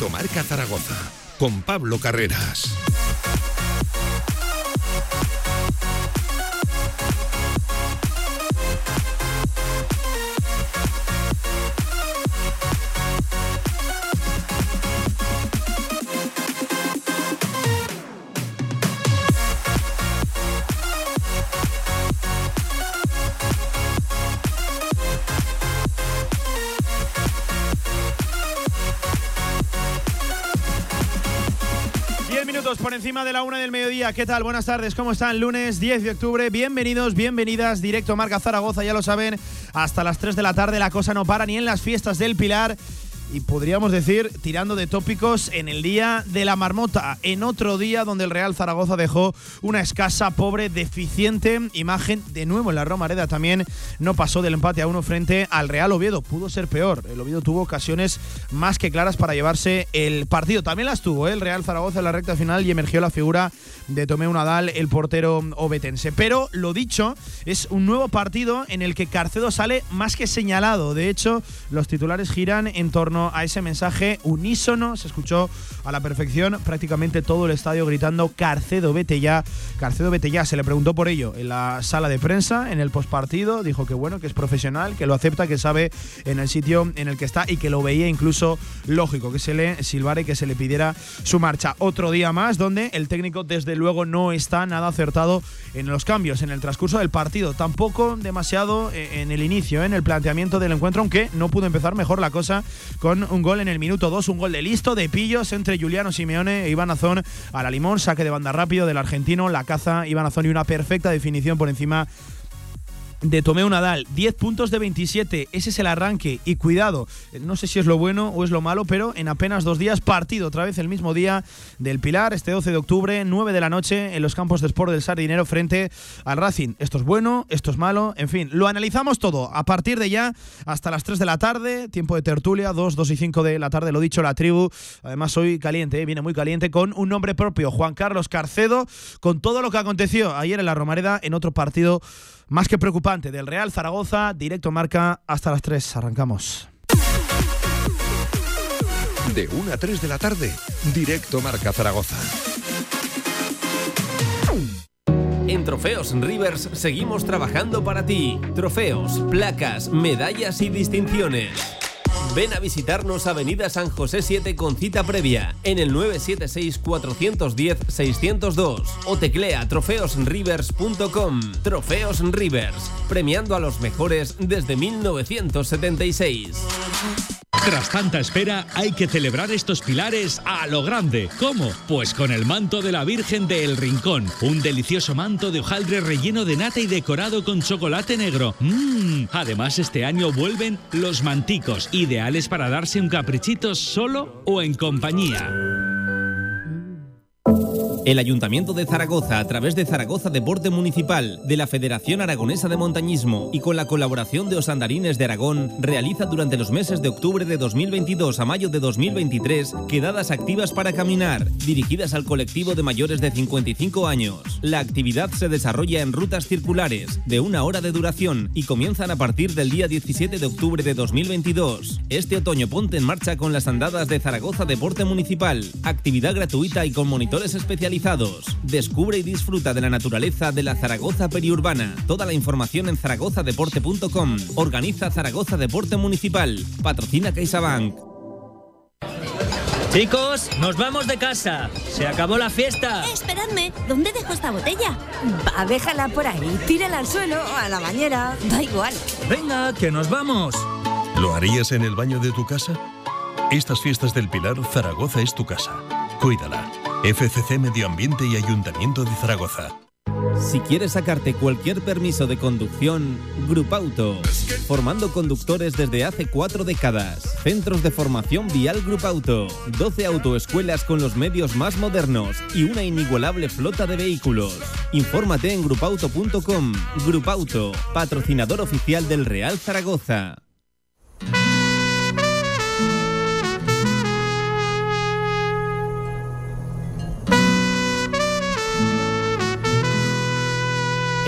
Directo Zaragoza con Pablo Carreras. Encima de la una del mediodía. ¿Qué tal? Buenas tardes, ¿cómo están? Lunes 10 de octubre. Bienvenidos, bienvenidas. Directo Marca Zaragoza, ya lo saben. Hasta las 3 de la tarde la cosa no para ni en las fiestas del Pilar y podríamos decir tirando de tópicos en el día de la marmota, en otro día donde el Real Zaragoza dejó una escasa, pobre, deficiente imagen. De nuevo en la Romareda también no pasó del empate a uno frente al Real Oviedo. Pudo ser peor. El Oviedo tuvo ocasiones más que claras para llevarse el partido. También las tuvo ¿eh? el Real Zaragoza en la recta final y emergió la figura de Tomeu Nadal, el portero obetense. Pero lo dicho, es un nuevo partido en el que Carcedo sale más que señalado. De hecho, los titulares giran en torno a ese mensaje unísono. Se escuchó a la perfección prácticamente todo el estadio gritando Carcedo, vete ya. Carcedo, vete ya. Se le preguntó por ello en la sala de prensa, en el postpartido. Dijo que bueno, que es profesional, que lo acepta, que sabe en el sitio en el que está y que lo veía incluso lógico que se le silbara y que se le pidiera su marcha. Otro día más donde el técnico desde luego no está nada acertado en los cambios en el transcurso del partido. Tampoco demasiado eh, en el inicio, en el planteamiento del encuentro, aunque no pudo empezar mejor la cosa un gol en el minuto 2, un gol de listo, de pillos entre Juliano Simeone e Iván Azón a la limón, saque de banda rápido del argentino, la caza Iván Azón y una perfecta definición por encima de Tomeo Nadal, 10 puntos de 27, ese es el arranque y cuidado, no sé si es lo bueno o es lo malo, pero en apenas dos días partido otra vez el mismo día del Pilar, este 12 de octubre, 9 de la noche en los campos de Sport del Sardinero frente al Racing. Esto es bueno, esto es malo, en fin, lo analizamos todo a partir de ya hasta las 3 de la tarde, tiempo de tertulia, 2, 2 y 5 de la tarde, lo dicho, la tribu, además hoy caliente, ¿eh? viene muy caliente con un nombre propio, Juan Carlos Carcedo, con todo lo que aconteció ayer en la Romareda en otro partido más que preocupante del Real Zaragoza, directo marca hasta las 3. Arrancamos. De 1 a 3 de la tarde, directo marca Zaragoza. En Trofeos Rivers seguimos trabajando para ti. Trofeos, placas, medallas y distinciones. Ven a visitarnos Avenida San José 7 con cita previa en el 976-410-602 o teclea trofeosrivers.com. Trofeos Rivers, premiando a los mejores desde 1976. Tras tanta espera, hay que celebrar estos pilares a lo grande. ¿Cómo? Pues con el manto de la Virgen de El Rincón. Un delicioso manto de hojaldre relleno de nata y decorado con chocolate negro. Mmm. Además, este año vuelven los manticos, ideales para darse un caprichito solo o en compañía. El Ayuntamiento de Zaragoza, a través de Zaragoza Deporte Municipal, de la Federación Aragonesa de Montañismo y con la colaboración de Osandarines de Aragón, realiza durante los meses de octubre de 2022 a mayo de 2023 quedadas activas para caminar, dirigidas al colectivo de mayores de 55 años. La actividad se desarrolla en rutas circulares de una hora de duración y comienzan a partir del día 17 de octubre de 2022. Este otoño ponte en marcha con las andadas de Zaragoza Deporte Municipal, actividad gratuita y con monitores especializados Descubre y disfruta de la naturaleza de la Zaragoza periurbana. Toda la información en zaragozadeporte.com. Organiza Zaragoza Deporte Municipal. Patrocina CaixaBank. Chicos, nos vamos de casa. Se acabó la fiesta. Eh, esperadme, ¿dónde dejo esta botella? Va, déjala por ahí. Tírala al suelo o a la bañera. Da igual. Venga, que nos vamos. ¿Lo harías en el baño de tu casa? Estas fiestas del Pilar, Zaragoza es tu casa. Cuídala. FCC Medio Ambiente y Ayuntamiento de Zaragoza. Si quieres sacarte cualquier permiso de conducción, Grupauto. Formando conductores desde hace cuatro décadas. Centros de formación vial Grupauto. 12 autoescuelas con los medios más modernos y una inigualable flota de vehículos. Infórmate en grupauto.com. Grupauto, patrocinador oficial del Real Zaragoza.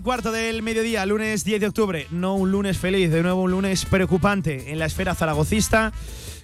Cuarto del mediodía, lunes 10 de octubre. No un lunes feliz, de nuevo un lunes preocupante en la esfera zaragocista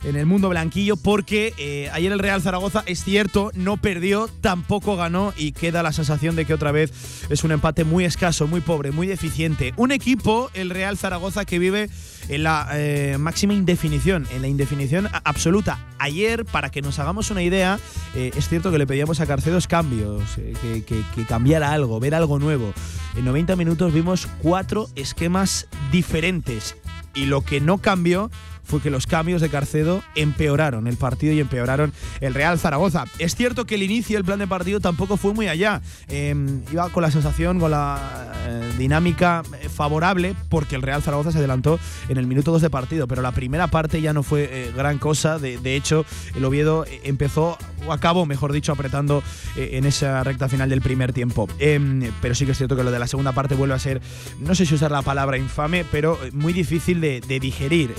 en el mundo blanquillo porque eh, ayer el Real Zaragoza es cierto, no perdió, tampoco ganó y queda la sensación de que otra vez es un empate muy escaso, muy pobre, muy deficiente. Un equipo, el Real Zaragoza, que vive en la eh, máxima indefinición, en la indefinición absoluta. Ayer, para que nos hagamos una idea, eh, es cierto que le pedíamos a Carcedos cambios, que, que cambiara algo, ver algo nuevo. En 90 minutos vimos cuatro esquemas diferentes y lo que no cambió fue que los cambios de Carcedo empeoraron el partido y empeoraron el Real Zaragoza. Es cierto que el inicio, el plan de partido tampoco fue muy allá. Em, iba con la sensación, con la eh, dinámica eh, favorable, porque el Real Zaragoza se adelantó en el minuto 2 de partido, pero la primera parte ya no fue eh, gran cosa. De, hecho, el Oviedo empezó, o acabó, mejor dicho, apretando en esa recta final del primer tiempo. Em, pero sí que es cierto que lo de la segunda parte vuelve a ser, no sé si usar la palabra infame, pero muy difícil de digerir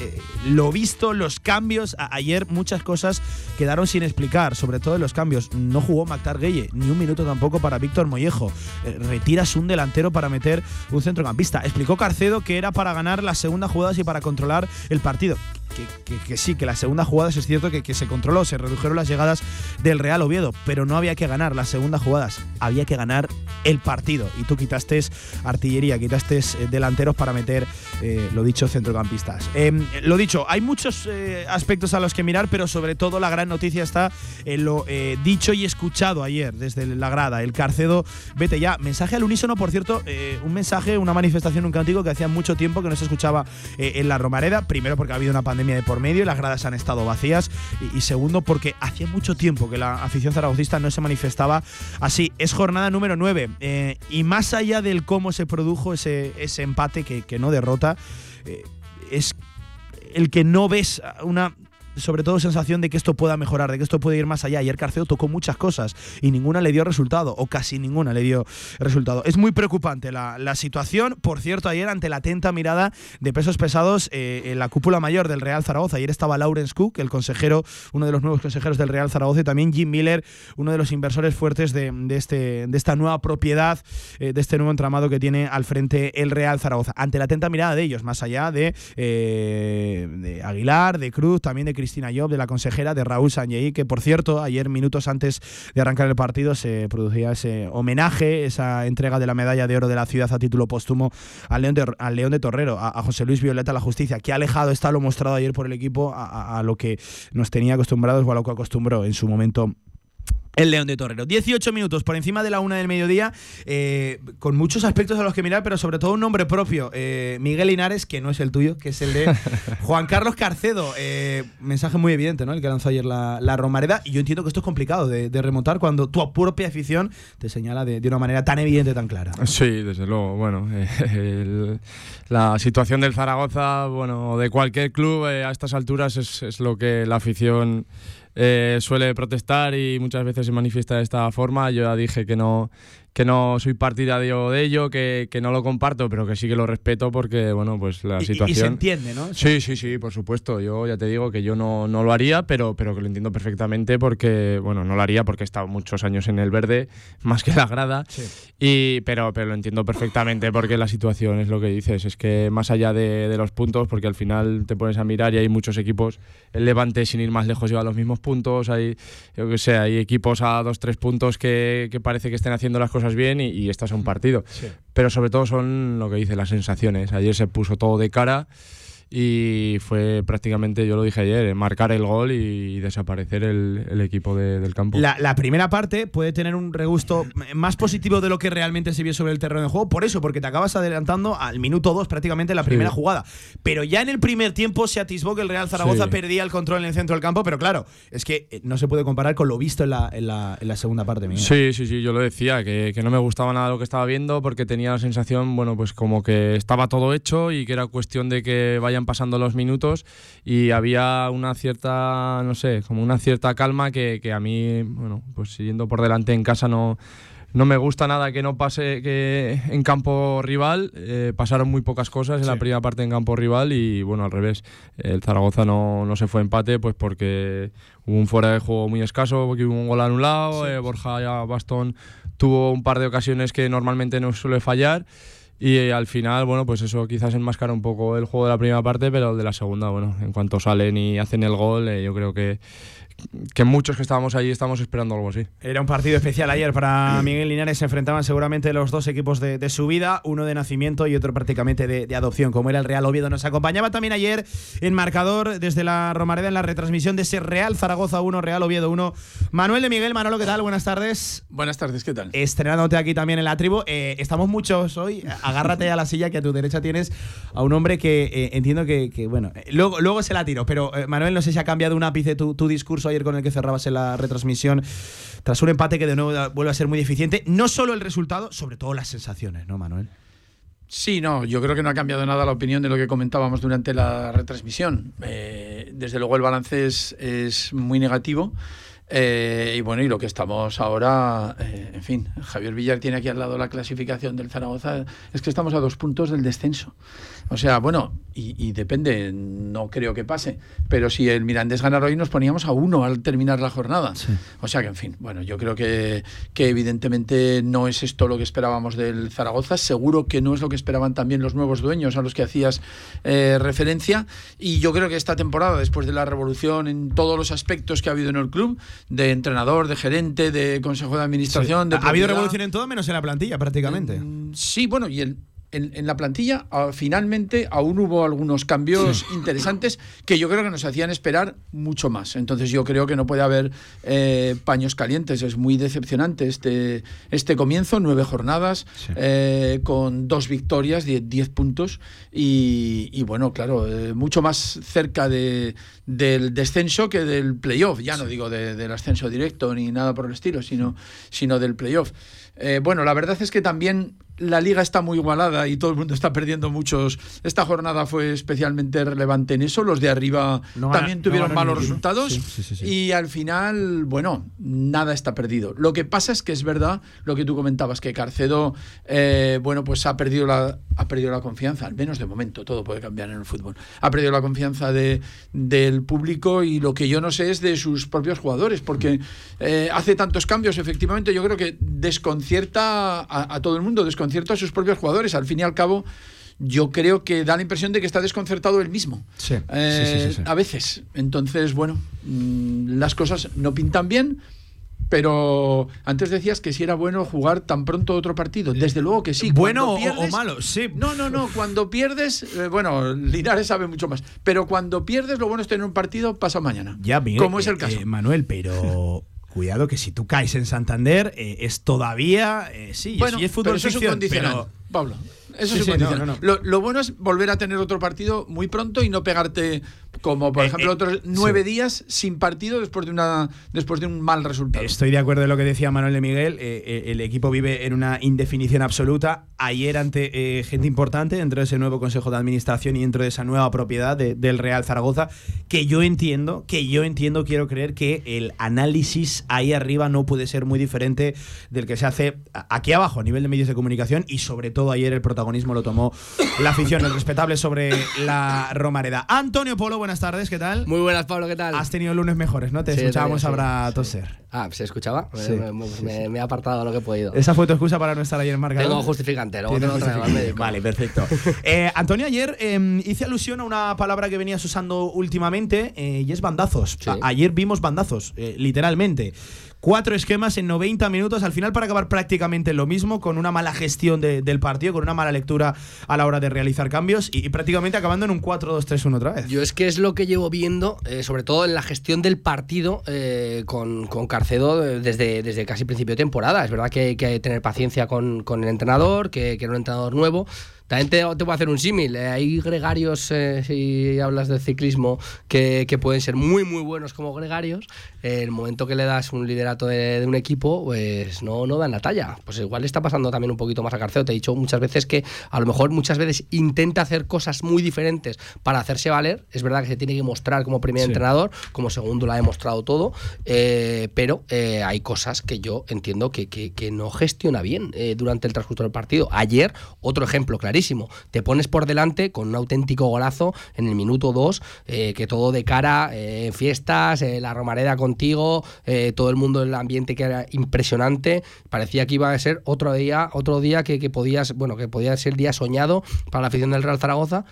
lo visto, los cambios. ayer muchas cosas quedaron sin explicar, sobre todo los cambios. No jugó Mactar Gueye, ni un minuto tampoco para Víctor Mollejo. Eh, retiras un delantero para meter un centrocampista. Explicó Carcedo que era para ganar las segundas jugadas y para controlar el partido que, sí, que las segundas jugadas es cierto que, se controló, se redujeron las llegadas del Real Oviedo, pero no había que ganar las segundas jugadas, había que ganar el partido. Y tú quitaste artillería, quitaste eh, delanteros para meter, eh, lo dicho, centrocampistas. Em, lo dicho, hay muchos eh, aspectos a los que mirar, pero sobre todo la gran noticia está en lo dicho y escuchado ayer desde la grada. El Carcedo, vete ya. Mensaje al unísono, por cierto, un mensaje, una manifestación, un cántico que hacía mucho tiempo que no se escuchaba en la Romareda. Primero porque ha habido una pandemia de por medio y las gradas han estado vacías. Y, segundo, porque hacía mucho tiempo que la afición zaragocista no se manifestaba así. Es jornada número 9. Eh, y más allá del cómo se produjo ese, ese empate que, que no derrota, eh, es el que no ves una sobre todo sensación de que esto pueda mejorar, de que esto puede ir más allá. Ayer Carceo tocó muchas cosas y ninguna le dio resultado, o casi ninguna le dio resultado. Es muy preocupante la, situación. Por cierto, ayer ante la atenta mirada de pesos pesados eh, en la cúpula mayor del Real Zaragoza. Ayer estaba Lawrence Cook, el consejero, uno de los nuevos consejeros del Real Zaragoza, y también Jim Miller, uno de los inversores fuertes de, este, de esta nueva propiedad, eh, de este nuevo entramado que tiene al frente el Real Zaragoza. Ante la atenta mirada de ellos, más allá de, eh, de Aguilar, de Cruz, también de Cristina Job, de la consejera, de Raúl Sanjei, que por cierto, ayer, minutos antes de arrancar el partido, se producía ese homenaje, esa entrega de la medalla de oro de la ciudad a título póstumo al León de, al León de Torrero, a, José Luis Violeta La Justicia, que alejado está lo mostrado ayer por el equipo a, a lo que nos tenía acostumbrados o a lo que acostumbró en su momento el León de Torrero. 18 minutos por encima de la una del mediodía, eh, con muchos aspectos a los que mirar, pero sobre todo un nombre propio. Eh, Miguel Linares, que no es el tuyo, que es el de Juan Carlos Carcedo. Eh, mensaje muy evidente, ¿no? El que lanzó ayer la, Romareda. Y yo entiendo que esto es complicado de, remontar cuando tu propia afición te señala de, una manera tan evidente, tan clara. Sí, desde luego. Bueno, la situación del Zaragoza, bueno, de cualquier club a estas alturas es, es lo que la afición eh, suele protestar y muchas veces se manifiesta de esta forma. Yo ya dije que no, que no soy partidario de ello, que, que, no lo comparto, pero que sí que lo respeto porque, bueno, pues la situación... Y se entiende, ¿no? Sí, sí, sí, por supuesto. Yo ya te digo que yo no, no, lo haría, pero, pero que lo entiendo perfectamente porque, bueno, no lo haría porque he estado muchos años en el verde, más que la grada, y, pero, pero lo entiendo perfectamente porque la situación es lo que dices, es que más allá de, de los puntos, porque al final te pones a mirar y hay muchos equipos, el Levante sin ir más lejos lleva los mismos puntos, hay, yo que sé, hay equipos a dos, tres puntos que, que parece que estén haciendo las cosas bien y, y estás a un partido. Pero sobre todo son lo que dice las sensaciones. Ayer se puso todo de cara y fue prácticamente, yo lo dije ayer, marcar el gol y desaparecer el, equipo del campo. La, primera parte puede tener un regusto más positivo de lo que realmente se vio sobre el terreno de juego, por eso, porque te acabas adelantando al minuto 2 prácticamente la primera jugada. Pero ya en el primer tiempo se atisbó que el Real Zaragoza perdía el control en el centro del campo, pero claro, es que eh, no se puede comparar con lo visto en la, en la, segunda parte. Sí, sí, sí, yo lo decía, que, que no me gustaba nada lo que estaba viendo porque tenía la sensación, bueno, pues como que estaba todo hecho y que era cuestión de que vayan pasando los minutos y había una cierta, no sé, como una cierta calma que, que a mí, bueno, pues siguiendo por delante en casa no no me gusta nada que no pase que en campo rival eh, pasaron muy pocas cosas en la primera parte en campo rival y bueno, al revés. El Zaragoza no, no se fue empate pues porque hubo un fuera de juego muy escaso, porque hubo un gol anulado, eh, Borja Bastón tuvo un par de ocasiones que normalmente no suele fallar. Y eh, al final, bueno, pues eso quizás enmascara un poco el juego de la primera parte, pero el de la segunda, bueno, en cuanto salen y hacen el gol, yo creo que que muchos que estábamos allí estamos esperando algo así. Era un partido especial ayer para Miguel Linares. Se enfrentaban seguramente los dos equipos de, su vida, uno de nacimiento y otro prácticamente de, adopción, como era el Real Oviedo. Nos acompañaba también ayer en marcador desde la Romareda en la retransmisión de ese Real Zaragoza 1, Real Oviedo 1. Manuel de Miguel, Manolo, ¿qué tal? Buenas tardes. Buenas tardes, ¿qué tal? Estrenándote aquí también en la tribu. Eh, estamos muchos hoy. Agárrate a la silla que a tu derecha tienes a un hombre que eh, entiendo que, bueno, eh, luego, luego se la tiro, pero Manuel, no sé si ha cambiado un ápice tu, tu discurso ayer con el que cerrabas en la retransmisión, tras un empate que de nuevo vuelve a ser muy deficiente. No solo el resultado, sobre todo las sensaciones, ¿no, Manuel? Sí, no, yo creo que no ha cambiado nada la opinión de lo que comentábamos durante la retransmisión. Eh, desde luego el balance es, muy negativo. Eh, y bueno, y lo que estamos ahora, eh, en fin, Javier Villar tiene aquí al lado la clasificación del Zaragoza, es que estamos a dos puntos del descenso. O sea, bueno, y, depende, no creo que pase, pero si el Mirandés ganara hoy nos poníamos a uno al terminar la jornada. O sea que, en fin, bueno, yo creo que, que evidentemente no es esto lo que esperábamos del Zaragoza, seguro que no es lo que esperaban también los nuevos dueños a los que hacías eh, referencia, y yo creo que esta temporada, después de la revolución en todos los aspectos que ha habido en el club, de entrenador, de gerente, de consejo de administración, de ha habido revolución en todo menos en la plantilla prácticamente. Mm, sí, bueno, y el, en, la plantilla ah, finalmente aún hubo algunos cambios interesantes que yo creo que nos hacían esperar mucho más. Entonces yo creo que no puede haber eh, paños calientes. Es muy decepcionante este, este comienzo, nueve jornadas, eh, con dos victorias, diez, puntos y, bueno, claro, eh, mucho más cerca de, del descenso que del playoff. Ya no digo del ascenso directo ni nada por el estilo, sino, sino del playoff. bueno, la verdad es que también la liga está muy igualada y todo el mundo está perdiendo muchos. Esta jornada fue especialmente relevante en eso. Los de arriba también tuvieron malos resultados y al final, bueno, nada está perdido. Lo que pasa es que es verdad lo que tú comentabas, que Carcedo, eh, bueno, pues ha perdido, la, ha perdido la confianza, al menos de momento, todo puede cambiar en el fútbol. Ha perdido la confianza de, del público y lo que yo no sé es de sus propios jugadores, porque eh, hace tantos cambios, efectivamente, yo creo que desconcierta a, a todo el mundo, desconcierta desconcierto a sus propios jugadores. Al fin y al cabo, yo creo que da la impresión de que está desconcertado él mismo. Sí, eh, a veces. Entonces, bueno, mm, las cosas no pintan bien. Pero antes decías que si era bueno jugar tan pronto otro partido. Desde luego que sí. ¿Bueno o, malo? Sí. No, no, no. Cuando pierdes, eh, bueno, Linares sabe mucho más. Pero cuando pierdes, lo bueno es tener un partido pasado mañana. Ya, bien. Como es el caso. Eh, Manuel, pero cuidado que si tú caes en Santander eh, es todavía eh, sí, bueno, es fútbol pero eso es un Pablo. Eso sí, Lo, bueno es volver a tener otro partido muy pronto y no pegarte como por eh, ejemplo eh, otros nueve días sin partido después de una después de un mal resultado. Estoy de acuerdo en lo que decía Manuel de Miguel. Eh, el equipo vive en una indefinición absoluta. Ayer ante gente importante dentro de ese nuevo consejo de administración y dentro de esa nueva propiedad del Real Zaragoza, que yo entiendo, que yo entiendo, quiero creer que el análisis ahí arriba no puede ser muy diferente del que se hace aquí abajo a nivel de medios de comunicación y sobre todo ayer el protagonismo lo tomó la afición, el respetable sobre la Romareda. Antonio Polo, buenas tardes, ¿qué tal? Muy buenas, Pablo, ¿qué tal? Has tenido lunes mejores, ¿no? Te escuchábamos ahora toser. Ah, ¿se escuchaba? Me, me, he apartado lo que he podido. Esa fue tu excusa para no estar ahí en el Tengo justificante, luego tengo justificante. Vale, perfecto. eh, Antonio, ayer em, hice alusión a una palabra que venías usando últimamente eh, y es bandazos. ayer vimos bandazos, eh, literalmente. Cuatro esquemas en 90 minutos, al final para acabar prácticamente lo mismo, con una mala gestión del partido, con una mala lectura a la hora de realizar cambios y, prácticamente acabando en un 4-2-3-1 otra vez. Yo es que es lo que llevo viendo, eh, sobre todo en la gestión del partido eh, con, con, Carcedo desde, desde casi principio de temporada. Es verdad que hay que tener paciencia con, con el entrenador, que, que era un entrenador nuevo También te, te voy a hacer un símil. Eh, hay gregarios, eh, si hablas del ciclismo, que, que pueden ser muy, muy buenos como gregarios. El momento que le das un liderato de, de un equipo, pues no, no dan la talla. Pues igual está pasando también un poquito más a Carceo. Te he dicho muchas veces que a lo mejor muchas veces intenta hacer cosas muy diferentes para hacerse valer. Es verdad que se tiene que mostrar como primer Sí. entrenador, como segundo lo ha demostrado todo, eh, pero eh, hay cosas que yo entiendo que, que- que no gestiona bien eh, durante el transcurso del partido. Ayer, otro ejemplo clarísimo, te pones por delante con un auténtico golazo en el minuto 2, que todo de cara, eh, fiestas, eh, la Romareda contigo, eh, todo el mundo en el ambiente que era impresionante, parecía que iba a ser otro día, otro día que, que podías, bueno, que podía ser día soñado para la afición del Real Zaragoza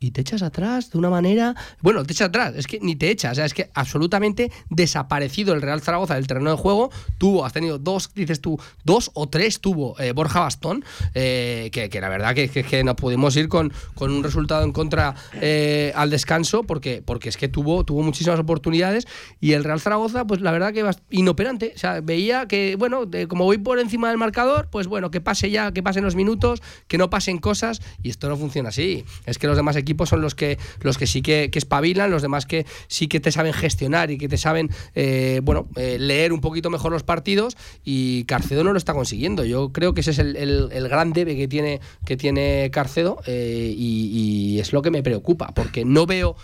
y te echas atrás de una manera. Bueno, te echas atrás, es que ni te echas, o sea, es que absolutamente desaparecido el Real Zaragoza del terreno de juego. Tuvo, has tenido dos, dices tú, dos o tres tuvo eh, Borja Bastón, eh, que, la verdad que, que, que nos pudimos ir con, con un resultado en contra eh, al descanso, porque, porque es que tuvo, tuvo muchísimas oportunidades y el Real Zaragoza, pues la verdad que inoperante. O sea, veía que, bueno, como voy por encima del marcador, pues bueno, que pase ya, que pasen los minutos, que no pasen cosas, y esto no funciona así. Es que los demás equipos son los que, los que sí que, espabilan, los demás que sí que te saben gestionar y que te saben, eh, bueno, eh, leer un poquito mejor los partidos, y Carcedo no lo está consiguiendo. Yo creo que ese es el, el- gran debe que tiene, que tiene Carcedo, eh, y, es lo que me preocupa, porque no veo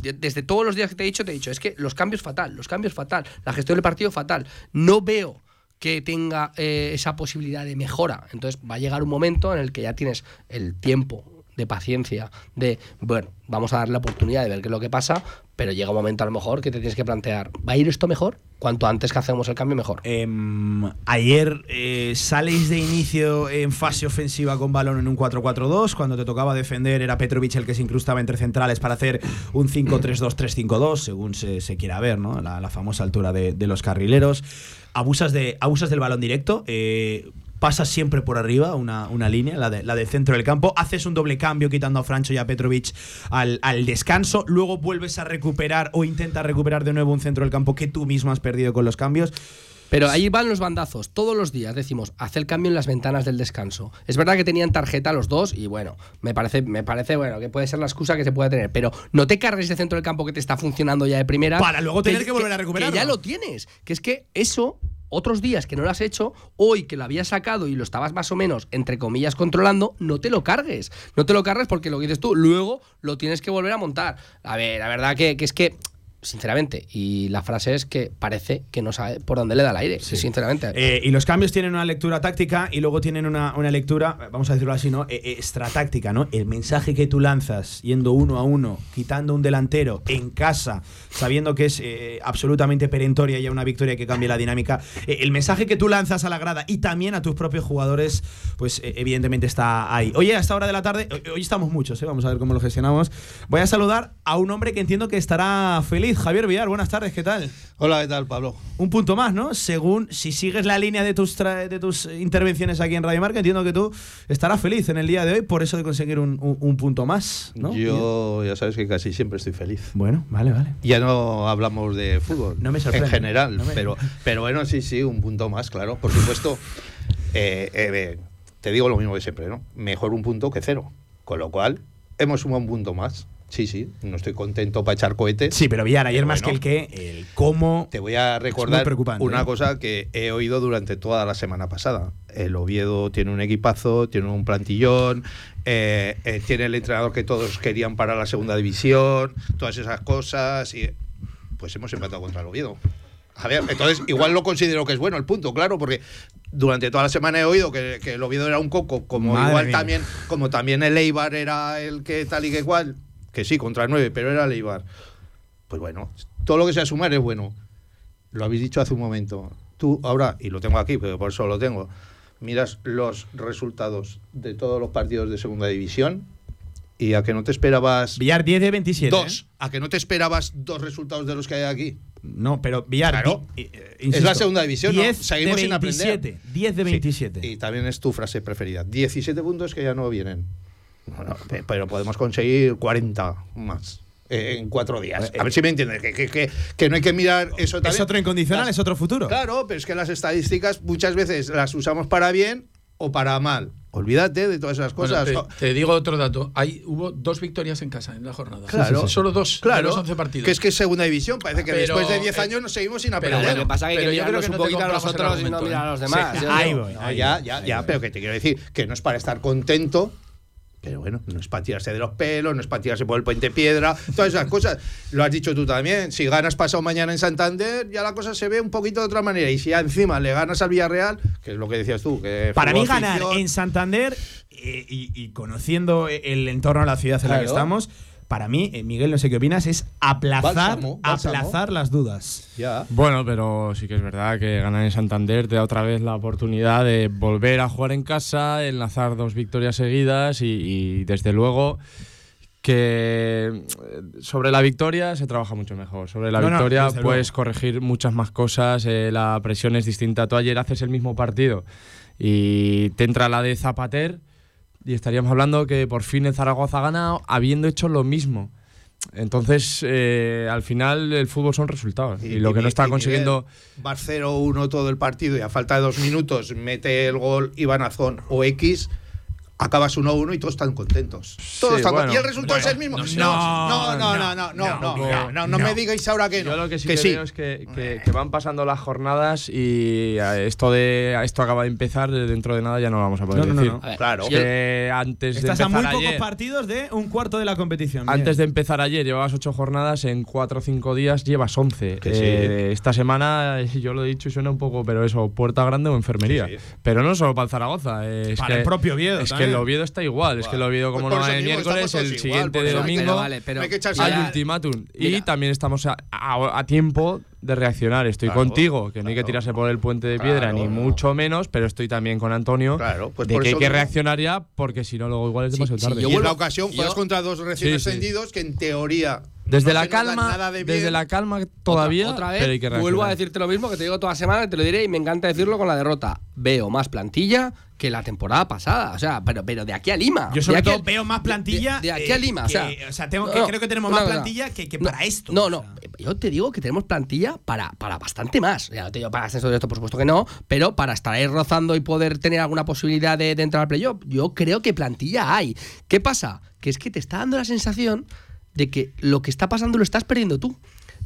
de- desde todos los días que te he dicho, te he dicho, es que los cambios fatal, los cambios fatal, la gestión del partido fatal. No veo que tenga esa posibilidad de mejora. Entonces va a llegar un momento en el que ya tienes el tiempo de paciencia, de, bueno, vamos a darle la oportunidad de ver qué es lo que pasa, pero llega un momento a lo mejor que te tienes que plantear, ¿va a ir esto mejor? Cuanto antes que hacemos el cambio, mejor. Em, ayer eh, sales de inicio en fase ofensiva con balón en un 4-4-2. Cuando te tocaba defender era Petrovic el que se incrustaba entre centrales para hacer un 5-3-2-3-5-2, según se, se quiera ver, ¿no? La, famosa altura de, de los carrileros. Abusas, de, abusas del balón directo. eh, pasas siempre por arriba una, una línea, la, de, la del centro del campo, haces un doble cambio quitando a Francho y a Petrovic al, al descanso, luego vuelves a recuperar o intentas recuperar de nuevo un centro del campo que tú mismo has perdido con los cambios. Pero ahí van los bandazos. Todos los días decimos, haz el cambio en las ventanas del descanso. Es verdad que tenían tarjeta los dos y bueno, me parece, me parece bueno que puede ser la excusa que se puede tener. Pero no te cargues de centro del campo que te está funcionando ya de primera. Para luego tener que volver a recuperarlo. Que ya lo tienes. Que es que eso, otros días que no lo has hecho, hoy que lo habías sacado y lo estabas más o menos, entre comillas, controlando, no te lo cargues. No te lo cargues porque lo que dices tú, luego lo tienes que volver a montar. A ver, la verdad que, que es que sinceramente. Y la frase es que parece que no sabe por dónde le da el aire, sinceramente. Eh, y los cambios tienen una lectura táctica y luego tienen una, una lectura, vamos a decirlo así, ¿no? Eh, eh, extratáctica, ¿no? El mensaje que tú lanzas yendo uno a uno, quitando un delantero en casa, sabiendo que es eh, absolutamente perentoria y una victoria que cambie la dinámica. el mensaje que tú lanzas a la grada y también a tus propios jugadores, pues evidentemente está ahí. Oye, a esta hora de la tarde, hoy, hoy estamos muchos, ¿eh? Vamos a ver cómo lo gestionamos. Voy a saludar a un hombre que entiendo que estará feliz. Javier Villar, buenas tardes, ¿qué tal? Hola, ¿qué tal, Pablo? Un punto más, ¿no? Según, si sigues la línea de tus, tra- de tus intervenciones aquí en Radio Marca, entiendo que tú estarás feliz en el día de hoy por eso de conseguir un, un- un punto más, ¿no? Yo ya sabes que casi siempre estoy feliz. Bueno, vale, vale. Ya no hablamos de fútbol No me sorprende. en general, No me- pero, pero bueno, sí, sí, un punto más, claro. Por supuesto, eh, eh, te digo lo mismo que siempre, ¿no? Mejor un punto que cero. Con lo cual, hemos sumado un punto más. Sí, sí, no estoy contento para echar cohetes. Sí, pero Villar, ayer Pero más bueno. que el qué, el cómo. Te voy a recordar una ¿eh? cosa que he oído durante toda la semana pasada. El Oviedo tiene un equipazo, tiene un plantillón, eh, eh, tiene el entrenador que todos querían para la segunda división, todas esas cosas. Y pues hemos empatado contra el Oviedo. A ver, entonces igual lo considero que es bueno el punto, claro, porque durante toda la semana he oído que, que el Oviedo era un coco, como Madre igual mía. también, como también el Eibar era el que tal y que cual, que sí, contra el 9, pero era el Eibar. Pues bueno, todo lo que sea sumar es bueno. Lo habéis dicho hace un momento. Tú ahora, y lo tengo aquí, pero por eso lo tengo, miras los resultados de todos los partidos de segunda división y a que no te esperabas Villar 10 de 27. dos, a que no te esperabas dos resultados de los que hay aquí. No, pero Villar. Claro. eh, es la segunda división, ¿no? 10 Seguimos de sin aprender. 27, 10 de Sí, 27. Y también es tu frase preferida. 17 puntos que ya no vienen. Bueno, pe- pero podemos conseguir 40 más eh, en cuatro días. A ver si me entiendes. Que, que- que- que no hay que mirar eso también. Es otro incondicional, Las- es otro futuro. Claro, pero es que las estadísticas muchas veces las usamos para bien o para mal. Olvídate de todas esas Bueno, cosas. te, te digo otro dato. Hay, hubo dos victorias en casa en la jornada. Claro. Solo dos de Claro, los 11 partidos. que es que es segunda división. Parece que Pero, después de 10 eh, años nos seguimos sin Pero aprender. lo que pasa es que Pero yo creo que un no poquito a nosotros y no mirar a ¿eh? los demás. Sí, ahí voy, No, ya, ya, ya, pero que te quiero decir que no es para estar contento. Pero bueno, no es para tirarse de los pelos, no es para tirarse por el puente piedra, todas esas cosas. Lo has dicho tú también. Si ganas pasado mañana en Santander, ya la cosa se ve un poquito de otra manera. Y si ya encima le ganas al Villarreal, que es lo que decías tú, que Para mí ganar en Santander eh, y, y conociendo el entorno de la ciudad en la que estamos, para mí, eh, Miguel, no sé qué opinas, es aplazar, Bálsamo, bálsamo. aplazar las dudas. Bueno, pero sí que es verdad que ganar en Santander te da otra vez la oportunidad de volver a jugar en casa, enlazar dos victorias seguidas y, y desde luego que eh, sobre la victoria se trabaja mucho mejor. Sobre la No, no, victoria desde puedes luego. corregir muchas más cosas, eh, la presión es distinta. Tú ayer haces el mismo partido y te entra la de Zapater y estaríamos hablando que por fin el Zaragoza ha ganado habiendo hecho lo mismo. Entonces, eh, al final el fútbol son resultados. Y, lo que no está consiguiendo... Va 0-1 todo el partido y a falta de dos minutos mete el gol Iván Azón o X. Acabas 1-1 y todos están contentos. Todos Sí, están bueno, contentos. y el resultado bueno, es el mismo. no, No, no, no, no, no, no, no, no, no, no, no, no, me no. digáis ahora que no. Yo lo que sí que que, sí. veo es que, que- que van pasando las jornadas y eh, esto de esto acaba de empezar, de dentro de nada ya no lo vamos a poder No, no, no, decir. no. A ver, Claro. Que antes Estás de a muy empezar pocos ayer, partidos de un cuarto de la competición. Miguel. antes de empezar ayer llevabas ocho jornadas, en cuatro o cinco días llevas once. Que sí. Eh, esta semana, yo lo he dicho y suena un poco, pero eso, puerta grande o enfermería. Sí, sí. Pero no solo para el Zaragoza. eh, es Para que, el propio Oviedo Es también. El Oviedo está igual. Es que el Oviedo, como Pues no va el miércoles, el siguiente igual, de domingo. Pero vale, pero hay que ultimátum. Y también estamos a, a- a tiempo de reaccionar. Estoy Claro, contigo, que no hay que tirarse por el puente de piedra, Claro, ni no. mucho menos, pero estoy también con Antonio Claro, pues de por que hay que reaccionar ya, porque si no, luego igual es demasiado sí, tarde. yo y en la ocasión juegas contra dos recién Sí, sí. ascendidos que en teoría Desde no la calma, de desde la calma todavía, otra, otra vez pero hay que vuelvo a decirte lo mismo que te digo toda semana, te lo diré y me encanta decirlo con la derrota. Veo más plantilla que la temporada pasada, o sea, pero, pero de aquí a Lima. Yo sobre todo a- veo más plantilla. De, de aquí eh, a Lima, que- o sea. tengo no, que, no, creo que tenemos una más plantilla que, que No, para esto. No, o no. sea. Yo te digo que tenemos plantilla para, para bastante más. Ya no te digo para ascenso de esto, por supuesto que no, pero para estar ahí rozando y poder tener alguna posibilidad de, de entrar al playoff, yo creo que plantilla hay. ¿Qué pasa? Que es que te está dando la sensación de que lo que está pasando lo estás perdiendo tú.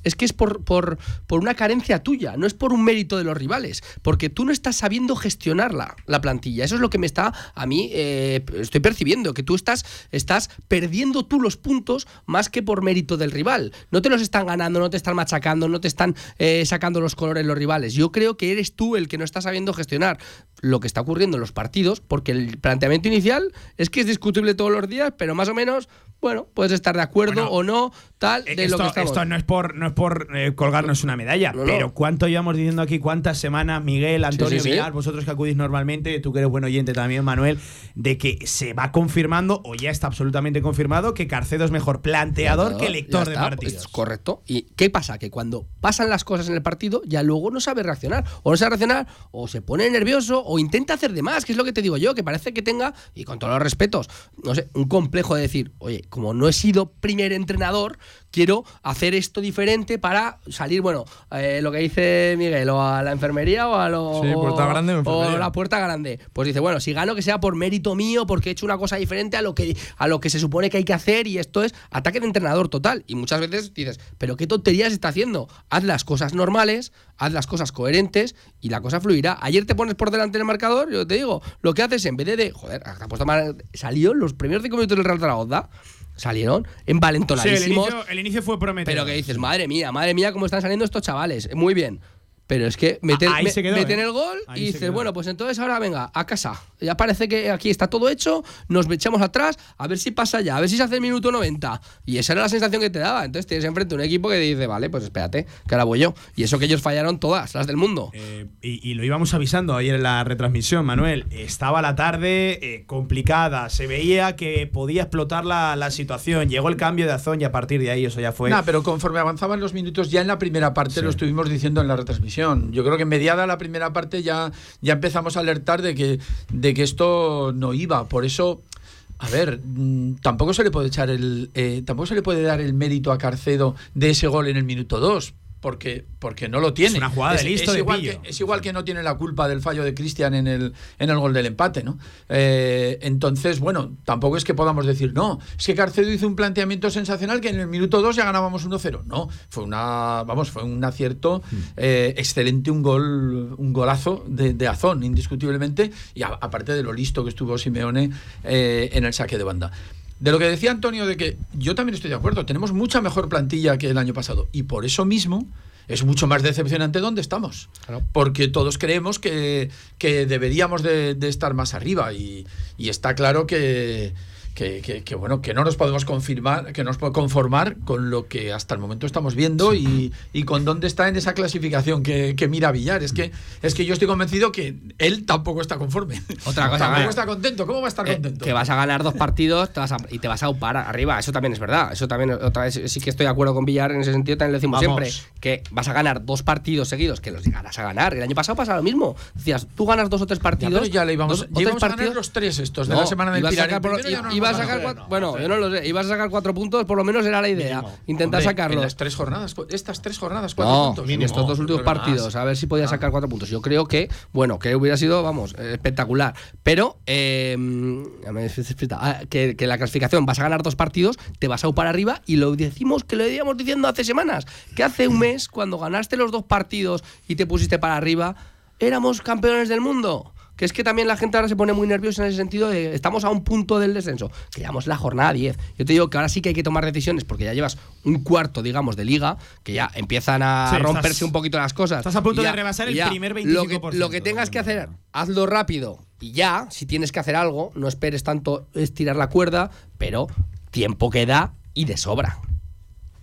Es que es por, por, por una carencia tuya, no es por un mérito de los rivales, porque tú no estás sabiendo gestionar la, la plantilla. Eso es lo que me está, a mí, eh, estoy percibiendo, que tú estás, estás perdiendo tú los puntos más que por mérito del rival. No te los están ganando, no te están machacando, no te están eh, sacando los colores los rivales. Yo creo que eres tú el que no está sabiendo gestionar lo que está ocurriendo en los partidos, porque el planteamiento inicial es que es discutible todos los días, pero más o menos, bueno, puedes estar de acuerdo Bueno, o no, tal, de Eh, esto, lo que estamos. esto no es por, no es por eh, colgarnos una medalla, No, no. pero ¿cuánto llevamos diciendo aquí? ¿Cuántas semanas, Miguel, Antonio, sí, vosotros que acudís normalmente, tú que eres buen oyente también, Manuel, de que se va confirmando, o ya está absolutamente confirmado, que Carcedo es mejor planteador que lector de partidos? correcto. ¿Y qué pasa? Que cuando pasan las cosas en el partido, ya luego no sabe reaccionar. O no sabe reaccionar, o se pone nervioso, o intenta hacer de más, que es lo que te digo yo, que parece que tenga, y con todos los respetos, no sé, un complejo de decir, oye, como no he sido primer entrenador, quiero hacer esto diferente para salir, bueno, eh, lo que dice Miguel, o a la enfermería o a lo, Sí, puerta grande o la puerta grande. Pues dice, bueno, si gano que sea por mérito mío, porque he hecho una cosa diferente a lo que, a lo que se supone que hay que hacer, y esto es ataque de entrenador total. Y muchas veces dices, pero qué tonterías está haciendo. Haz las cosas normales, haz las cosas coherentes y la cosa fluirá. Ayer te pones por delante del marcador, yo te digo, lo que haces en vez de, de joder, te ha puesto mal- salió los primeros cinco minutos del Real Zaragoza, salieron Sí, el envalentonadísimos. inicio, el inicio fue prometedor. Pero que dices, madre mía, madre mía, cómo están saliendo estos chavales. Muy bien. Pero es que meten, Ah, me- se quedó, meten ¿eh? el gol Ahí y dices, bueno, pues entonces ahora venga, a casa. Ya parece que aquí está todo hecho, nos echamos atrás, a ver si pasa ya, a ver si se hace el minuto 90. Y esa era la sensación que te daba. Entonces tienes enfrente un equipo que dice, vale, pues espérate, que ahora voy yo. Y eso que ellos fallaron todas, las del mundo. Eh, y, y lo íbamos avisando ayer en la retransmisión, Manuel. Estaba la tarde eh, complicada, se veía que podía explotar la, la situación. Llegó el cambio de Azón y a partir de ahí eso ya fue. Nah, pero conforme avanzaban los minutos, ya en la primera parte lo estuvimos diciendo en la retransmisión. Yo creo que mediada la primera parte ya, ya empezamos a alertar de que, de que esto no iba. Por eso, a ver, mm, tampoco se le puede echar el. eh, tampoco se le puede dar el mérito a Carcedo de ese gol en el minuto 2. Porque, porque no lo tiene. Es una jugada de listo de igual pillo. que, es igual que no tiene la culpa del fallo de Cristian en el, en el gol del empate, ¿no? Eh, entonces, bueno, tampoco es que podamos decir, no, es que Carcedo hizo un planteamiento sensacional que en el minuto 2 ya ganábamos 1-0. No, fue una, vamos, fue un acierto Mm. eh, excelente, un gol, un golazo de, de Azón, indiscutiblemente, y a- aparte de lo listo que estuvo Simeone eh, en el saque de banda. De lo que decía Antonio, de que yo también estoy de acuerdo, tenemos mucha mejor plantilla que el año pasado, y por eso mismo es mucho más decepcionante donde estamos. Porque todos creemos que, que deberíamos de, de estar más arriba, y, y está claro que, que, que- que, bueno, que no nos podemos confirmar, que nos podemos conformar con lo que hasta el momento estamos viendo y, y con dónde está en esa clasificación que, que mira Villar. Es que, es que yo estoy convencido que él tampoco está conforme. Otra cosa, tampoco está contento. ¿Cómo va a estar Eh, contento? que vas a ganar dos partidos te vas a- y te vas a upar arriba. Eso también es verdad. Eso también, otra vez, sí que estoy de acuerdo con Villar en ese sentido. También lo decimos Vamos. siempre. Que vas a ganar dos partidos seguidos, que los llegarás a ganar. El año pasado pasa lo mismo. Decías, tú ganas dos o tres Ya, partidos. pero ya le íbamos, dos ya tres a ganar partidos. los tres estos de No, la semana del Pilar. Ibas a sacar cuatro- bueno, yo no lo sé. Ibas a sacar cuatro puntos, por lo menos era la idea. Intentar Hombre, sacarlo. En las tres jornadas, estas tres jornadas, cuatro No, puntos. en estos dos últimos más. partidos, a ver si podía sacar cuatro puntos. Yo creo que, bueno, que hubiera sido, vamos, espectacular. Pero, eh. Ah, que, que la clasificación vas a ganar dos partidos, te vas a upar arriba y lo decimos que lo íbamos diciendo hace semanas. Que hace un mes, cuando ganaste los dos partidos y te pusiste para arriba, éramos campeones del mundo. Que es que también la gente ahora se pone muy nerviosa en ese sentido de estamos a un punto del descenso, que llevamos la jornada 10. Yo te digo que ahora sí que hay que tomar decisiones porque ya llevas un cuarto, digamos, de liga, que ya empiezan a Sí, romperse estás- un poquito las cosas. estás a punto de rebasar el primer Lo que, 25%. lo que tengas que hacer, hazlo rápido y ya, si tienes que hacer algo, no esperes tanto estirar la cuerda, pero tiempo queda y de sobra.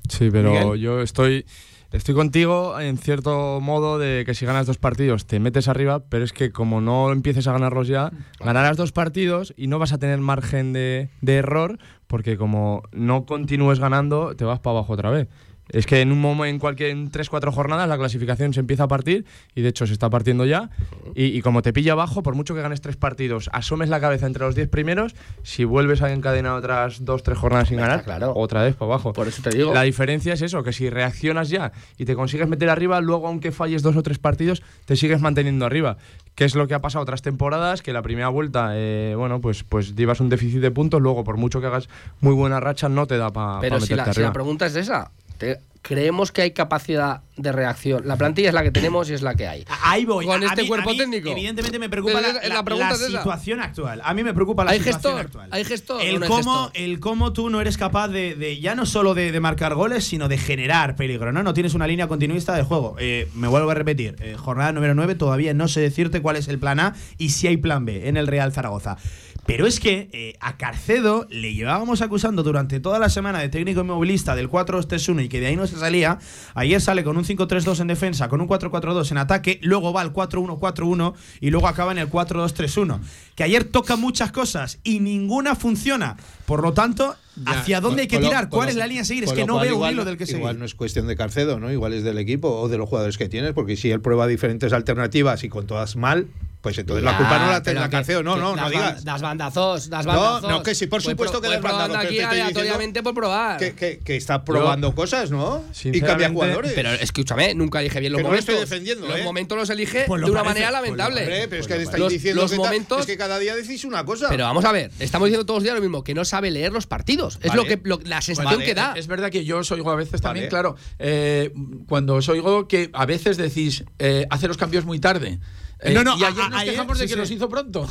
Sí, pero Miguel. yo estoy, estoy contigo en cierto modo de que si ganas dos partidos te metes arriba, pero es que como no empieces a ganarlos ya, ganarás dos partidos y no vas a tener margen de, de error porque como no continúes ganando te vas para abajo otra vez. Es que en un momento, en cualquier en 3-4 jornadas, la clasificación se empieza a partir y de hecho se está partiendo ya. Y, y como te pilla abajo, por mucho que ganes tres partidos, asomes la cabeza entre los 10 primeros, si vuelves a encadenar otras 2-3 jornadas sin ganar, otra vez para abajo. Por eso te digo. La diferencia es eso, que si reaccionas ya y te consigues meter arriba, luego aunque falles dos o tres partidos, te sigues manteniendo arriba. Que es lo que ha pasado otras temporadas, que la primera vuelta, eh, bueno, pues, pues llevas un déficit de puntos, luego por mucho que hagas muy buena racha, no te da para Pero si meterte la, si la pregunta es esa, te- creemos que hay capacidad de reacción. La plantilla es la que tenemos y es la que hay. Ahí voy. Con A este mí- cuerpo mí, técnico. Evidentemente me preocupa la, es- la la- pregunta la es esa. situación actual. A mí me preocupa la ¿Hay situación gestor? actual. ¿Hay gestor El no cómo, gestor? el cómo tú no eres capaz de, de ya no solo de, de marcar goles, sino de generar peligro, ¿no? No tienes una línea continuista de juego. Eh, me vuelvo a repetir, eh, jornada número 9, todavía no sé decirte cuál es el plan A y si hay plan B en el Real Zaragoza. Pero es que eh, a Carcedo le llevábamos acusando durante toda la semana de técnico inmovilista del 4-2-3-1 y que de ahí no se salía. Ayer sale con un 5-3-2 en defensa, con un 4-4-2 en ataque, luego va al 4-1-4-1 y luego acaba en el 4-2-3-1. Que ayer toca muchas cosas y ninguna funciona. Por lo tanto, ¿hacia dónde hay que lo- tirar? ¿Cuál es la línea a seguir? Es que no veo un hilo del que seguir. Igual no es cuestión de Carcedo, ¿no? Igual es del equipo o de los jugadores que tienes, porque si él prueba diferentes alternativas y con todas mal, pues entonces la Ya, culpa no la tendrá Carcedo. No, no, no digas. ban- Das bandazos, das No, bandazos. no, que sí, por Voy supuesto pro- que das bandazos, probando pero aquí aleatoriamente por probar. Que, que- que está probando cosas, ¿no? Y cambia jugadores. Pero escúchame, nunca dije bien los Que no momentos. estoy defendiendo, los ¿eh? momentos los elige Pues lo de una parece, manera pues lo lamentable. Hombre, pero es que Pues estáis los- diciendo los momentos es que cada día decís una cosa. Pero vamos a ver, estamos diciendo todos los días lo mismo, que no sabe leer los partidos. Es Vale. lo que lo- la sensación Vale, que da. Es verdad que yo os oigo a veces también, Vale. claro, eh, cuando os oigo que a veces decís, eh, hace los cambios muy tarde. Eh, No, no, y ayer a- nos ayer- quejamos de sí, que sí. los hizo pronto.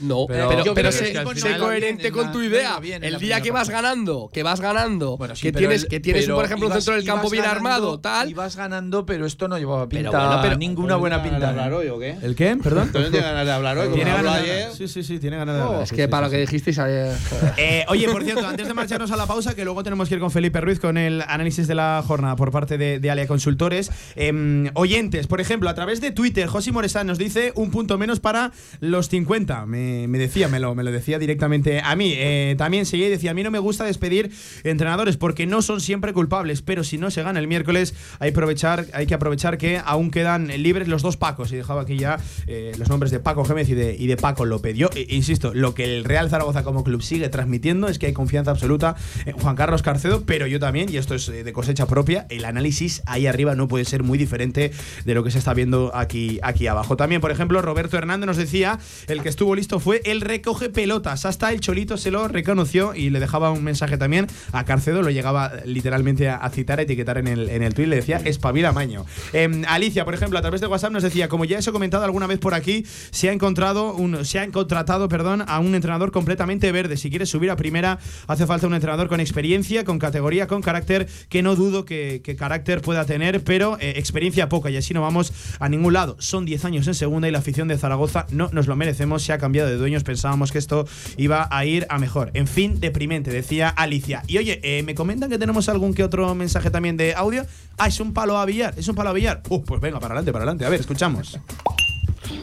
No, Pero- pero, pero sé, sé coherente con la- tu idea. bien en el día que vas ganando, que vas ganando, Bueno, sí, que tienes, el- que tienes por ejemplo, un ibas- centro del campo bien ganando, armado, tal. Ibas ganando, pero esto no llevaba pinta, Pero bueno, pero- ninguna buena ¿Tiene ganas de pinta. hablar hoy o qué? ¿El qué? ¿Perdón? Tiene ganas de hablar hoy. Tiene ganas ayer. Sí, sí, sí, tiene ganas de hablar. Es Sí, que sí, para sí, lo que sí. dijisteis ayer. Eh, oye, por cierto, antes de marcharnos a la pausa, que luego tenemos que ir con Felipe Ruiz con el análisis de la jornada por parte de, de Alia Consultores. em, oyentes, por ejemplo, a través de Twitter, José Moresán nos dice. 15, un punto menos para los 50. Me, decía, me lo, me lo decía directamente a mí. Eh, también seguía y decía, a mí no me gusta despedir entrenadores porque no son siempre culpables, pero si no se gana el miércoles hay, aprovechar, hay que aprovechar que aún quedan libres los dos Pacos. Y dejaba aquí ya eh, los nombres de Paco Gémez y de, y de Paco López. Yo, eh, insisto, lo que el Real Zaragoza como club sigue transmitiendo es que hay confianza absoluta en Juan Carlos Carcedo, pero yo también, y esto es de cosecha propia, el análisis ahí arriba no puede ser muy diferente de lo que se está viendo aquí, aquí abajo. También, por ejemplo, Roberto Hernández nos decía, el que estuvo listo fue el recoge pelotas. Hasta el Cholito se lo reconoció y le dejaba un mensaje también a Carcedo, lo llegaba literalmente a, citar, a etiquetar en el, en el tweet, le decía, espabila maño. Em, Alicia, por ejemplo, a través de WhatsApp nos decía, como ya os he comentado alguna vez por aquí, se ha encontrado un, se ha contratado, perdón, a un entrenador completamente verde. Si quieres subir a primera, hace falta un entrenador con experiencia, con categoría, con carácter, que no dudo que, carácter pueda tener, pero eh, experiencia poca y así no vamos a ningún lado. Son 10 años en segunda y la afición de Zaragoza no nos lo merecemos, se ha cambiado de dueños, pensábamos que esto iba a ir a mejor. En fin, deprimente, decía Alicia. Y oye, eh, me comentan que tenemos algún que otro mensaje también de audio. Ah, es un palo a billar, es un palo a billar. Uh, pues venga, para adelante, para adelante. A ver, escuchamos.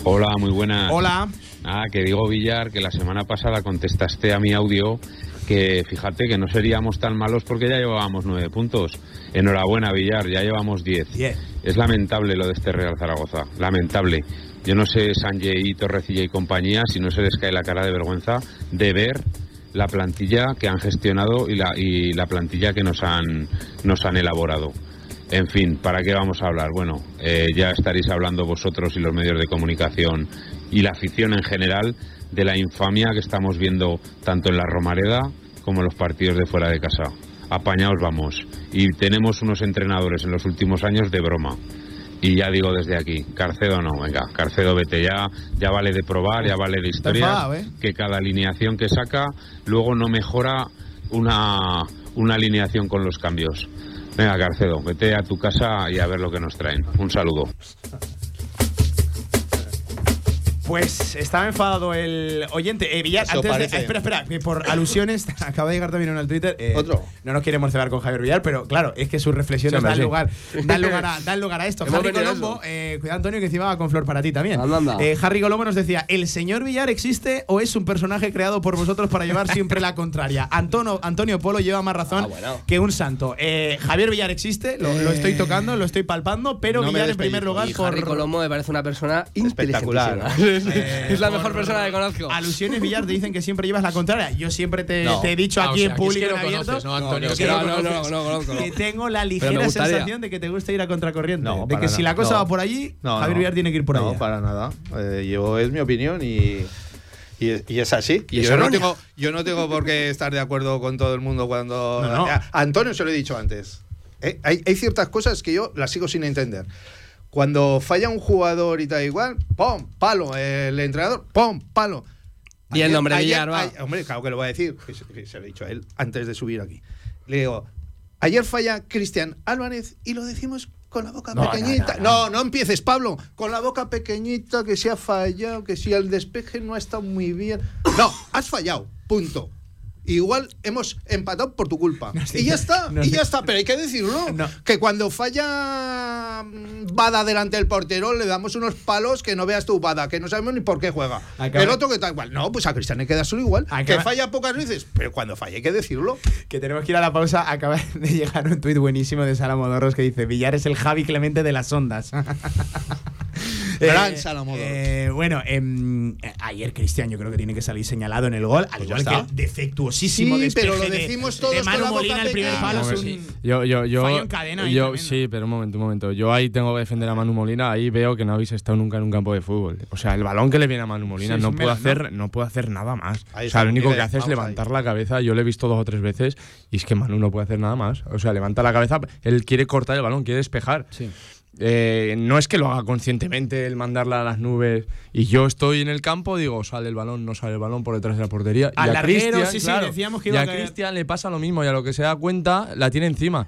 Hola, muy buenas. Hola. Ah, que digo Villar, que la semana pasada contestaste a mi audio que fíjate que no seríamos tan malos porque ya llevábamos nueve puntos. Enhorabuena Villar, ya llevamos diez. Es lamentable lo de este Real Zaragoza, lamentable. Yo no sé Sanjay, Torrecilla y compañía si no se les cae la cara de vergüenza de ver la plantilla que han gestionado y la, y la plantilla que nos han, nos han elaborado. En fin, ¿para qué vamos a hablar? Bueno, eh, ya estaréis hablando vosotros y los medios de comunicación y la afición en general de la infamia que estamos viendo tanto en la Romareda como en los partidos de fuera de casa. Apañaos vamos. Y tenemos unos entrenadores en los últimos años de broma. Y ya digo desde aquí, Carcedo no, venga, Carcedo vete ya, ya vale de probar, ya vale de historia, ¿eh? que cada alineación que saca luego no mejora una, una alineación con los cambios. Venga, Carcedo, vete a tu casa y a ver lo que nos traen. Un saludo. Pues estaba enfadado el oyente. Eh, Villar, Eso antes de- espera, espera, que por alusiones, acaba de llegar también uno al Twitter. eh, Otro. No nos queremos cebar con Javier Villar, pero claro, es que sus reflexiones Sí, dan, sí. lugar, dan, lugar a, dan lugar a esto. Harry Colombo, eh, cuidado Antonio, que encima va con flor para ti también. Anda, anda. Eh, Harry Colombo nos decía: ¿el señor Villar existe o es un personaje creado por vosotros para llevar siempre la contraria? Antonio, Antonio Polo lleva más razón Ah, bueno. que un santo. Eh, Javier Villar existe, lo, lo estoy tocando, lo estoy palpando, pero no Villar en primer lugar Y por. Harry Colombo me parece una persona Espectacular. Eh, es la mejor persona que conozco. Alusiones Villar te dicen que siempre llevas la contraria. Yo siempre te, No. te he dicho o aquí sea, en que es público que en no abierto conoces, ¿no, Antonio? que no no, no, no, no conozco, no. que tengo la ligera sensación de que te gusta ir a contracorriente. No, de que si la cosa No. va por allí, No, Javier no. Villar tiene que ir por No, allá. para nada. Eh, yo es mi opinión y, y, es, y es así. Y yo, no tengo, yo no tengo por qué estar de acuerdo con todo el mundo cuando. No, no. A a Antonio se lo he dicho antes. Eh, hay, hay ciertas cosas que yo las sigo sin entender. Cuando falla un jugador y tal igual, ¡pum! Palo. El entrenador, ¡pum! Palo. Di el nombre, Villar, va. ay- hombre, claro que lo voy a decir. que se, lo he dicho a él antes de subir aquí. Le digo, ayer falla Cristian Álvarez y lo decimos con la boca No, no, pequeñita. no, No no, empieces, Pablo. Con la boca pequeñita, que se ha fallado, que si el despeje no ha estado muy bien. No, has fallado. Punto. Igual hemos empatado por tu culpa. No, sí, y ya está, no, y ya está. Pero hay que decirlo. No. Que cuando falla mm, Bada delante del portero, le damos unos palos que no veas tú, Bada, que no sabemos ni por qué juega. Acaba- El otro que tal igual. No, pues a Cristian hay que dárselo igual. Acaba- Que falla pocas veces, pero cuando falla hay que decirlo. Que tenemos que ir a la pausa. Acaba de llegar un tuit buenísimo de Sala Modorros que dice: Villar es el Javi Clemente de las ondas. Gran Modorros. eh, bueno, em, eh, ayer Cristian yo creo que tiene que salir señalado en el gol, al Pues igual que el defectuosísimo Sí, pero lo de- decimos de, todos con Manu la boca Molina el primer palo. Es un- Yo, yo, yo, fallo en cadena ahí yo tremendo. sí, pero un momento, un momento. Yo ahí tengo que defender a Manu Molina. Ahí veo que no habéis estado nunca en un campo de fútbol. O sea, el balón que le viene a Manu Molina Sí, no puede hacer, no puede hacer nada más. Ahí o sea, lo único que hace es levantar la cabeza. Yo lo he visto dos o tres veces y es que Manu no puede hacer nada más. O sea, levanta la cabeza. Él quiere cortar el balón, quiere despejar. Eh, no es que lo haga conscientemente el mandarla a las nubes y yo estoy en el campo, digo, sale el balón, no sale el balón por detrás de la portería. Al y a Cristian, sí, sí, claro, decíamos que y iba a a caer. Cristian le pasa lo mismo y a lo que se da cuenta la tiene encima.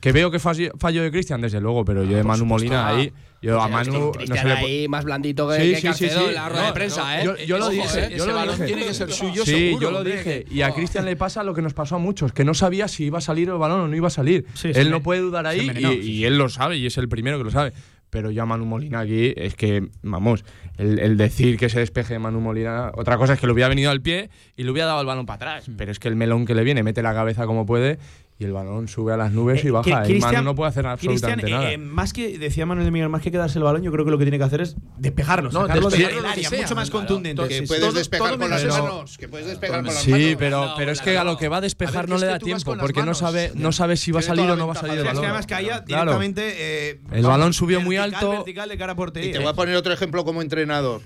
Que veo que fallo, fallo de Cristian, desde luego, pero yo de Manu Molina ahí, yo a Manu no Cristian se le ahí más blandito que, Sí, que sí, sí, Carcedo sí. en la rueda No, de prensa, no, ¿eh? yo- yo lo Ojo, dije, ¿eh? yo Ese lo balón dije. tiene que ser suyo Sí, seguro, yo lo hombre. dije. Y a Cristian le pasa lo que nos pasó a muchos, que no sabía si iba a salir el balón o no iba a salir. Él no puede dudar ahí y, y él lo sabe y es el primero que lo sabe. pero yo a Manu Molina aquí es que, vamos, el, el decir que se despeje de Manu Molina, otra cosa es que le hubiera venido al pie y le hubiera dado el balón para atrás, pero es que el melón que le viene mete la cabeza como puede y el balón sube a las nubes y baja. Eh, Que y Manu Cristian- no puede hacer absolutamente Cristian, nada. eh, más que, decía Manuel de Miguel, más que quedarse el balón, yo creo que lo que tiene que hacer es despejarlo, No, sacarlo del que área, sea, mucho más claro. contundente. Que sí, sí. puedes Todo- despejar todo con las manos. Que puedes despejar con las Sí, manos. pero, pero es que a lo que va a despejar A ver, no le que da tiempo, porque no sabe, no sabe si va a salir o no va a salir el Es que balón. además caía Claro. directamente. eh, El balón subió muy alto. Y te voy a poner otro ejemplo como entrenador.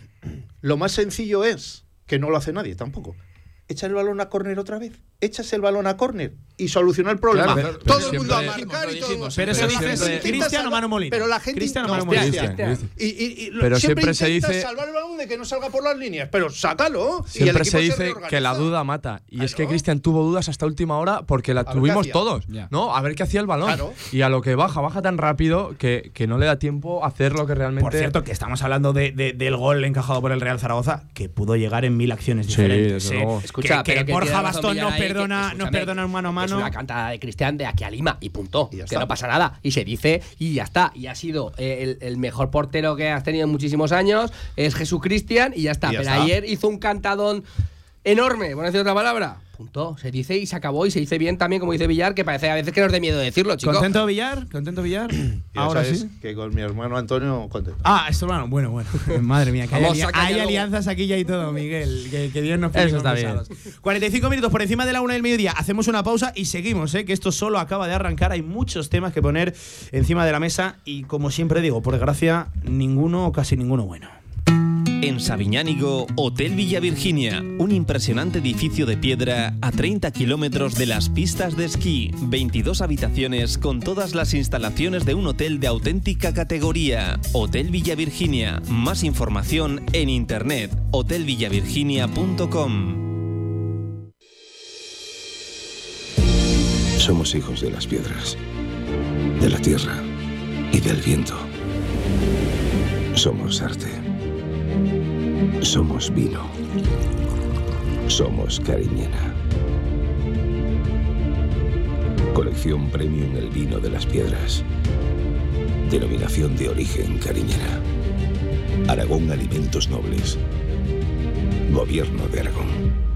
Lo más sencillo es, que no lo hace nadie tampoco, echar el balón a córner otra vez. Echas el balón a córner y soluciona el problema. Claro, pero- todo pero el mundo a marcar y todo Pero eso la dices gente intenta Cristian o salvar- Manu Molina. Pero la gente Cristian o no, Manu Molina. Y, y- Pero siempre, siempre se dice- salvar el balón de que no salga por las líneas, pero sácalo. y el Siempre se dice que la duda mata. Y es que. Cristian tuvo dudas hasta última hora porque la A tuvimos todos. Ya. ¿no? A ver qué hacía el balón. Claro. Y a lo que baja, baja tan rápido que, que no le da tiempo a hacer lo que realmente. Por cierto, que estamos hablando de- de- del gol encajado por el Real Zaragoza, que pudo llegar en mil acciones Sí, diferentes. ¿eh? Escucha, que, Borja Bastón no perdona, no escúchame, perdona un mano a Es mano. una cantada de Cristian de aquí a Lima y punto. Y que no pasa nada. Y se dice y ya está. Y ha sido eh, el, el mejor portero que has tenido en muchísimos años. Es Jesús Cristian y ya está. Y ya Pero está. ayer hizo un cantadón enorme, por decir otra palabra. Punto. Se dice y se acabó y se dice bien también, como dice Villar, que parece a veces que nos dé miedo decirlo, chicos. ¿Contento Villar? ¿Contento Villar? Ahora sí. Que con mi hermano Antonio contento. Ah, esto bueno, bueno, bueno. Madre mía, que hay, ali- alianzas aquí ya y todo, Miguel. Que, que Dios nos pille Eso está confesados. 45 minutos por encima de la una del mediodía. Hacemos una pausa y seguimos, ¿eh? que esto solo acaba de arrancar. Hay muchos temas que poner encima de la mesa y, como siempre digo, por desgracia, ninguno o casi ninguno bueno. En Sabiñánigo, Hotel Villa Virginia, un impresionante edificio de piedra a 30 kilómetros de las pistas de esquí, 22 habitaciones con todas las instalaciones de un hotel de auténtica categoría. Hotel Villa Virginia, más información en internet, hotelvillavirginia.com. Somos hijos de las piedras, de la tierra y del viento. Somos arte. Somos vino. Somos Cariñena. Colección Premium El Vino de las Piedras. Denominación de origen Cariñena. Aragón Alimentos Nobles. Gobierno de Aragón.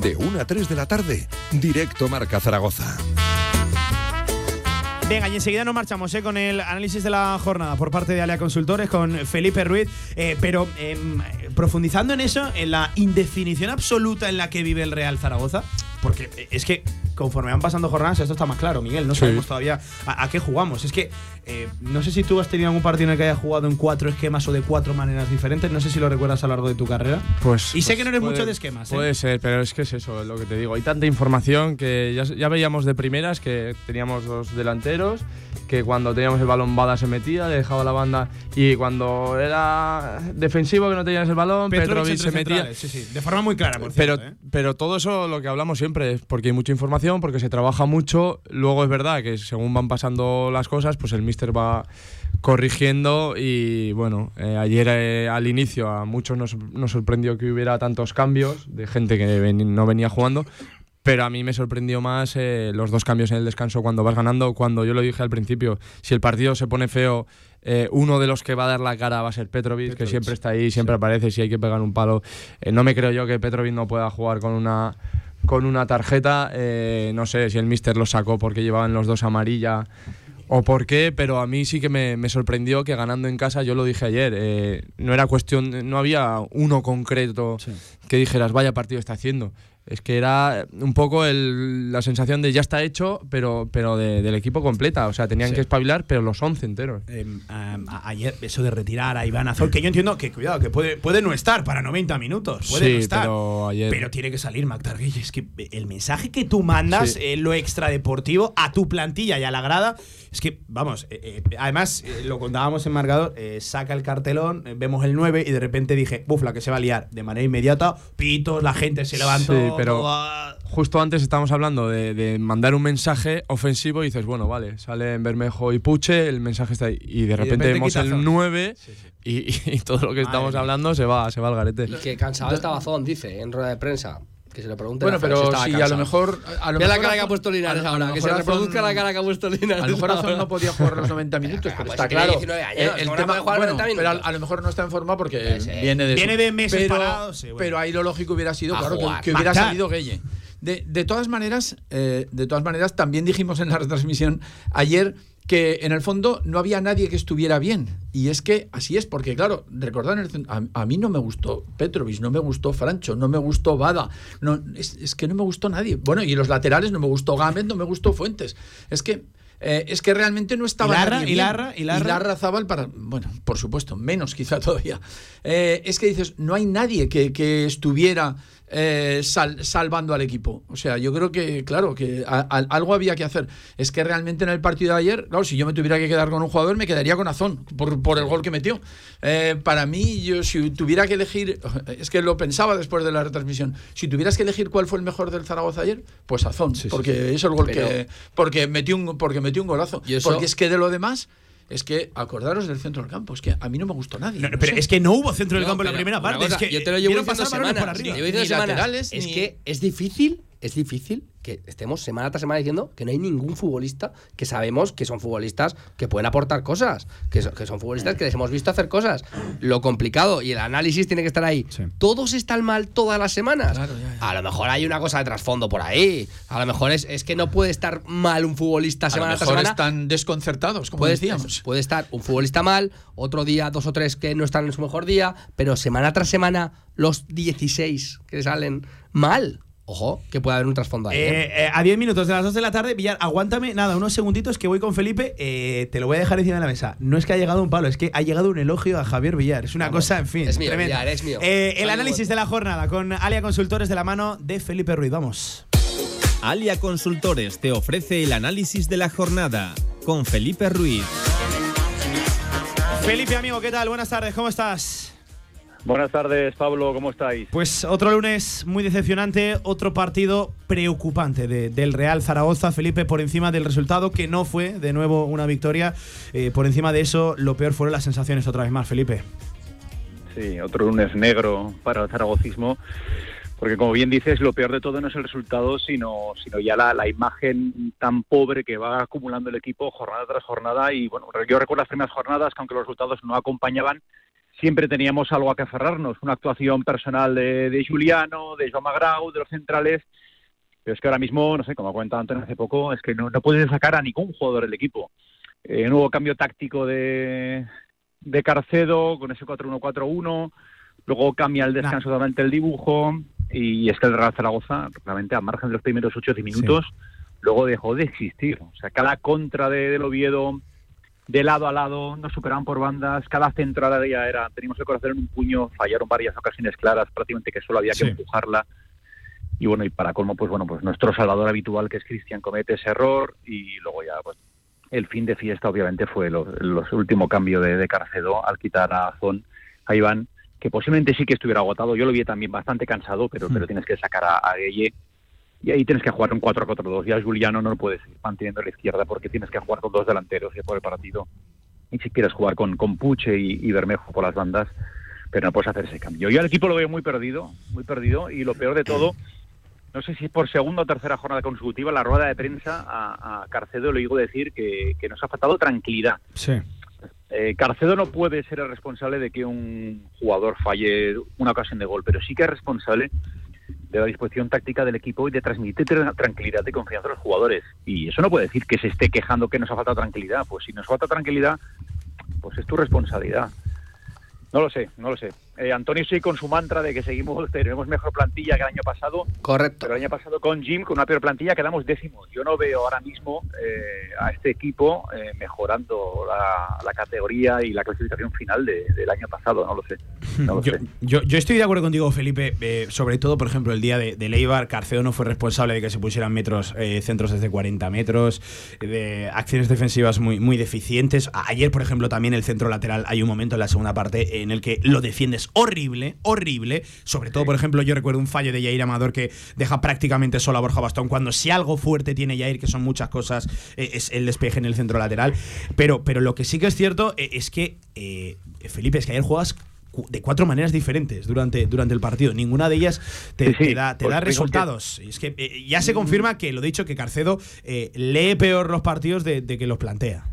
De 1 a 3 de la tarde, directo Marca Zaragoza. Venga, y enseguida nos marchamos ¿eh? con el análisis de la jornada por parte de Alea Consultores con Felipe Ruiz. Eh, pero em, profundizando en eso, en la indefinición absoluta en la que vive el Real Zaragoza, porque es que conforme van pasando jornadas, esto está más claro, Miguel. No Sí. sabemos todavía a, a qué jugamos. Es que eh, no sé si tú has tenido algún partido en el que hayas jugado en cuatro esquemas o de cuatro maneras diferentes. No sé si lo recuerdas a lo largo de tu carrera. Pues, Y sé que no eres puede- mucho de esquemas, ¿eh? Puede ser, pero es que es eso, es lo que te digo. Hay tanta información que ya, ya veíamos de primeras que teníamos dos delanteros, que cuando teníamos el balón Bada se metía, dejaba la banda, y cuando era defensivo que no tenías el balón, Petrovic Petrovic se metía. sí, sí, de forma muy clara, por Pero, cierto. ¿eh? pero todo eso lo que hablamos siempre es porque hay mucha información, porque se trabaja mucho. Luego es verdad que según van pasando las cosas, pues el míster va corrigiendo y bueno, eh, ayer eh, al inicio a muchos nos, nos sorprendió que hubiera tantos cambios de gente que ven- no venía jugando. Pero a mí me sorprendió más eh, los dos cambios en el descanso cuando vas ganando. Cuando yo lo dije al principio, si el partido se pone feo, eh, uno de los que va a dar la cara va a ser Petrovic, que siempre está ahí, siempre aparece. Si hay que pegar un palo, Eh, no me creo yo que Petrovic no pueda jugar con una con una tarjeta. eh, no sé si el Mister lo sacó porque llevaban los dos amarilla o por qué, pero a mí sí que me, me sorprendió que ganando en casa, yo lo dije ayer, eh, no era cuestión, no había uno concreto que dijeras, vaya partido está haciendo. Es que era un poco el- la sensación de ya está hecho, pero, pero de- del equipo completa. O sea, tenían Sí. que espabilar, pero los 11 enteros. Em, a- ayer, eso de retirar a Iván Azul, que yo entiendo que, cuidado, que puede, puede no estar para 90 minutos. Puede Sí, no estar. pero ayer- Pero tiene que salir Guille. Es que el mensaje que tú mandas, Sí. eh, lo extradeportivo, a tu plantilla y a la grada, es que, vamos, eh, eh, además, lo contábamos en marcador, saca el cartelón, vemos el 9 y de repente dije, buf, la que se va a liar. De manera inmediata, pitos, la gente se levantó. Pero justo antes estábamos hablando de, de mandar un mensaje ofensivo y dices, bueno, vale, sale en Bermejo y Puche, el mensaje está ahí. Y de repente, repente vemos el zona. 9 y, y todo lo que estamos mía. hablando se va, se va al garete. Y que cansado estaba Zon, dice, en rueda de prensa. Que se le pregunte Bueno, pero si a lo mejor. A lo Mira la cara que ha puesto Linares lo- lo ahora, que se reproduzca la cara que ha puesto Linares. A lo mejor no podía jugar los 90 minutos, pero Pues está claro. 19 años, el- ¿cómo el no tema, jugar bueno, 90 pero a, lo mejor no está en forma porque Ese. viene de, Viene de meses pero, parados, sí, bueno. pero ahí lo lógico hubiera sido, A claro, que, jugar. que hubiera salido Gueye. De, de todas maneras, eh, de todas maneras, también dijimos en la retransmisión ayer que en el fondo no había nadie que estuviera bien. Y es que así es, porque claro, recordad, a, a mí no me gustó Petrovic, no me gustó Francho, no me gustó Bada, no, es, es que no me gustó nadie. Bueno, y los laterales no me gustó Gámez, no me gustó Fuentes. Es que eh, es que realmente no estaba ¿Y Larra? nadie ¿Y bien. Larra? ¿Y Larra? Zabal para, bueno, por supuesto, menos quizá todavía. Eh, es que dices, no hay nadie que, que estuviera eh, sal- salvando al equipo. O sea, yo creo que, claro, que a- a- algo había que hacer. Es que realmente en el partido de ayer, claro, si yo me tuviera que quedar con un jugador, me quedaría con Azón, por, por el gol que metió. Eh, para mí, yo si tuviera que elegir, es que lo pensaba después de la retransmisión, si tuvieras que elegir cuál fue el mejor del Zaragoza ayer, pues Azón, porque es el gol Pero- que... Porque metió, un, porque metió un golazo. Y eso- Porque es que de lo demás... Es que acordaros del centro del campo, es que a mí no me gustó nadie. No, no pero sé. es que no hubo centro del No, campo en la primera parte. cosa, es que yo te lo llevo diciendo semanas. por arriba. Ni semanas. laterales, es ni- que es difícil, es difícil que estemos semana tras semana diciendo que no hay ningún futbolista que sabemos que son futbolistas que pueden aportar cosas, que son, que son futbolistas que les hemos visto hacer cosas. Lo complicado y el análisis tiene que estar ahí. Todos están mal todas las semanas. A lo mejor hay una cosa de trasfondo por ahí. A lo mejor es, es que no puede estar mal un futbolista a lo semana tras mejor semana. están desconcertados, como Puede, decíamos. puede estar un futbolista mal, otro día dos o tres que no están en su mejor día, pero semana tras semana los 16 que salen mal. Ojo, que puede haber un trasfondo ahí. ¿eh? Eh, eh, a 10 minutos de las 2 de la tarde, Villar, aguántame, nada, unos segunditos que voy con Felipe. eh, te lo voy a dejar encima de la mesa. No es que ha llegado un palo, es que ha llegado un elogio a Javier Villar. Es una Vamos, cosa, en fin. es mío. Villar, es mío. Eh, el análisis de la jornada con Alia Consultores de la mano de Felipe Ruiz. Vamos. Alia Consultores te ofrece el análisis de la jornada con Felipe Ruiz. Felipe, amigo, ¿qué tal? Buenas tardes, ¿cómo estás? Buenas tardes, Pablo, ¿cómo estáis? Pues otro lunes muy decepcionante, otro partido preocupante de- del Real Zaragoza, Felipe, por encima del resultado, que no fue de nuevo una victoria. Eh, por encima de eso, lo peor fueron las sensaciones otra vez más, Felipe. Sí, otro lunes negro para el zaragocismo, porque como bien dices, lo peor de todo no es el resultado, sino, sino ya la, la imagen tan pobre que va acumulando el equipo jornada tras jornada. Y bueno, yo recuerdo las primeras jornadas que aunque los resultados no acompañaban, siempre teníamos algo a que aferrarnos, una actuación personal de, de Juliano, de Joan Magrau, de los centrales, pero es que ahora mismo, no sé, como ha comentado Antonio hace poco, es que no, no puedes sacar a ningún jugador del equipo. Eh, nuevo cambio táctico de, de Carcedo con ese 4-1-4-1, luego cambia el descanso totalmente el dibujo y es que el Real Zaragoza, realmente a margen de los primeros 8 o 10 minutos, luego dejó de existir. O sea, cada contra de, del Oviedo, de lado a lado, nos superaban por bandas, cada centrada ya era, teníamos el corazón en un puño, fallaron varias ocasiones claras, prácticamente que solo había que Sí. empujarla. Y bueno, y para colmo, pues bueno, pues nuestro salvador habitual, que es Cristian, comete ese error y luego ya, pues el fin de fiesta obviamente fue lo- los último cambio de, de Carcedo al quitar a Zon, a Iván, que posiblemente sí que estuviera agotado. Yo lo vi también bastante cansado, pero, pero tienes que sacar a, a y ahí tienes que jugar un 4-4-2. Ya Juliano no lo puedes ir manteniendo a la izquierda porque tienes que jugar con dos delanteros y por el partido. Y si quieres jugar con, con Puche y, y Bermejo por las bandas, pero no puedes hacer ese cambio. Yo al equipo lo veo muy perdido, muy perdido, y lo peor de todo, no sé si por segunda o tercera jornada consecutiva, la rueda de prensa a, a Carcedo le digo decir que, que nos ha faltado tranquilidad. Sí. Eh, Carcedo no puede ser el responsable de que un jugador falle una ocasión de gol, pero sí que es responsable de la disposición táctica del equipo y de transmitir tra- tranquilidad y confianza a los jugadores. Y eso no puede decir que se esté quejando que nos ha faltado tranquilidad. Pues si nos falta tranquilidad, pues es tu responsabilidad. No lo sé, no lo sé. Eh, Antonio sí con su mantra de que seguimos, tenemos mejor plantilla que el año pasado. Correcto. Pero el año pasado con Jim, con una peor plantilla, quedamos décimos. Yo no veo ahora mismo eh, a este equipo eh, mejorando la, la categoría y la clasificación final de- del año pasado, no lo sé. No lo Yo, sé. yo- yo estoy de acuerdo contigo, Felipe. eh, sobre todo, por ejemplo, el día de, de Leibar, Carcedo no fue responsable de que se pusieran metros, eh, centros desde 40 metros, de acciones defensivas muy, muy deficientes. Ayer, por ejemplo, también el centro lateral, hay un momento en la segunda parte en el que lo defiendes horrible, horrible. Sobre todo, por ejemplo, yo recuerdo un fallo de Yair Amador que deja prácticamente solo a Borja Bastón. Cuando si algo fuerte tiene Yair, que son muchas cosas, eh, es el despeje en el centro lateral. Pero, pero lo que sí que es cierto eh, es que, eh, Felipe, es que ayer juegas de cuatro maneras diferentes durante, durante el partido. Ninguna de ellas te, Sí, sí, te da, te pues da digo resultados. Es que eh, ya se confirma que lo dicho, que Carcedo eh, lee peor los partidos de, de que los plantea.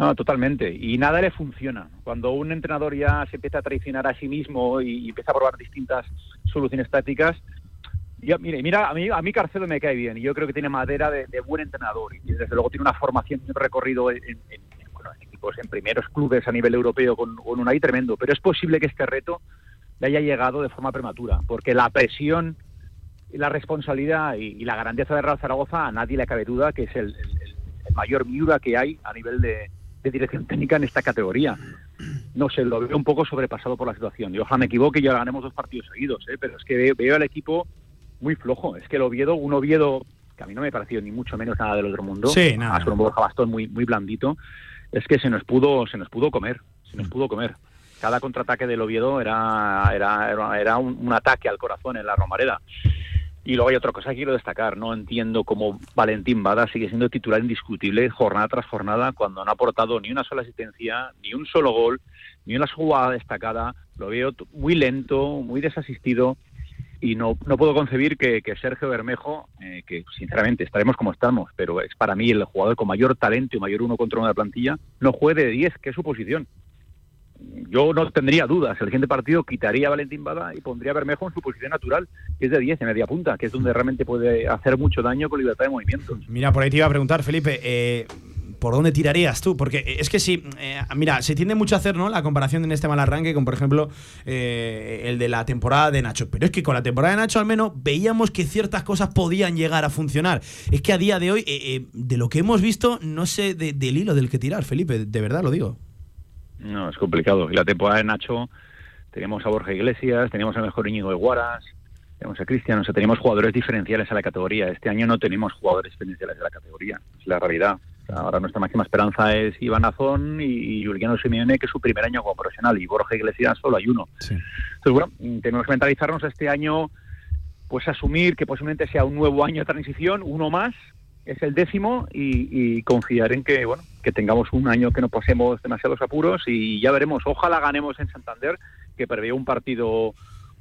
No, totalmente. Y nada le funciona. Cuando un entrenador ya se empieza a traicionar a sí mismo y, empieza a probar distintas soluciones tácticas, ya, mire, mira, a mí, a mí Carcedo me cae bien y yo creo que tiene madera de, buen entrenador y desde luego tiene una formación un recorrido en, equipos, en primeros clubes a nivel europeo con, un ahí tremendo. Pero es posible que este reto le haya llegado de forma prematura, porque la presión la responsabilidad y, la grandeza de Real Zaragoza a nadie le cabe duda que es el- el mayor miura que hay a nivel de, de dirección técnica en esta categoría. No sé, lo veo un poco sobrepasado por la situación. Y ojalá me equivoque y ahora ganemos dos partidos seguidos, ¿eh? pero es que veo, veo al equipo muy flojo. Es que el Oviedo, un Oviedo que a mí no me ha parecido ni mucho menos nada del otro mundo, Sí, nada. con un Borja Bastón muy, muy blandito, es que se nos pudo, se nos pudo comer, se nos pudo comer. Cada contraataque del Oviedo era, era, era, era un, un ataque al corazón en la Romareda. Y luego hay otra cosa que quiero destacar. No entiendo cómo Valentín Bada sigue siendo titular indiscutible jornada tras jornada cuando no ha aportado ni una sola asistencia, ni un solo gol, ni una jugada destacada. Lo veo muy lento, muy desasistido y no, no puedo concebir que, que Sergio Bermejo, eh, que sinceramente estaremos como estamos, pero es para mí el jugador con mayor talento y mayor uno contra uno de la plantilla, no juegue de 10, que es su posición. Yo no tendría dudas. El siguiente partido quitaría a Valentín Bada y pondría a Bermejo en su posición natural, que es de 10, en media punta, que es donde realmente puede hacer mucho daño con libertad de movimientos. Mira, por ahí te iba a preguntar, Felipe, eh, ¿por dónde tirarías tú? Porque es que sí, eh, mira, se tiende mucho a hacer ¿no? la comparación en este mal arranque con, por ejemplo, eh, el de la temporada de Nacho. Pero es que con la temporada de Nacho al menos veíamos que ciertas cosas podían llegar a funcionar. Es que a día de hoy, eh, eh, de lo que hemos visto, no sé de- del hilo del que tirar, Felipe, de verdad lo digo. No, es complicado. Y la temporada de Nacho, tenemos a Borja Iglesias, tenemos al mejor Íñigo de Guaras, tenemos a Cristian, o sea, tenemos jugadores diferenciales a la categoría. Este año no tenemos jugadores diferenciales de la categoría, es la realidad. O sea, ahora nuestra máxima esperanza es Iván Azón y, Juliano Simeone, que es su primer año como profesional, y Borja Iglesias solo hay uno. Entonces, bueno, tenemos que mentalizarnos este año, pues asumir que posiblemente sea un nuevo año de transición, uno más, es el décimo, y, y confiar en que, bueno, que tengamos un año que no pasemos demasiados apuros y ya veremos. Ojalá ganemos en Santander, que prevé un partido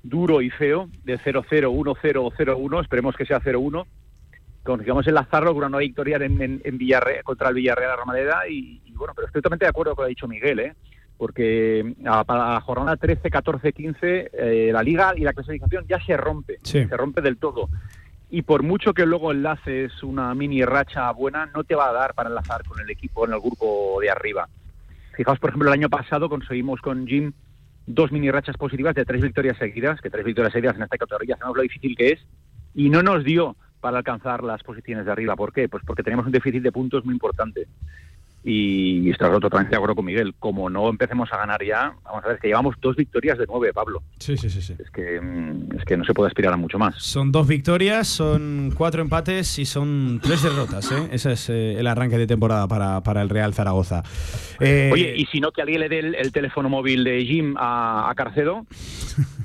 duro y feo, de 0-0, 1-0 o 0-1, esperemos que sea 0-1. Consigamos enlazarlo con una nueva victoria en, en, en Villarreal, contra el Villarreal de la Romareda y, y, bueno, pero estoy totalmente de acuerdo con lo que ha dicho Miguel, ¿eh? porque a, para la jornada 13, 14, 15 eh, la liga y la clasificación ya se rompe, Sí. se rompe del todo. Y por mucho que luego enlaces una mini racha buena, no te va a dar para enlazar con el equipo en el grupo de arriba. Fijaos, por ejemplo, el año pasado conseguimos con Jim dos mini rachas positivas de tres victorias seguidas, que tres victorias seguidas en esta categoría sabemos lo difícil que es, y no nos dio para alcanzar las posiciones de arriba. ¿Por qué? Pues porque tenemos un déficit de puntos muy importante. Y estoy totalmente de acuerdo con Miguel. Como no empecemos a ganar ya, vamos a ver que llevamos dos victorias de nueve, Pablo. Sí, sí, sí. sí. Es que, mm, es que no se puede aspirar a mucho más. Son dos victorias, son cuatro empates y son tres derrotas. ¿eh? Ese es eh, el arranque de temporada para, para el Real Zaragoza. Eh, Oye, y si no, que alguien le dé el, el teléfono móvil de Jim a, a Carcedo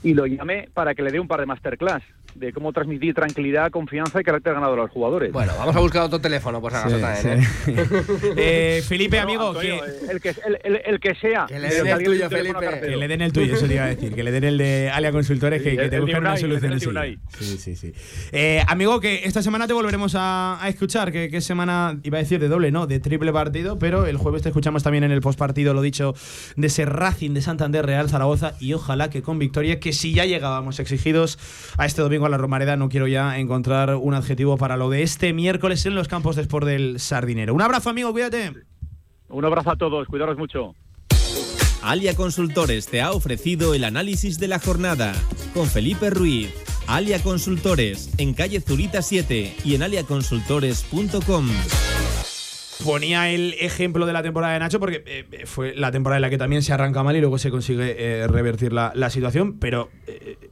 y lo llame para que le dé un par de masterclass de cómo transmitir tranquilidad, confianza y carácter ganador a los jugadores. Bueno, vamos a buscar otro teléfono, pues a Sí, también, ¿eh? Eh, Felipe, Bueno, amigo, Antonio, que, el, que, el, el- el que sea. Que le den el tuyo, Felipe. Que le den el tuyo, eso te iba a decir. Que le den el de Alia Consultores, que, Sí, que te busquen una solución. Sí, sí, sí. Eh, amigo, que esta semana te volveremos a, a escuchar. Que, que semana, iba a decir de doble, no, de triple partido. Pero el jueves te escuchamos también en el postpartido, lo dicho, de ese Racing de Santander Real Zaragoza. Y ojalá que con victoria, que si ya llegábamos exigidos a este domingo a la Romareda, no quiero ya encontrar un adjetivo para lo de este miércoles en los campos de Sport del Sardinero. Un abrazo, amigo, cuídate. Un abrazo a todos, cuidaros mucho. Alia Consultores te ha ofrecido el análisis de la jornada con Felipe Ruiz. Alia Consultores, en calle Zurita 7 y en aliaconsultores.com. Ponía el ejemplo de la temporada de Nacho porque eh, fue la temporada en la que también se arranca mal y luego se consigue eh, revertir la, la situación, pero eh, eh,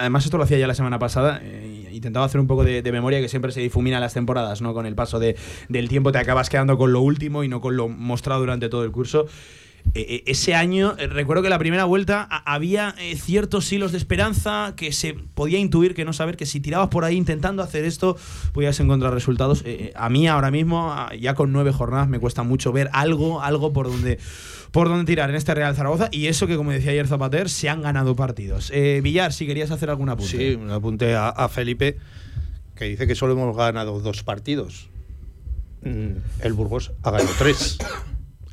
además esto lo hacía ya la semana pasada, eh, intentaba hacer un poco de, de memoria que siempre se difumina las temporadas, ¿no? Con el paso de, del tiempo te acabas quedando con lo último y no con lo mostrado durante todo el curso. Eh, eh, ese año, eh, recuerdo que la primera vuelta a- había eh, ciertos hilos de esperanza que se podía intuir que no saber que si tirabas por ahí intentando hacer esto, podías encontrar resultados. Eh, eh, a mí ahora mismo, a- ya con nueve jornadas, me cuesta mucho ver algo, algo por donde por donde tirar en este Real Zaragoza y eso que como decía ayer Zapater se han ganado partidos. Villar, si querías hacer algún apunte. Sí, un apunte a, a Felipe que dice que solo hemos ganado dos partidos. Mm, El Burgos ha ganado tres.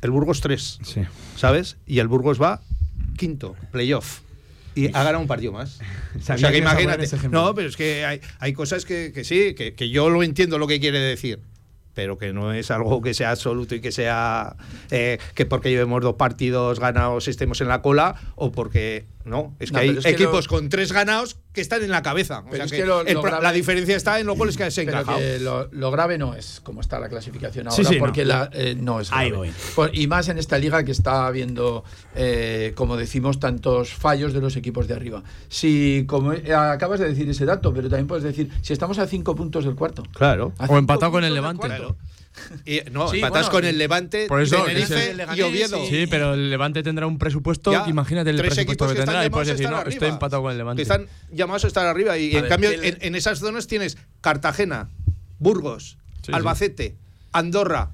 El Burgos tres. Sí. ¿Sabes? Y el Burgos va quinto, playoff. Y ha ganado un partido más. O sea que imagínate. No, pero es que hay, hay cosas que, que sí, que, que yo lo entiendo lo que quiere decir. Pero que no es algo que sea absoluto y que sea eh, que porque llevemos dos partidos ganados estemos en la cola o porque no. Es que No, hay pero es que equipos lo- con tres ganados que están en la cabeza. O Pero sea es que que lo- el lo pro- grave- la diferencia está en los goles que se encajado. que lo, lo grave no es cómo está la clasificación ahora, Sí, sí, no. porque la, eh, no es Ahí grave. voy. Por- y más en esta liga que está habiendo, eh, como decimos, tantos fallos de los equipos de arriba. Si, como eh, acabas de decir ese dato, pero también puedes decir, si estamos a cinco puntos del cuarto. Claro. O empatado con el Levante. Y, no, Sí, empatas bueno, con el Levante, Por eso, Tenerife el y Oviedo. Sí, pero el Levante tendrá un presupuesto. Ya, imagínate el presupuesto que que tendrá y puedes decir, no, estoy arriba. empatado con el Levante. Que están llamados a estar arriba. Y A en ver, cambio, el- en, en esas zonas tienes Cartagena, Burgos, Sí, Albacete, Andorra.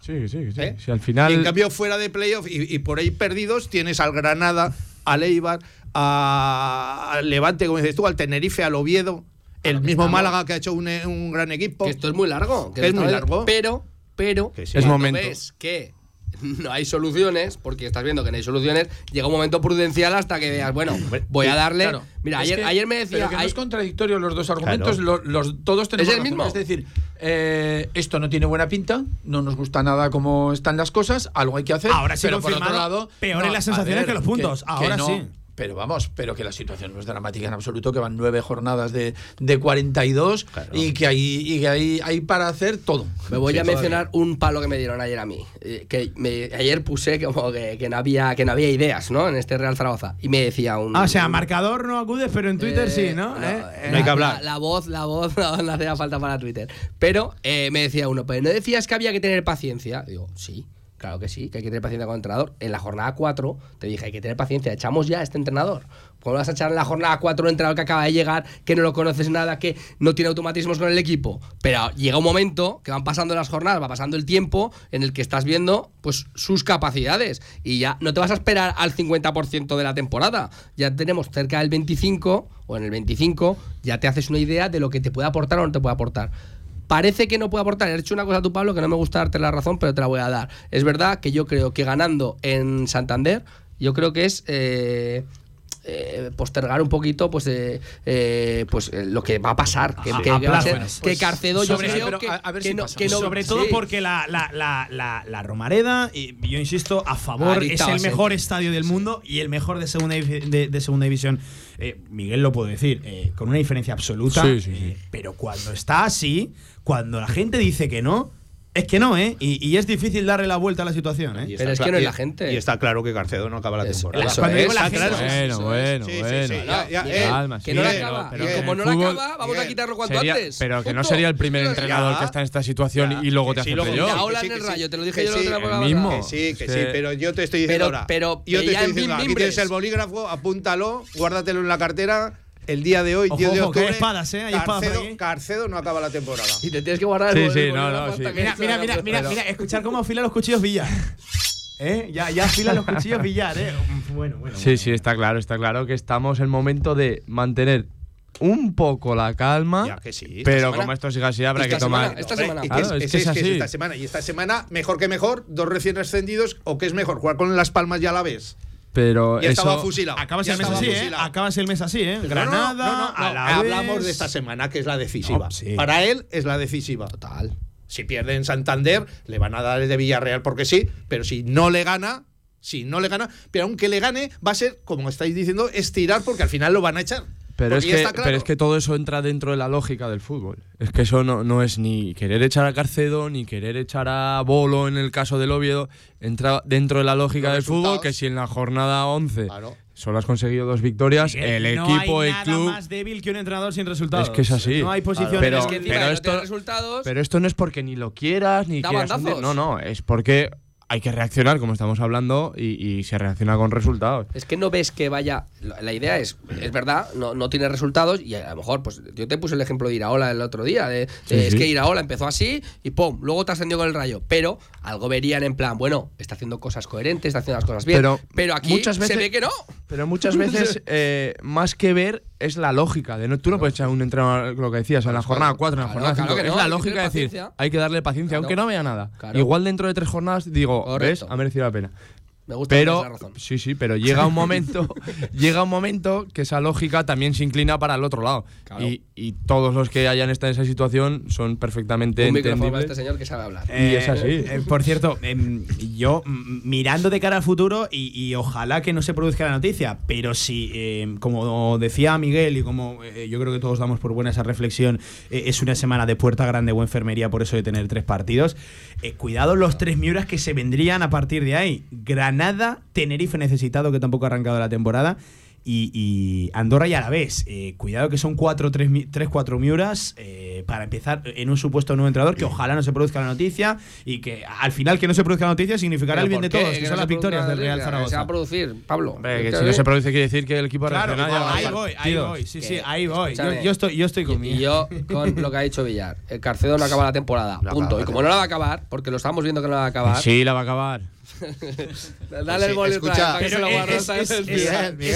Sí, sí, sí. ¿eh? Si al final. Y en cambio, fuera de playoff y, y por ahí perdidos, tienes al Granada, al Eibar, a- al Levante, como dices tú, al Tenerife, al Oviedo, el mismo estamos. Málaga que ha hecho un, un gran equipo. Que esto es muy largo. Que es muy largo. Pero, pero, Que sí. Es momento. ves que no hay soluciones, porque estás viendo que no hay soluciones, llega un momento prudencial hasta que veas, bueno, voy a darle. Claro. Mira, ayer, que- ayer me decía. Pero que no hay- es contradictorio los dos argumentos, Claro. los, todos tenemos ¿Es el razón. mismo? Es decir, eh, esto no tiene buena pinta, no nos gusta nada cómo están las cosas, algo hay que hacer. Ahora sí pero por otro lado, peores las sensaciones que los puntos. Ahora no, sí. Pero vamos, pero que la situación no es dramática en absoluto, que van nueve jornadas de, de 42 y que hay, y que hay, hay para hacer todo. Me voy Sí, a todavía. mencionar un palo que me dieron ayer a mí. Eh, que me- ayer puse como que, que no había, que no había ideas, ¿no? En este Real Zaragoza. Y me decía un. Ah, o sea, un- marcador no acudes, pero en Twitter Eh, sí, ¿no? no, ¿Eh? eh, No hay que la- hablar. La, la voz, la voz no, no hacía falta para Twitter. Pero eh, me decía uno, pero ¿no decías que había que tener paciencia? Digo, sí, claro que sí, que hay que tener paciencia con el entrenador. En la jornada 4 te dije, hay que tener paciencia, echamos ya a este entrenador. ¿Cómo vas a echar en la jornada 4 un entrenador que acaba de llegar, que no lo conoces nada, que no tiene automatismos con el equipo? Pero llega un momento que van pasando las jornadas, va pasando el tiempo en el que estás viendo pues sus capacidades y ya no te vas a esperar al 50% de la temporada. Ya tenemos cerca del 25 o en el 25 ya te haces una idea de lo que te puede aportar o no te puede aportar. Parece que no puede aportar. He hecho una cosa a tu Pablo que no me gusta darte la razón, pero te la voy a dar. Es verdad que yo creo que ganando en Santander, yo creo que es eh, eh, postergar un poquito pues eh, eh, pues eh, lo que va a pasar que, A- que- a que va a ser- que Pues, Carcedo yo sobre- creo pero que, a- ver que si no, pasa. que no- Sobre todo sí. porque la, la, la, la, la Romareda, y yo insisto, a favor, es el mejor estadio del mundo y el mejor de segunda, de, de segunda división. Eh, Miguel lo puedo decir, eh, con una diferencia absoluta. Sí, sí, eh, pero cuando está así, cuando la gente dice que no, es que no, ¿eh? Y, y es difícil darle la vuelta a la situación, ¿eh? Pero es que no es la gente. Y está claro que Carcedo no acaba la temporada. eso Cuando digo es. la Está gente- claro. Bueno, bueno, Sí, sí, bueno. sí, ya, ya, Miguel, eh, Calma, que no la pero- acaba. pero como no la acaba, vamos a quitarlo cuanto Sería- antes. pero que no sería el primer Ya. entrenador que está en esta situación Ya, y luego te hace playoff. Que sí, el rayo, te lo dije yo la mismo. Que sí, que sí, pero yo te estoy diciendo Pero- ahora. pero yo te ya estoy en diciendo, aquí tienes el bolígrafo, apúntalo, guárdatelo en la cartera. El día de hoy, Ojo, 10 de ojo, que hay octubre, espadas, ¿eh? Hay espadas por Carcedo, no acaba la temporada. Y te tienes que guardar Sí, el sí, el no, no, sí. Mira, mira, mira, mira, mira, escuchar cómo afila los cuchillos billar. ¿Eh? Ya, ya afila los cuchillos billar, ¿eh? Bueno, bueno. Sí, sí, está claro, está claro que estamos en el momento de mantener un poco la calma, Ya que sí. pero semana- como esto siga así habrá que tomar... semana- esta semana. y que Claro, es, es que es es así. esta semana. Y esta semana, mejor que mejor, dos recién ascendidos, o que es mejor, jugar con las palmas ya a la vez. Pero Ya estaba eso... fusilado. Acabas ya el mes estaba así, ¿eh? Acabas el mes así, ¿eh? No, no, Granada, no, no, no, Alavés. Hablamos de esta semana, que es la decisiva. No, sí. Para él es la decisiva. Total. Si pierde en Santander, le van a dar el de Villarreal porque sí, pero si no le gana, Si no le gana, pero aunque le gane, va a ser, como estáis diciendo, estirar porque al final lo van a echar. Pero es, que, claro. pero es que todo eso entra dentro de la lógica del fútbol. Es que eso no, no es ni querer echar a Carcedo, ni querer echar a Bolo en el caso del Oviedo. Entra dentro de la lógica Los del fútbol que si en la jornada 11 Claro. solo has conseguido dos victorias, el no equipo, hay el nada club. más débil que un entrenador sin resultados. Es que es así. No hay posiciones Pero, Es que pero esto, resultados, pero esto no es porque ni lo quieras, ni quieras. hundir. No, no, es porque hay que reaccionar, como estamos hablando, y, y se reacciona con resultados. Es que no ves que vaya. La idea es, es verdad, no, no tiene resultados y a lo mejor, pues yo te puse el ejemplo de Iraola el otro día. De, de- Sí, es sí. que Iraola empezó así y ¡pum! Luego te ascendió con el rayo. Pero algo verían en plan, bueno, está haciendo cosas coherentes, está haciendo las cosas bien. Pero Pero, aquí muchas veces- se ve que no. Pero muchas veces, eh, más que ver, es la lógica. De no, tú no puedes echar un entrenador, lo que decías, en la jornada 4, en la jornada claro 5. que es la lógica de decir, hay que darle paciencia, aunque no vea nada. Igual dentro de tres jornadas digo, ¿ves? Ha merecido la pena. Me gusta Pero, la razón. sí, sí, pero llega un momento, llega un momento que esa lógica también se inclina para el otro lado. Claro. Y, y todos los que hayan estado en esa situación son perfectamente Un micrófono para entendibles. este señor que sabe hablar. Y es así. Eh, por cierto, em, yo mm, mirando de cara al futuro y, y ojalá que no se produzca la noticia, pero si, em, como decía Miguel y como eh, yo creo que todos damos por buena esa reflexión, eh, es una semana de puerta grande o enfermería por eso de tener tres partidos, eh, cuidado los tres miuras que se vendrían a partir de ahí. Granada, Tenerife necesitado, que tampoco ha arrancado la temporada. Y, y Andorra y Alavés. Eh, cuidado que son 4 3 4 miuras eh, para empezar en un supuesto nuevo entrenador que ojalá no se produzca la noticia y que al final que no se produzca la noticia significará el bien de todos, que, no son se las victorias del Real la- que Se va a Zaragoza. producir, Pablo. Hombre, que si no se produce quiere decir que el equipo Claro, ha ahí voy, ahí voy, sí, sí, Que- ahí voy. Yo, yo estoy, yo estoy Y- conmigo. Y yo, con lo que ha dicho Villar, el Carcedo no acaba la temporada. No punto. Y como no la va a acabar, porque lo estamos viendo que no la va a acabar, Sí, la va a acabar. Dale el Sí, boli escucha, otra vez para que pero se lo guarde es-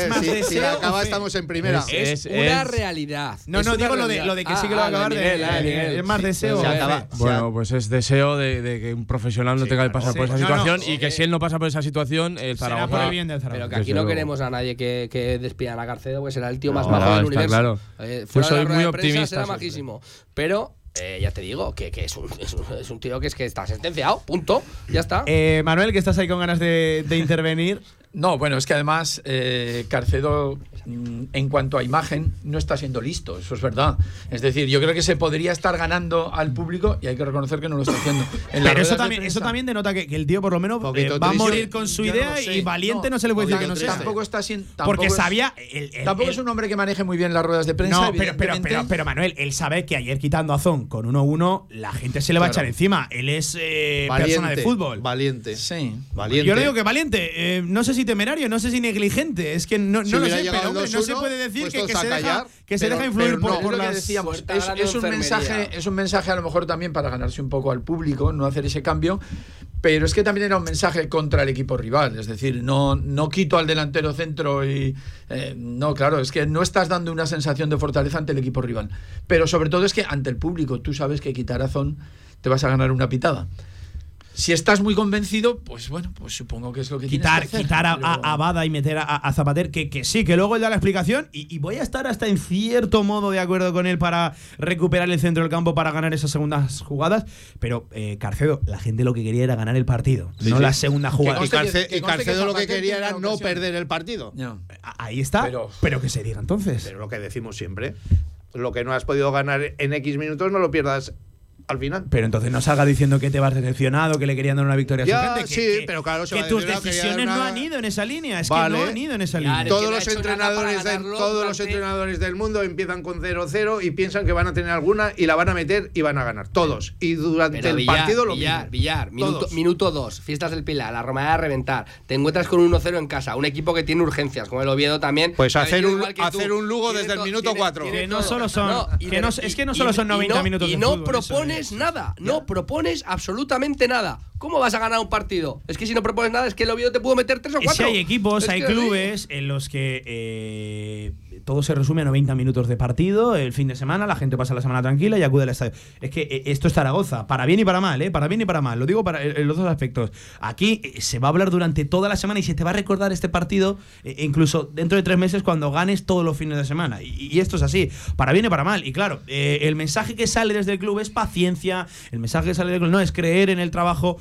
más si- si, deseo la o acaba estamos en primera. Es- una es- realidad. No, no, digo lo de, lo de que Ah, sí que lo va a acabar. de-. Es más deseo. Se o acaba. fe. Bueno, pues es deseo de, de que un profesional no Sí, tenga que pasar por esa No, no, situación y que si él no pasa por esa situación, el Será Zaragoza. por el bien del Pero que aquí no queremos a nadie que, que despidan a Carcedo, pues será el tío más No, majo del universo. claro. Eh, Yo soy muy optimista será majísimo. Pero eh, ya te digo que, que es, un, es, un, es un tío que es que está sentenciado. Punto. Ya está. Eh, Manuel, que estás ahí con ganas de, de intervenir. No, bueno, es que además eh, Carcedo, en cuanto a imagen, no está siendo listo, eso es verdad. Es decir, yo creo que se podría estar ganando al público y hay que reconocer que no lo está haciendo. En Pero eso también, eso también denota que, que el tío por lo menos eh, va a morir con su no idea sé. y valiente no, se le puede decir que no sea. Tampoco está siendo. Porque es- sabía. el- el- Tampoco el- es un hombre que maneje muy bien las ruedas de prensa. No, pero, pero, pero, evidentemente. pero, Manuel, él sabe que ayer quitando a Zon con 1-1, la gente se le va a echar encima. Él es eh, Valiente, persona de fútbol. Valiente. Sí. Valiente. Yo no digo que valiente, eh, no sé si temerario, no sé si negligente, es que no, Si no lo sé, pero hombre, no se 2-1, puede decir que, puestos que se deja, callar, que se Pero- deja influir pero por, no, por es lo que las- decíamos, es, un mensaje, es un mensaje a lo mejor también para ganarse un poco al público, no hacer ese cambio, pero es que también era un mensaje contra el equipo rival, es decir, no, no quito al delantero centro y eh, no, claro, es que no estás dando una sensación de fortaleza ante el equipo rival, pero sobre todo es que ante el público, tú sabes que quitar a Zon te vas a ganar una pitada. Si estás muy convencido, pues bueno, pues supongo que es lo que tienes quitar, que hacer, quitar a, pero- a- a Bada y meter a, a Zapater, que, que sí, que luego él da la explicación y, y voy a estar hasta en cierto modo de acuerdo con él para recuperar el centro del campo para ganar esas segundas jugadas, pero eh, Carcedo, la gente lo que quería era ganar el partido, Sí, no sí. la segunda Que jugada. y, Carce- que y conste que Carcedo lo que quería era no perder el partido. Ahí está, pero, Pero- que se diga entonces. Pero lo que decimos siempre, lo que no has podido ganar en X minutos no lo pierdas al final. Pero entonces no salga diciendo que te vas decepcionado, que le querían dar una victoria a su Ya, gente, que- sí, que- pero claro, se que tus decisiones dar no una- han ido en esa línea, es Vale. que no han ido en esa Ya, línea. Todos los entrenadores del, todos los entrenadores del mundo empiezan con 0-0 y piensan que van a tener alguna y la van a meter y van a ganar todos. Y durante Pero el Villar, partido lo Villar, mismo. Villar, minuto, Todos. minuto dos, fiestas del Pilar, la Romareda a reventar. Te encuentras con un 1-0 en casa, un equipo que tiene urgencias, como el Oviedo también. Pues hacer un- hacer un Lugo desde el to- minuto tiene- cuatro. tiene Que no solo son- es que no y- solo son y 90 no- minutos Y no eso propones es. nada, no propones absolutamente nada. ¿Cómo vas a ganar un partido? Es que si no propones nada, es que el Oviedo te pudo meter 3 o Es 4. que hay equipos, Es hay clubes en los que eh, todo se resume a 90 minutos de partido, el fin de semana, la gente pasa la semana tranquila y acude al estadio. Es que eh, esto es Zaragoza, para bien y para mal, ¿eh? Para bien y para mal, lo digo para, en los dos aspectos. Aquí eh, se va a hablar durante toda la semana y se te va a recordar este partido eh, incluso dentro de tres meses cuando ganes todos los fines de semana. Y, esto es así, para bien y para mal. Y claro, el mensaje que sale desde el club es paciencia, el mensaje que sale del club no es creer en el trabajo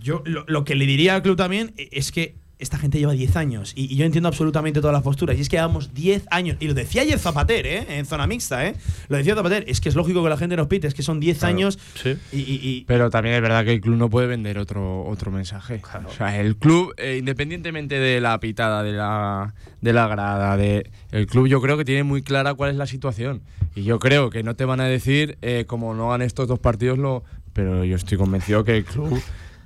yo lo, que le diría al club también es que esta gente lleva 10 años y, y yo entiendo absolutamente todas las posturas. Y es que llevamos 10 años. Y lo decía ayer Zapater, ¿eh? En zona mixta, ¿eh? Lo decía Zapater. Es que es lógico que la gente nos pite. Es que son 10 Claro. años. Sí. Y, y- y- Pero también es verdad que el club no puede vender otro, otro mensaje. O sea, el club, eh, independientemente de la pitada, de la, de la grada, de, el club yo creo que tiene muy clara cuál es la situación. Y yo creo que no te van a decir, eh, como no hagan estos dos partidos, lo, pero yo estoy convencido que el club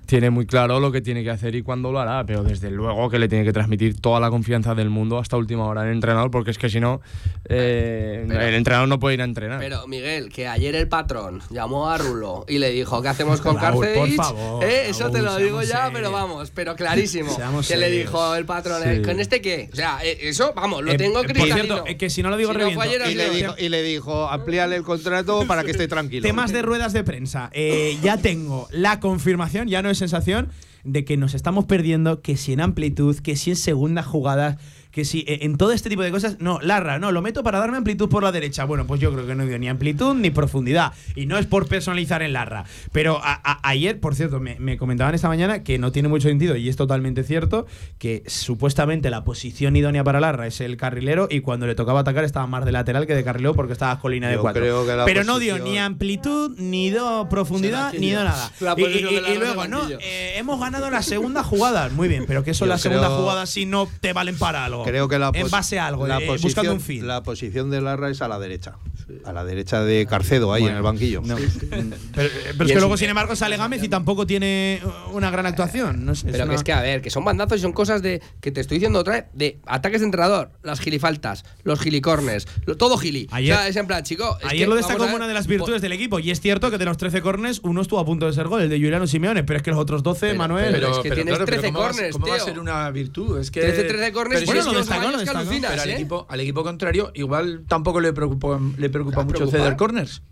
tiene muy claro lo que tiene que hacer y cuándo lo hará. Pero desde luego que le tiene que transmitir toda la confianza del mundo hasta última hora al entrenador, porque es que si no, eh, Pero- el entrenador no puede ir a entrenar. Pero, Miguel, que ayer el patrón llamó a Rulo y le dijo, ¿qué hacemos con Raúl, por favor, Eh, Eso te lo digo ya, serios. pero vamos, pero clarísimo. Seamos que le dijo el patrón, Sí. eh, ¿con este qué? O sea, eh, eso, vamos, lo Eh, tengo eh, por cristalino. cierto, eh, que si no lo digo, Si reviento. ayer, Y le, dijo, y le dijo, amplíale el contrato para que esté tranquilo. Temas de ruedas de prensa. Eh, ya tengo la confirmación, ya no es sensación, de que nos estamos perdiendo, que si en amplitud, que si en segundas jugadas, que si eh, en todo este tipo de cosas. No, Larra, no, lo meto para darme amplitud por la derecha. Bueno, pues yo creo que no dio ni amplitud ni profundidad. Y no es por personalizar en Larra. Pero a- a- ayer, por cierto, me, me comentaban esta mañana que no tiene mucho sentido, y es totalmente cierto, que supuestamente la posición idónea para Larra es el carrilero, y cuando le tocaba atacar estaba más de lateral que de carrilero porque estaba colina de Yo cuatro. creo que la Pero no dio ni amplitud, ni dio profundidad, ni dio nada. Y, luego, no, eh, hemos ganado la segunda jugada. Muy bien, pero que son Yo las segundas creo- jugadas si no te valen para algo. Creo que la En base a algo, la eh, posición, buscando un fin. La posición de Larra es a la derecha. A la derecha de Carcedo, ahí Bueno, en el banquillo. no. Pero, pero es que luego, sin embargo, sale Gámez y tampoco tiene una gran actuación. No sé, Pero una- que es que, a ver, que son bandazos y son cosas de que te estoy diciendo otra vez, de ataques de entrenador, las gilifaltas, los gilicornes, lo- todo gili. Ayer- o sea, es en plan, chico. es Ayer que lo destacó como una de las virtudes del equipo. Y es cierto que de los 13 corners, uno estuvo a punto de ser gol, el de Juliano Simeone. Pero es que los otros 12, Manuel. Pero, es que pero tienes claro, pero 13 ¿cómo va a- corners, ¿Cómo va a ser una virtud? Es que 13, 13 corners, pero bueno, si lo es que- destacó, lo pero destacó. al ¿eh? equipo, al equipo contrario, igual tampoco le preocupa, le preocupa mucho preocupar? ceder corners.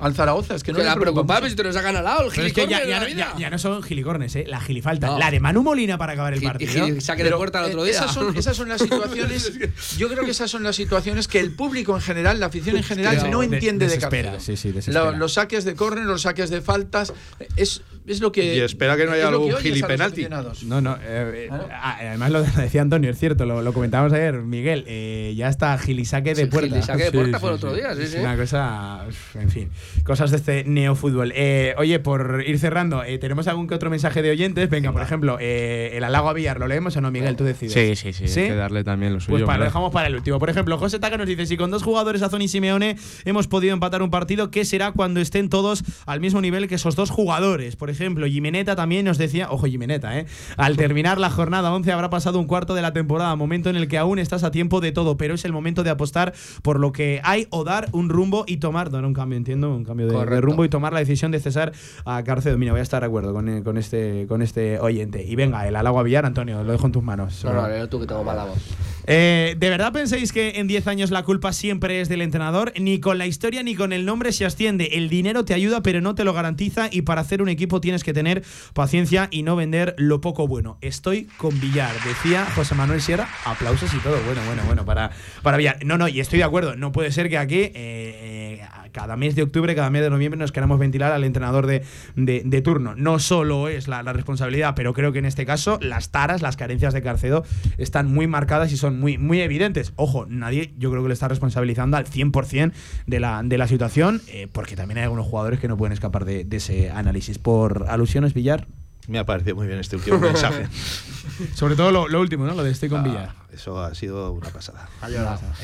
Al Zaragoza, es que no le la preocupa preocupa, mucho. pero si te lo sacan al lado, el Pero es que ya, no- vida. ya- ya no son gilicornes, ¿eh? La gilifalta. No. La de Manu Molina para acabar el Gil- partido. gil- saque de puerta el otro eh, día. Esas son, esas son las situaciones. Yo creo que esas son las situaciones que el público en general, la afición en general, no de- entiende de Carcedo. sí, los saques de córner, los saques de faltas, es, es lo que. Y espera que no haya algún los gilipenalti. No, no. eh, eh, además lo decía Antonio, es cierto, lo, lo comentábamos ayer, Miguel. eh, ya está gilisaque de puerta. gilisaque de puerta fue el otro día, sí, Es sí. Una cosa, en fin, cosas de este neofútbol. Eh, oye, por ir cerrando, eh, ¿tenemos algún que otro mensaje de oyentes? Venga, por ejemplo, eh, el halago a Villar, ¿lo leemos o no, Miguel? Tú decides. Sí, sí, sí, hay que darle también lo suyo. Pues para, lo dejamos para el último. Por ejemplo, José Taca nos dice: si con dos jugadores, Azón y Simeone, hemos podido empatar un partido, ¿qué será cuando estén todos al mismo nivel que esos dos jugadores? Por ejemplo, Jimeneta también nos decía, ojo, Jimeneta, ¿eh? Al terminar la jornada 11 habrá pasado un cuarto de la temporada, momento en el que aún estás a tiempo de todo, pero es el momento de apostar por lo que hay o dar un rumbo y tomar, dar un cambio, entiendo, un cambio de, rumbo y tomar la decisión de cesar a Carcedo. Mira, voy a estar de acuerdo con, eh, con este, con este oyente. Y venga, el halago a Villar, Antonio, lo dejo en tus manos. No, no, no, tú que tengo mala voz. Eh, ¿De verdad pensáis que en 10 años la culpa siempre es del entrenador? Ni con la historia ni con el nombre se asciende. El dinero te ayuda, pero no te lo garantiza. Y para hacer un equipo tienes que tener paciencia y no vender lo poco bueno. Estoy con Villar, decía José Manuel Sierra. Aplausos y todo. Bueno, bueno, bueno, para, para Villar. No, no, y estoy de acuerdo. No puede ser que aquí, eh, cada mes de octubre, cada mes de noviembre, nos queramos ventilar al entrenador de, de- de turno. No solo es la, la responsabilidad, pero creo que en este caso las taras, las carencias de Carcedo están muy marcadas y son muy, muy evidentes. Ojo, nadie yo creo que le está responsabilizando al 100% de la, de la situación, eh, porque también hay algunos jugadores que no pueden escapar de, de ese análisis. Por alusiones, Villar. Me ha parecido muy bien este último mensaje. Sobre todo lo, lo último, ¿no? Lo de estoy con Villar. Eso ha sido una pasada.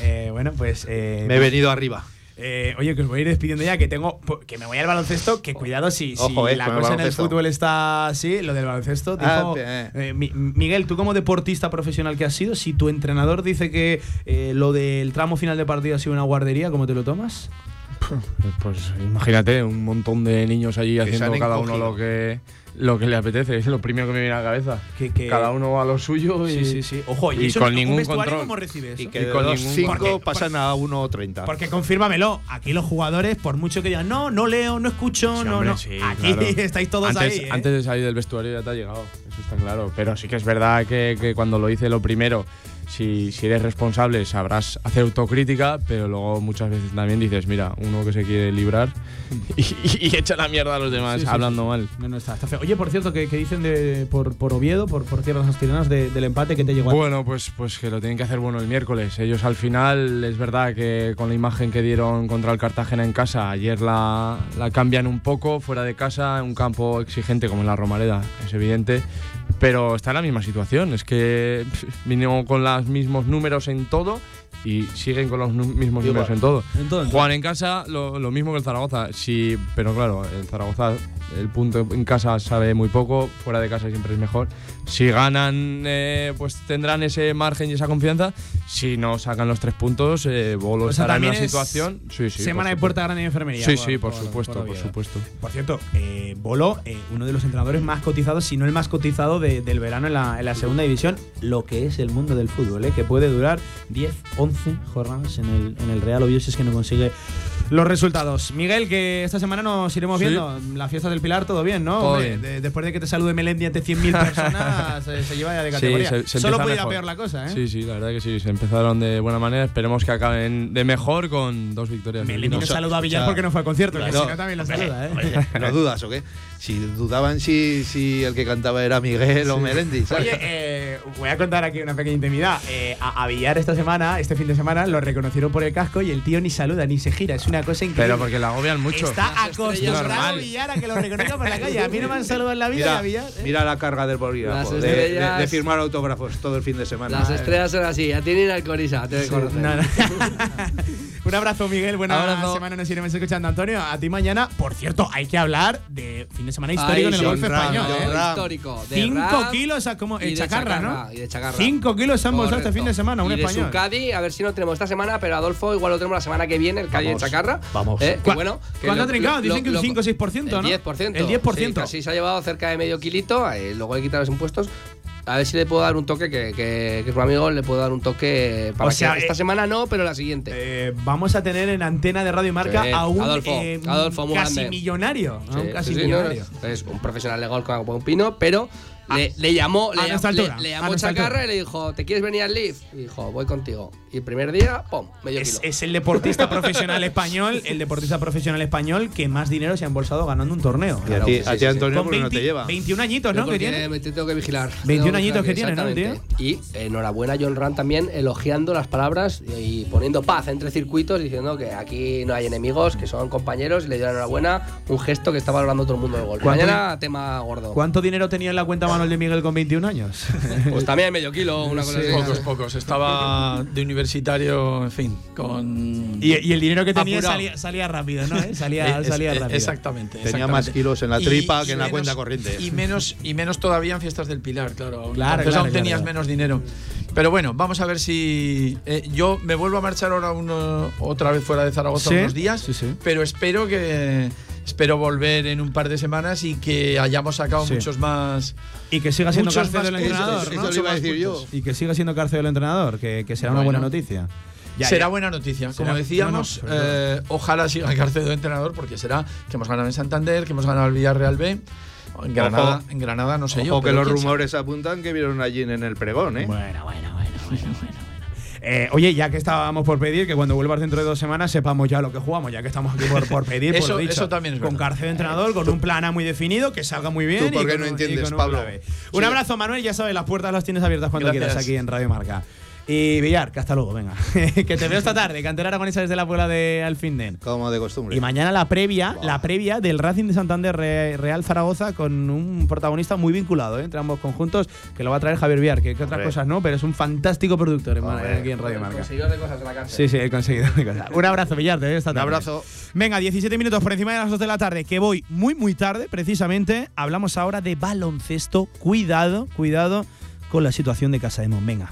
Eh, bueno, pues. eh, Me he venido arriba. Eh, oye, que os voy a ir despidiendo ya, que tengo que me voy al baloncesto, que cuidado si, si Ojo, eh, la el cosa en el fútbol está así, lo del baloncesto. Ah, dijo, eh. eh, Mi- Miguel, tú como deportista profesional que has sido, si tu entrenador dice que eh, lo del tramo final de partido ha sido una guardería, ¿cómo te lo tomas? Pues imagínate, un montón de niños allí haciendo cada uno lo que, lo que le apetece. Es lo primero que me viene a la cabeza. Que, que- Cada uno va a lo suyo y, Sí, sí, sí. Ojo, y, y eso con ningún control. ¿Cómo recibe eso? Y que con los 5 Porque- pasan a 1.30. Porque confírmamelo, aquí los jugadores, por mucho que digan, no, no leo, no escucho, Sí, no, hombre, no. sí, aquí claro. estáis todos antes, ahí. ¿eh? antes de salir del vestuario ya te ha llegado, eso está claro. Pero sí que es verdad que, que cuando lo hice lo primero, si, si eres responsable sabrás hacer autocrítica, pero luego muchas veces también dices, mira, uno que se quiere librar y, y echa la mierda a los demás Sí, sí, hablando sí. mal. No, no, está, está feo. Oye, por cierto, que, que dicen de, por, por Oviedo, por, por tierras asturianas, de- del empate que te llegó? Bueno, pues, pues que lo tienen que hacer bueno el miércoles. Ellos al final, es verdad que con la imagen que dieron contra el Cartagena en casa, ayer la, la cambian un poco, fuera de casa, en un campo exigente como en la Romareda, es evidente. Pero está en la misma situación, es que vinieron con los mismos números en todo y siguen con los mismos Igual. números en todo. En todo, en Juan en casa, lo, lo mismo que el Zaragoza. Sí, pero claro, el Zaragoza, el punto en casa sabe muy poco, fuera de casa siempre es mejor. Si ganan, eh, pues tendrán ese margen y esa confianza. Si no sacan los tres puntos, eh, Bolo O sea, estará en una situación. Sí, sí, semana de puerta grande y enfermería. Sí, por- sí, por, por- supuesto, por supuesto. Por cierto, eh, Bolo, eh, uno de los entrenadores más cotizados, si no el más cotizado de- del verano en la, en la segunda división, lo que es el mundo del fútbol, eh, que puede durar 10, 11 jornadas en el, en el Real Oviedo si es que no consigue los resultados. Miguel, que esta semana nos iremos Sí. viendo. La fiesta del Pilar, todo bien, ¿no? Todo Hombre, bien. de- después de que te salude Melendi ante 100.000 personas, se, se lleva ya de Sí, categoría. se- se Solo puede ir a peor la cosa, ¿eh? Sí, sí, la verdad que sí, se empezaron de buena manera. Esperemos que acaben de mejor con dos victorias. Melendi no saluda a Villar porque no fue al concierto, que Claro. si no también lo saluda, ¿eh? ¿No dudas o qué? Si dudaban si, si el que cantaba era Miguel o Melendi. ¿sabes? Oye, eh, voy a contar aquí una pequeña intimidad. Eh, a, a Villar esta semana, este fin de semana, lo reconocieron por el casco y el tío ni saluda ni se gira. Es una cosa increíble. Pero porque la agobian mucho. Está acostumbrado normal. Villar a que lo reconozca por la calle. A mí no me han saludado en la vida y a Mira, Villar. ¿eh? mira la carga del bolígrafo, Las de, de- estrellas- de firmar autógrafos todo el fin de semana. Las estrellas son así, ya tienen alcoholiza, te Sí, conocen. no, no. Un abrazo, Miguel. Buena Abrazo. semana. Nos iremos escuchando, Antonio. A ti mañana. Por cierto, hay que hablar de fin de semana histórico Ay, en el golf Ram, español. ¿eh? Histórico, de Cinco Ram kilos a como y en de chacarra, Chacarra, ¿no? y de Chacarra. Cinco kilos se han bolsado este fin de semana, un y de español. su Cádiz, a ver si no tenemos esta semana, pero Adolfo igual lo tenemos la semana que viene, el Cádiz de Vamos, Chacarra. vamos. Eh, que ¿Cuá- bueno, que ¿Cuándo lo- ha trincado? lo- Dicen que un lo- 5 o 6%, ¿no? El 10%. El 10%. Sí, casi se ha llevado cerca de medio kilito, eh, luego hay que quitar los impuestos. A ver si le puedo dar un toque, que, que, que es un amigo, le puedo dar un toque para O sea, que esta eh, semana no, pero la siguiente. Eh, vamos a tener en antena de Radio Marca Sí, a un Adolfo, eh, Adolfo, casi grande. millonario. a un casi sí, millonario. no, es un profesional de golf con buen pino, pero le, le llamó, le, le- llamó Chacarra y le dijo, ¿te quieres venir al Leaf? Y dijo, voy contigo. Y el primer día, ¡pum! Medio Es, kilo. es el deportista profesional español, el deportista profesional español que más dinero se ha embolsado ganando un torneo. Y a ti, a sí, ti sí. Antonio, Con ¿por qué no te 20 lleva? 21 añitos, ¿no? Que porque tiene. me tengo que vigilar. 21 Tengo que añitos que tiene, ¿no. Y enhorabuena John Rand también elogiando las palabras y, poniendo paz entre circuitos, diciendo que aquí no hay enemigos, que son compañeros, y le dio la enhorabuena, un gesto que está valorando todo el mundo del golf. ¿Cuánto- Mañana tema gordo. ¿Cuánto dinero tenía en la cuenta Manuel de Miguel con 21 años? Pues también medio kilo, una cosa así. Pocos, pocos. Estaba de universitario, en fin, con. y, y el dinero que tenía salía, salía rápido, ¿no? ¿Eh? Salía, salía rápido. Exactamente. Tenía exactamente. más kilos en la tripa y que en la cuenta corriente. Y menos, y menos todavía en fiestas del Pilar, claro. Claro, Entonces claro, aún tenías claro. menos dinero. Pero bueno, vamos a ver si. eh, yo me vuelvo a marchar ahora uno, otra vez fuera de Zaragoza ¿Sí? unos días. Sí, sí. Pero espero que. Espero volver en un par de semanas y que hayamos sacado Sí. muchos más. Y que siga siendo Cárcel el entrenador, eso ¿no? lo iba a decir yo. Y que siga siendo Cárcel el entrenador, que, que será una buena noticia. Ya, será ya. buena noticia. Será- Como decíamos, no, no, eh, ojalá siga Garcedo de entrenador, porque será que hemos ganado en Santander, que hemos ganado el Villarreal B. En Granada, Ojo. en Granada no sé Ojo yo. que pero los sabe. rumores apuntan que vieron allí en el pregón, ¿eh? Bueno, bueno, bueno, bueno, bueno. Eh, oye, ya que estábamos por pedir, que cuando vuelvas dentro de dos semanas sepamos ya lo que jugamos, ya que estamos aquí por, por pedir, por Eso- lo dicho. eso también es Con. Cárcel de entrenador, con un plan A muy definido, que salga muy bien. ¿Tú por y qué con no entiendes, un Pablo? Un Sí. abrazo, Manuel, ya sabes, las puertas las tienes abiertas cuando Gracias. quieras aquí en Radio Marca. Y Villar, que hasta luego, venga. que te veo esta tarde, cantera aragonesa desde la Puebla de Alfinden. Como de costumbre. Y mañana la previa, la previa del Racing de Santander Re- Real Zaragoza con un protagonista muy vinculado ¿eh? entre ambos conjuntos, que lo va a traer Javier Villar, que, que otras cosas no, pero es un fantástico productor en- Hombre. aquí en Radio Marca. Conseguidor de cosas de la cárcel. Sí, sí, he conseguido. he conseguido. Un abrazo, Villar, te veo esta Un tarde. abrazo. Venga, 17 minutos por encima de las 2 de la tarde, que voy muy, muy tarde, precisamente. Hablamos ahora de baloncesto. Cuidado, cuidado con la situación de Casa de Mon. Venga.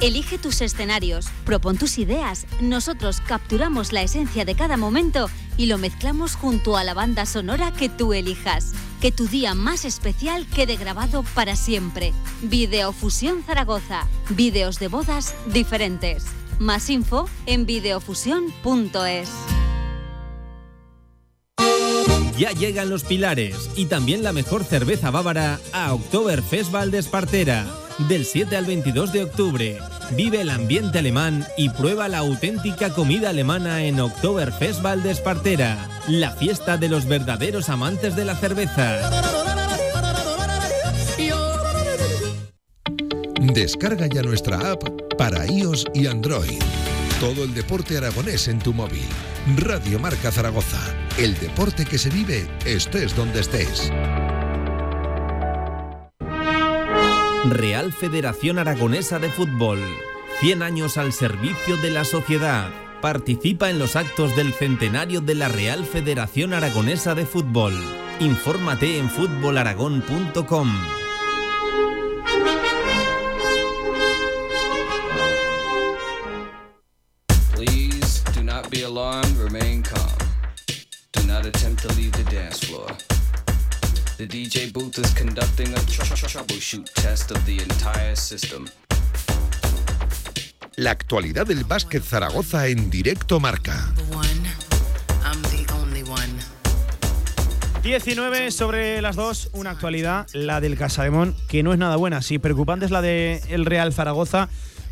Elige tus escenarios, propon tus ideas. Nosotros capturamos la esencia de cada momento y lo mezclamos junto a la banda sonora que tú elijas. Que tu día más especial quede grabado para siempre. Videofusión Zaragoza. Vídeos de bodas diferentes. Más info en videofusión.es. Ya llegan los pilares y también la mejor cerveza bávara a Oktoberfest Valdespartera. Del 7 al 22 de octubre. Vive el ambiente alemán y prueba la auténtica comida alemana en Oktoberfest Valdespartera. La fiesta de los verdaderos amantes de la cerveza. Descarga ya nuestra app para iOS y Android. Todo el deporte aragonés en tu móvil. Radio Marca Zaragoza. El deporte que se vive estés donde estés. Real Federación Aragonesa de Fútbol. 100 años al servicio de la sociedad. Participa en los actos del centenario de la Real Federación Aragonesa de Fútbol. Infórmate en fútbolaragón.com. Please do not be alarmed, remain calm. Do not attempt to leave the dance floor. The DJ booth is conducting a troubleshoot test of the entire system. La actualidad del básquet Zaragoza en directo marca. 19 sobre las 2, una actualidad, la del Casademón, que no es nada buena. Si preocupante es la del el Real Zaragoza,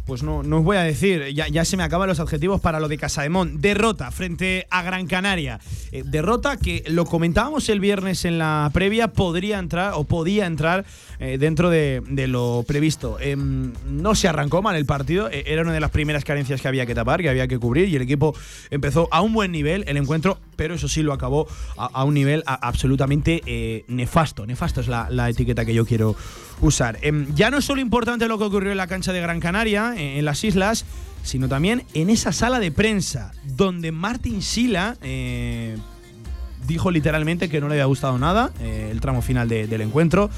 pues no, no os voy a decir, ya, se me acaban los adjetivos para lo de Casademón. Derrota frente a Gran Canaria. Eh, derrota que lo comentábamos el viernes en la previa, podría entrar o podía entrar eh, dentro de, lo previsto. Em, no se arrancó mal el partido, eh, era una de las primeras carencias que había que tapar, que había que cubrir, y el equipo empezó a un buen nivel el encuentro, pero eso sí lo acabó a, un nivel absolutamente eh, nefasto. Nefasto es la etiqueta que yo quiero Em, ya no es solo importante lo que ocurrió en la cancha de Gran Canaria, en las islas, sino también en esa sala de prensa, donde Martin Sila eh, dijo literalmente que no le había gustado nada eh, el tramo final de- del encuentro,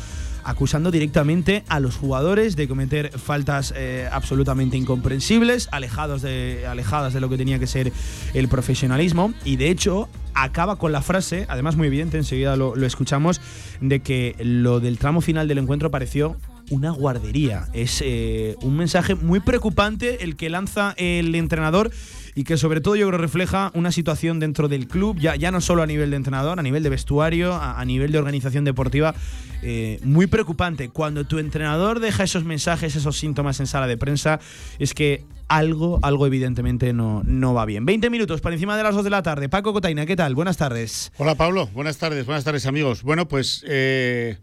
acusando directamente a los jugadores de cometer faltas eh, absolutamente incomprensibles, alejados de, alejadas de lo que tenía que ser el profesionalismo, y de hecho acaba con la frase, además muy evidente, enseguida lo, lo escuchamos, de que lo del tramo final del encuentro pareció una guardería. Es eh, un mensaje muy preocupante el que lanza el entrenador y que sobre todo yo creo refleja una situación dentro del club, ya, ya no solo a nivel de entrenador, a nivel de vestuario, a, nivel de organización deportiva, eh, muy preocupante. Cuando tu entrenador deja esos mensajes, esos síntomas en sala de prensa, es que algo, algo evidentemente no, no va bien. 20 minutos para encima de las 2 de la tarde. Paco Cotaina, ¿qué tal? Buenas tardes. Hola Pablo, buenas tardes, buenas tardes amigos. Bueno, pues eh,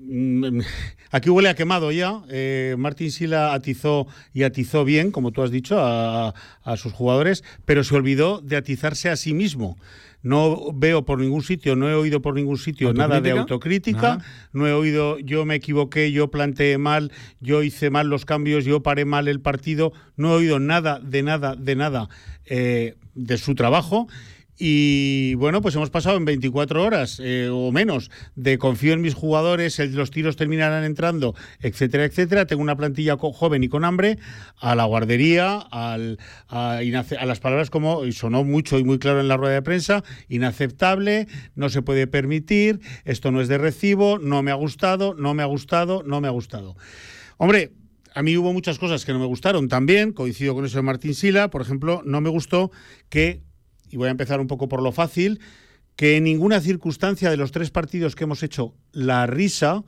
aquí huele a quemado ya. Eh, Martín Sila atizó y atizó bien, como tú has dicho, a, a sus jugadores, pero se olvidó de atizarse a sí mismo. No veo por ningún sitio, no he oído por ningún sitio nada de ¿Autocrítica? autocrítica, no he oído yo me equivoqué, yo planteé mal, yo hice mal los cambios, yo paré mal el partido, no he oído nada de nada de nada eh, de su trabajo. Y bueno, pues hemos pasado en 24 horas eh, o menos de confío en mis jugadores, los tiros terminarán entrando, etcétera, etcétera. Tengo una plantilla joven y con hambre, a la guardería, a, las palabras como, sonó mucho y muy claro en la rueda de prensa, inaceptable, no se puede permitir, esto no es de recibo, no me ha gustado, no me ha gustado, no me ha gustado. Hombre, a mí hubo muchas cosas que no me gustaron también, coincido con eso de Martín Sila, por ejemplo, no me gustó que, y voy a empezar un poco por lo fácil, que en ninguna circunstancia de los tres partidos que hemos hecho la risa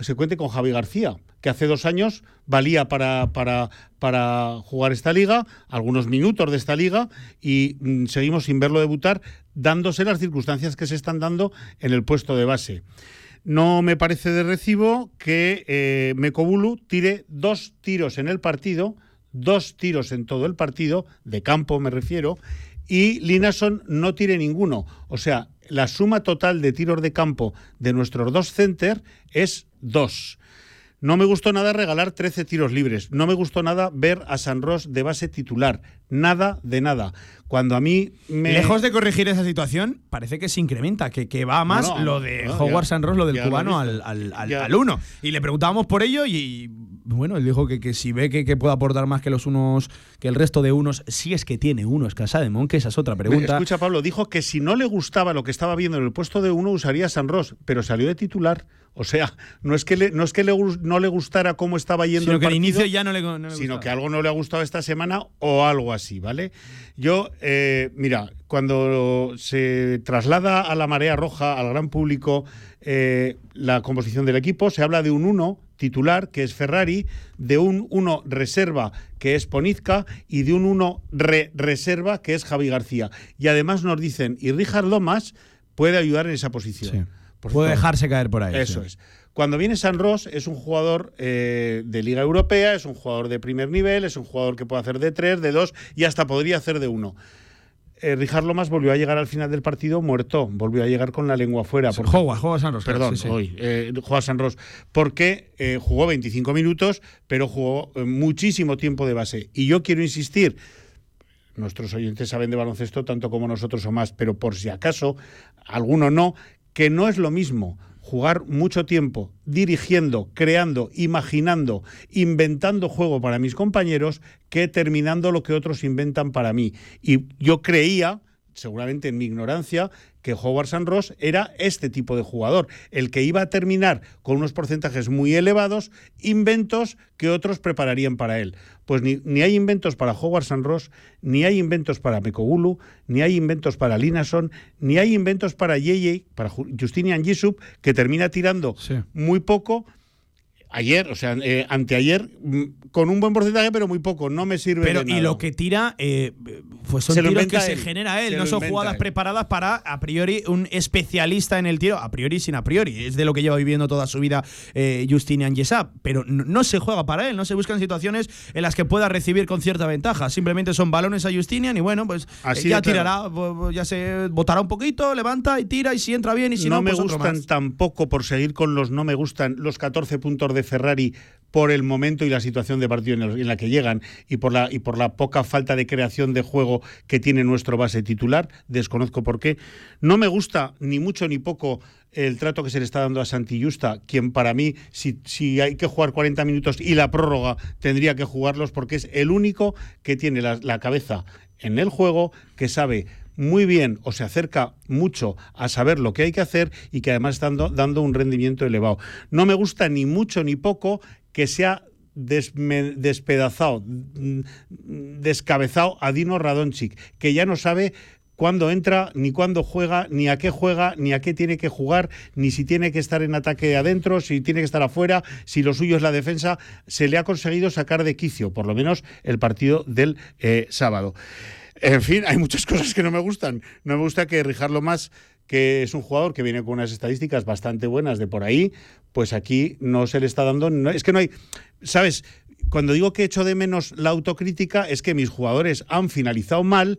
se cuente con Javi García, que hace dos años valía para, para, para jugar esta liga, algunos minutos de esta liga, y mm, seguimos sin verlo debutar, dándose las circunstancias que se están dando en el puesto de base. No me parece de recibo que eh, Mekobulu tire dos tiros en el partido, dos tiros en todo el partido, de campo me refiero, y Linason no tire ninguno. O sea, la suma total de tiros de campo de nuestros dos center es dos. No me gustó nada regalar 13 tiros libres. No me gustó nada ver a San Ross de base titular. Nada de nada. Cuando a mí me. Lejos de corregir esa situación, parece que se incrementa, que, que va más No, no, lo de no, Howard ya- San Ross, lo del lo cubano al, visto. al, al, Ya- al uno. Y le preguntábamos por ello y bueno, él dijo que, que si ve que, que puede aportar más que los unos, que el resto de unos, si es que tiene unos Casademón, que esa es otra pregunta. Escucha, Pablo, dijo que si no le gustaba lo que estaba viendo en el puesto de uno, usaría San Ross, pero salió de titular. O sea, no es que, le, no, es que le, no le gustara cómo estaba yendo Sino el que al inicio ya no le, no le sino gustaba. que algo no le ha gustado esta semana o algo así, ¿vale? Yo, eh, mira, cuando se traslada a la marea roja, al gran público, eh, la composición del equipo, se habla de un 1 titular, que es Ferrari, de un 1 reserva, que es Ponizka, y de un 1 reserva, que es Javi García. Y además nos dicen, y Richard Lomas puede ayudar en esa posición. Puede favor. dejarse caer por ahí. Eso sí. es. Cuando viene San Ross es un jugador eh, de Liga Europea, es un jugador de primer nivel, es un jugador que puede hacer de tres, de dos y hasta podría hacer de uno. Eh, Richard Lomas volvió a llegar al final del partido muerto, volvió a llegar con la lengua fuera. Sí, juega, juega San Ross, claro, Perdón, sí, sí. hoy, eh, juega San Ross. Porque eh, jugó 25 minutos, pero jugó eh, muchísimo tiempo de base. Y yo quiero insistir, nuestros oyentes saben de baloncesto tanto como nosotros o más, pero por si acaso alguno no, que no es lo mismo jugar mucho tiempo dirigiendo, creando, imaginando, inventando juego para mis compañeros que terminando lo que otros inventan para mí. Y yo creía, seguramente en mi ignorancia, que Howard San Ross era este tipo de jugador, el que iba a terminar con unos porcentajes muy elevados, inventos que otros prepararían para él. Pues ni, ni hay inventos para Howard San Ross, ni hay inventos para Mekogulu, ni hay inventos para Linason, ni hay inventos para Yeye, para Ju- Justinian Yisup, que termina tirando muy poco. Ayer, o sea, eh, anteayer, mm, con un buen porcentaje, pero muy poco. No me sirve Pero de y nada. lo que tira, eh, pues son Se tiros que se genera él, Se no son jugadas él. preparadas para, a priori, un especialista en el tiro, a priori sin a priori. Es de lo que lleva viviendo toda su vida eh, Justinian Yesap. Pero no, no se juega para él, no se buscan situaciones en las que pueda recibir con cierta ventaja. Simplemente son balones a Justinian y bueno, pues Así eh, ya claro. tirará, ya se botará un poquito, levanta y tira y si entra bien y si no, no me pues otro gustan más. tampoco, por seguir con los no me gustan, los 14 puntos de Ferrari por el momento y la situación de partido en, la que llegan y por, la, y por la poca falta de creación de juego que tiene nuestro base titular. Desconozco por qué. No me gusta ni mucho ni poco el trato que se le está dando a Santi Justa, quien para mí, si, si hay que jugar 40 minutos y la prórroga, tendría que jugarlos porque es el único que tiene la cabeza en el juego, que sabe muy bien o se acerca mucho a saber lo que hay que hacer y que además está dando, un rendimiento elevado. No me gusta ni mucho ni poco que sea despedazado, mm, descabezado a Dino Radonchik, que ya no sabe cuándo entra, ni cuándo juega, ni a qué juega, ni a qué tiene que jugar, ni si tiene que estar en ataque adentro, si tiene que estar afuera, si lo suyo es la defensa. Se le ha conseguido sacar de quicio, por lo menos el partido del eh, sábado. En fin, hay muchas cosas que no me gustan. No me gusta que Rijarlo más que es un jugador que viene con unas estadísticas bastante buenas de por ahí, pues aquí no se le está dando. es que no hay. ¿Sabes? Cuando digo que echo de menos la autocrítica, es que mis jugadores han finalizado mal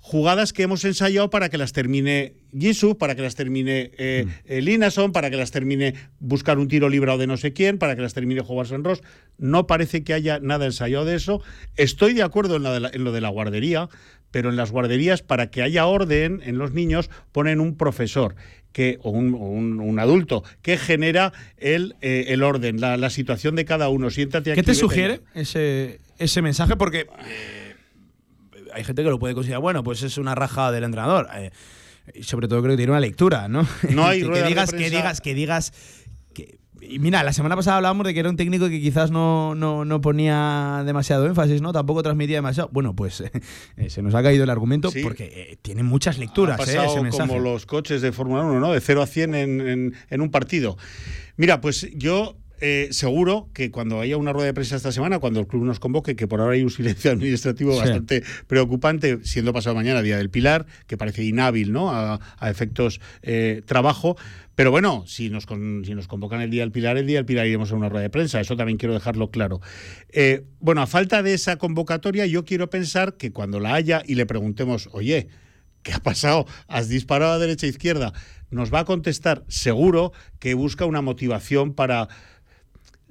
jugadas que hemos ensayado para que las termine Gisu, para que las termine eh, eh, Linason, para que las termine buscar un tiro librado de no sé quién, para que las termine jugar San Ross. No parece que haya nada ensayado de eso. Estoy de acuerdo en, la de la- en lo de la guardería, pero en las guarderías, para que haya orden en los niños, ponen un profesor. Que, o un, o un- un adulto que genera el, eh, el orden, la, la situación de cada uno. Siéntate ¿Qué aquí, te vete sugiere ese, ese mensaje? Porque hay gente que lo puede considerar, bueno, pues es una raja del entrenador. Eh, y sobre todo creo que tiene una lectura, ¿no? No hay que, de digas, que digas, que digas, que y mira, la semana pasada hablábamos de que era un técnico que quizás no, no, no ponía demasiado énfasis, ¿no? Tampoco transmitía demasiado. Bueno, pues eh, se nos ha caído el argumento Sí. porque eh, tiene muchas lecturas, Ha eh, pasado ese mensaje. como los coches de Fórmula 1, ¿no? De 0 a 100 en, en- en un partido. Mira, pues yo eh, seguro que cuando haya una rueda de prensa esta semana, cuando el club nos convoque, que por ahora hay un silencio administrativo Sí. bastante preocupante, siendo pasado mañana Día del Pilar, que parece inhábil, ¿no? A, a efectos eh, trabajo. Pero bueno, si nos, con- si nos convocan el Día del Pilar, el Día del Pilar iremos a una rueda de prensa. Eso también quiero dejarlo claro. Eh, bueno, a falta de esa convocatoria, yo quiero pensar que cuando la haya y le preguntemos, oye, ¿qué ha pasado? ¿Has disparado a derecha e izquierda? Nos va a contestar seguro que busca una motivación para...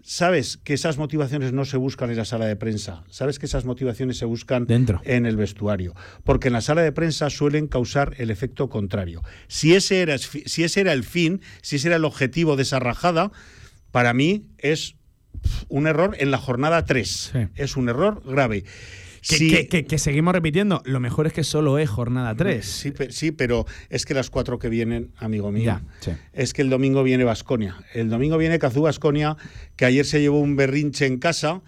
Sabes que esas motivaciones no se buscan en la sala de prensa, sabes que esas motivaciones se buscan Dentro. en el vestuario, porque en la sala de prensa suelen causar el efecto contrario. Si ese era, si ese era el fin, si ese era el objetivo de esa rajada, para mí es un error en la jornada 3. Es un error grave. Que, Si- que- que- que seguimos repitiendo, lo mejor es que solo es jornada 3. Sí, pe- sí, pero es que las cuatro que vienen, amigo mío, Ya, sí. es que el domingo viene Vasconia. El domingo viene Cazú Vasconia, que ayer se llevó un berrinche en casa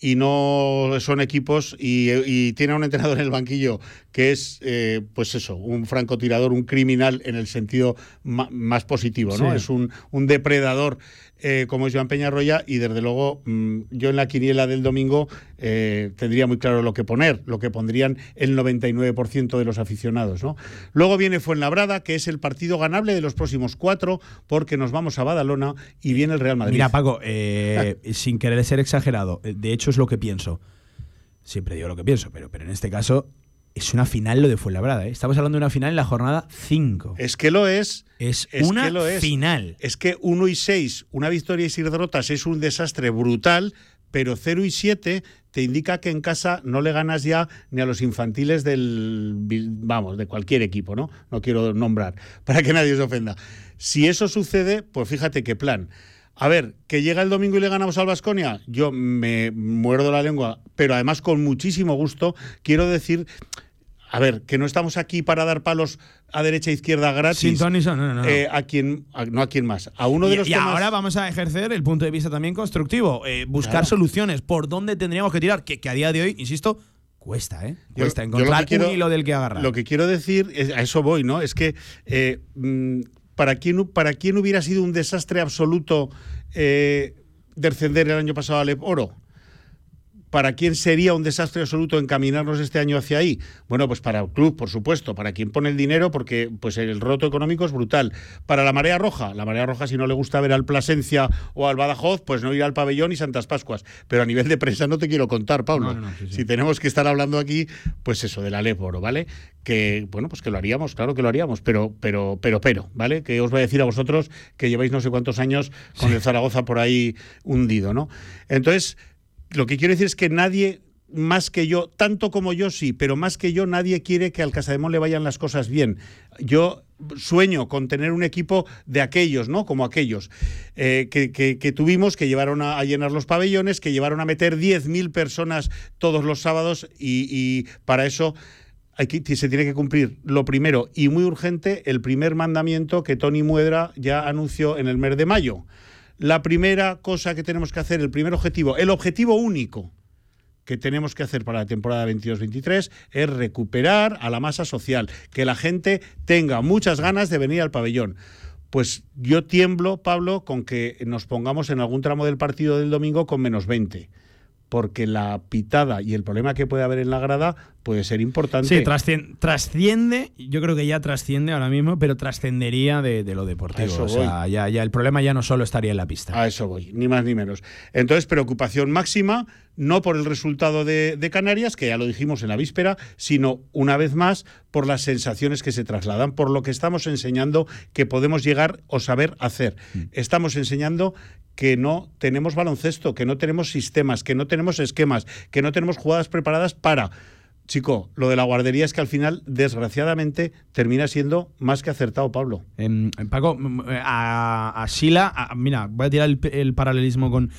y no son equipos y, y tiene a un entrenador en el banquillo que es, eh, pues eso, un francotirador, un criminal en el sentido más positivo, ¿no? Sí. Es un, un depredador eh, como es Joan Peñarroya y desde luego mm, yo en la quiniela del domingo eh, tendría muy claro lo que poner, lo que pondrían el 99% de los aficionados. ¿no? Luego viene Fuenlabrada, que es el partido ganable de los próximos cuatro, porque nos vamos a Badalona y viene el Real Madrid. Mira, Paco, eh, sin querer ser exagerado, de hecho es lo que pienso. Siempre digo lo que pienso, pero, pero en este caso es una final lo de Fuenlabrada. ¿eh? Estamos hablando de una final en la jornada 5. Es que lo es. Es, Es una que lo es. final. Es que 1 y 6, una victoria y 6 derrotas es un desastre brutal, pero 0 y 7 te indica que en casa no le ganas ya ni a los infantiles del, vamos, de cualquier equipo, ¿no? No quiero nombrar, para que nadie se ofenda. Si eso sucede, pues fíjate qué plan. A ver, que llega el domingo y le ganamos al Vasconia, yo me muerdo la lengua, pero además con muchísimo gusto. Quiero decir, a ver, que no estamos aquí para dar palos a derecha e izquierda gratis. Sin ton ni son, no, no, no. Eh, a quien, a- no a quien más, a uno de Y- los y, temas- ahora vamos a ejercer el punto de vista también constructivo, eh, buscar Claro. soluciones, por dónde tendríamos que tirar, que, que a día de hoy, insisto, cuesta, ¿eh? Yo- Cuesta yo encontrar quiero- un hilo del que agarrar. Lo que quiero decir, es- a eso voy, ¿no? Es que eh, mm, para, quién, para quién hubiera sido un desastre absoluto descender el año pasado al Oro. ¿Para quién sería un desastre absoluto encaminarnos este año hacia ahí? Bueno, pues para el club, por supuesto, para quien pone el dinero, porque pues el roto económico es brutal. Para la marea roja, la marea roja si no le gusta ver al Plasencia o al Badajoz, pues no ir al pabellón y Santas Pascuas. Pero a nivel de prensa no te quiero contar, Pablo. No, no, no, sí, sí. Si tenemos que estar hablando aquí, pues eso, del Aleporo, ¿vale? Que, bueno, pues que lo haríamos, claro que lo haríamos, pero, pero, pero, pero, ¿vale? Que os voy a decir a vosotros que lleváis no sé cuántos años con el Zaragoza por ahí hundido, ¿no? Entonces, lo que quiero decir es que nadie más que yo, tanto como yo sí, pero más que yo, nadie quiere que al Casademón le vayan las cosas bien. Yo sueño con tener un equipo de aquellos, ¿no? Como aquellos eh, que, tuvimos, que llevaron a, llenar los pabellones, que llevaron a meter 10.000 personas todos los sábados y, y para eso hay que- se tiene que cumplir lo primero y muy urgente, el primer mandamiento que Tony Muedra ya anunció en el mes de mayo. La primera cosa que tenemos que hacer, el primer objetivo, el objetivo único que tenemos que hacer para la temporada 22-23 es recuperar a la masa social, que la gente tenga muchas ganas de venir al pabellón. Pues yo tiemblo, Pablo, con que nos pongamos en algún tramo del partido del domingo con menos 20. Porque la pitada y el problema que puede haber en la grada puede ser importante. Sí, trascien- trasciende, yo creo que ya trasciende ahora mismo, pero trascendería de, de lo deportivo. Eso o sea, ya, ya el problema ya no solo estaría en la pista. A eso voy, ni más ni menos. Entonces, preocupación máxima, no por el resultado de, de Canarias, que ya lo dijimos en la víspera, sino una vez más por las sensaciones que se trasladan, por lo que estamos enseñando que podemos llegar o saber hacer. Estamos enseñando que no tenemos baloncesto, que no tenemos sistemas, que no tenemos esquemas, que no tenemos jugadas preparadas para... Chico, lo de la guardería es que al final, desgraciadamente, termina siendo más que acertado, Pablo. Em, Paco, a, Sila, mira, voy a tirar el, el paralelismo con,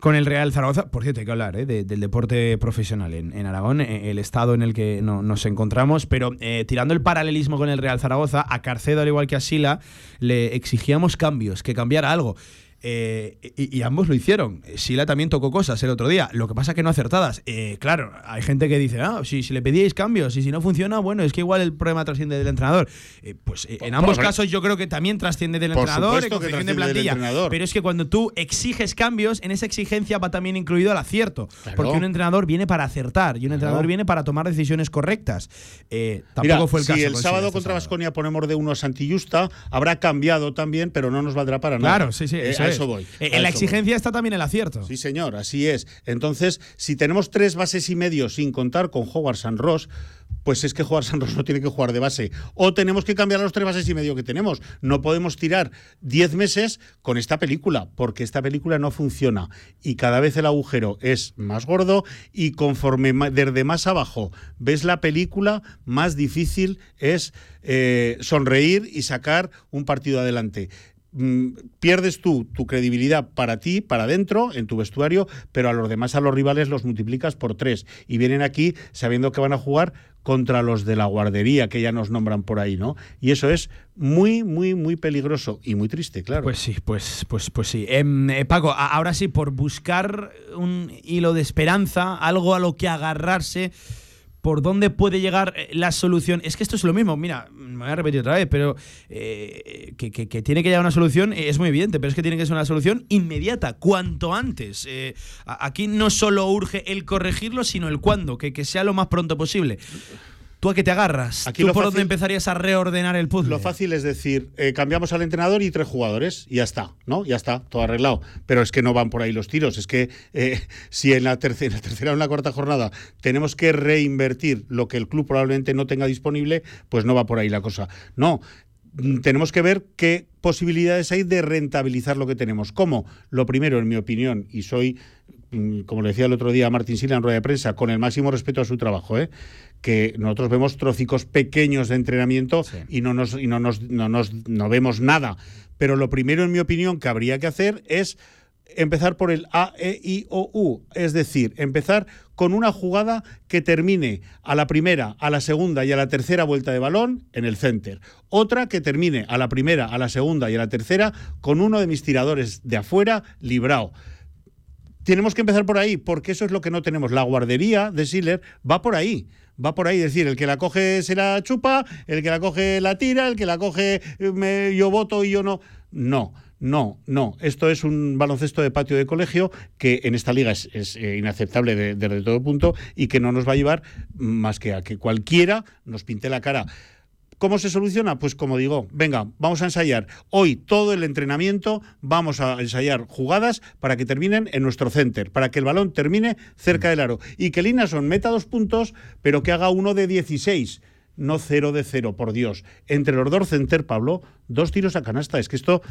con el Real Zaragoza. Por cierto, hay que hablar eh, de- del deporte profesional en, Aragón, eh, el estado en el que no- nos encontramos. Pero eh, tirando el paralelismo con el Real Zaragoza, a Carcedo, al igual que a Sila, le exigíamos cambios, que cambiara algo. Eh, y, y ambos lo hicieron. Sila también tocó cosas el otro día. Lo que pasa que no acertadas. Eh, claro, hay gente que dice, ah, si, si le pedíais cambios y si no funciona, bueno, es que igual el problema trasciende del entrenador. Eh, pues eh, en ambos por- casos yo creo que también trasciende del entrenador, en confección de plantilla. Pero es que cuando tú exiges cambios, en esa exigencia va también incluido el acierto. Claro. Porque un entrenador viene para acertar y un entrenador viene para tomar decisiones correctas. Eh, tampoco Mira, fue el si caso. el con sábado este contra. Vasconia ponemos de uno a Santillusta, habrá cambiado también, pero no nos valdrá para nada. Claro, sí, sí. Eso a eso voy. Eh, a en la eso voy. exigencia está también el acierto. Sí, señor, así es. Entonces, si tenemos tres bases y medio sin contar con Howard San Ross, pues es que Howard San Ross no tiene que jugar de base. O tenemos que cambiar los tres bases y medio que tenemos. No podemos tirar diez meses con esta película, porque esta película no funciona. Y cada vez el agujero es más gordo y conforme desde más abajo ves la película, más difícil es eh, sonreír y sacar un partido adelante. Mm, pierdes tú tu credibilidad para ti, para adentro, en tu vestuario, pero a los demás, a los rivales, los multiplicas por tres. Y vienen aquí sabiendo que van a jugar contra los de la guardería, que ya nos nombran por ahí, ¿no? Y eso es muy, muy, muy peligroso y muy triste, claro. Pues sí, pues, pues, pues sí. Em, eh, Paco, ahora sí, por buscar un hilo de esperanza, algo a lo que agarrarse, ¿por dónde puede llegar eh, la solución? Es que esto es lo mismo, mira, me voy a repetir otra vez, pero eh, que, tiene que llegar una solución eh, es muy evidente, pero es que tiene que ser una solución inmediata, cuanto antes. Aquí no solo urge el corregirlo, sino el cuándo, que, que sea lo más pronto posible. ¿Tú a qué te agarras? Aquí ¿Tú por fácil- dónde empezarías a reordenar el puzzle? Lo fácil es decir, eh, cambiamos al entrenador y tres jugadores, y ya está, ¿no? Ya está, todo arreglado. Pero es que no van por ahí los tiros. Es que eh, si en la, tercera, en la tercera o en la cuarta jornada tenemos que reinvertir lo que el club probablemente no tenga disponible, pues no va por ahí la cosa. No. mm, Tenemos que ver qué posibilidades hay de rentabilizar lo que tenemos. ¿Cómo? Lo primero, en mi opinión, y soy, mm, como le decía el otro día a Martín Sila en rueda de prensa, con el máximo respeto a su trabajo, ¿eh? Que nosotros vemos trocicos pequeños de entrenamiento y no nos y no nos, no nos no vemos nada. Pero lo primero, en mi opinión, que habría que hacer es empezar por el A, E, I, O, U. Es decir, empezar con una jugada que termine a la primera, a la segunda y a la tercera vuelta de balón en el center. Otra que termine a la primera, a la segunda y a la tercera con uno de mis tiradores de afuera librado. Tenemos que empezar por ahí, porque eso es lo que no tenemos. La guardería de Schiller va por ahí. Va por ahí, decir, el que la coge se la chupa, el que la coge la tira, el que la coge eh, me- yo voto y yo no. No, no, no. Esto es un baloncesto de patio de colegio que en esta liga es, eh, inaceptable de- desde todo punto y que no nos va a llevar más que a que cualquiera nos pinte la cara. ¿Cómo se soluciona? Pues como digo, venga, vamos a ensayar hoy todo el entrenamiento, vamos a ensayar jugadas para que terminen en nuestro center, para que el balón termine cerca del aro y que Linason meta dos puntos, pero que haga uno de 16, no cero de cero, por Dios. Entre los dos center, Pablo, dos tiros a canasta. Es que esto...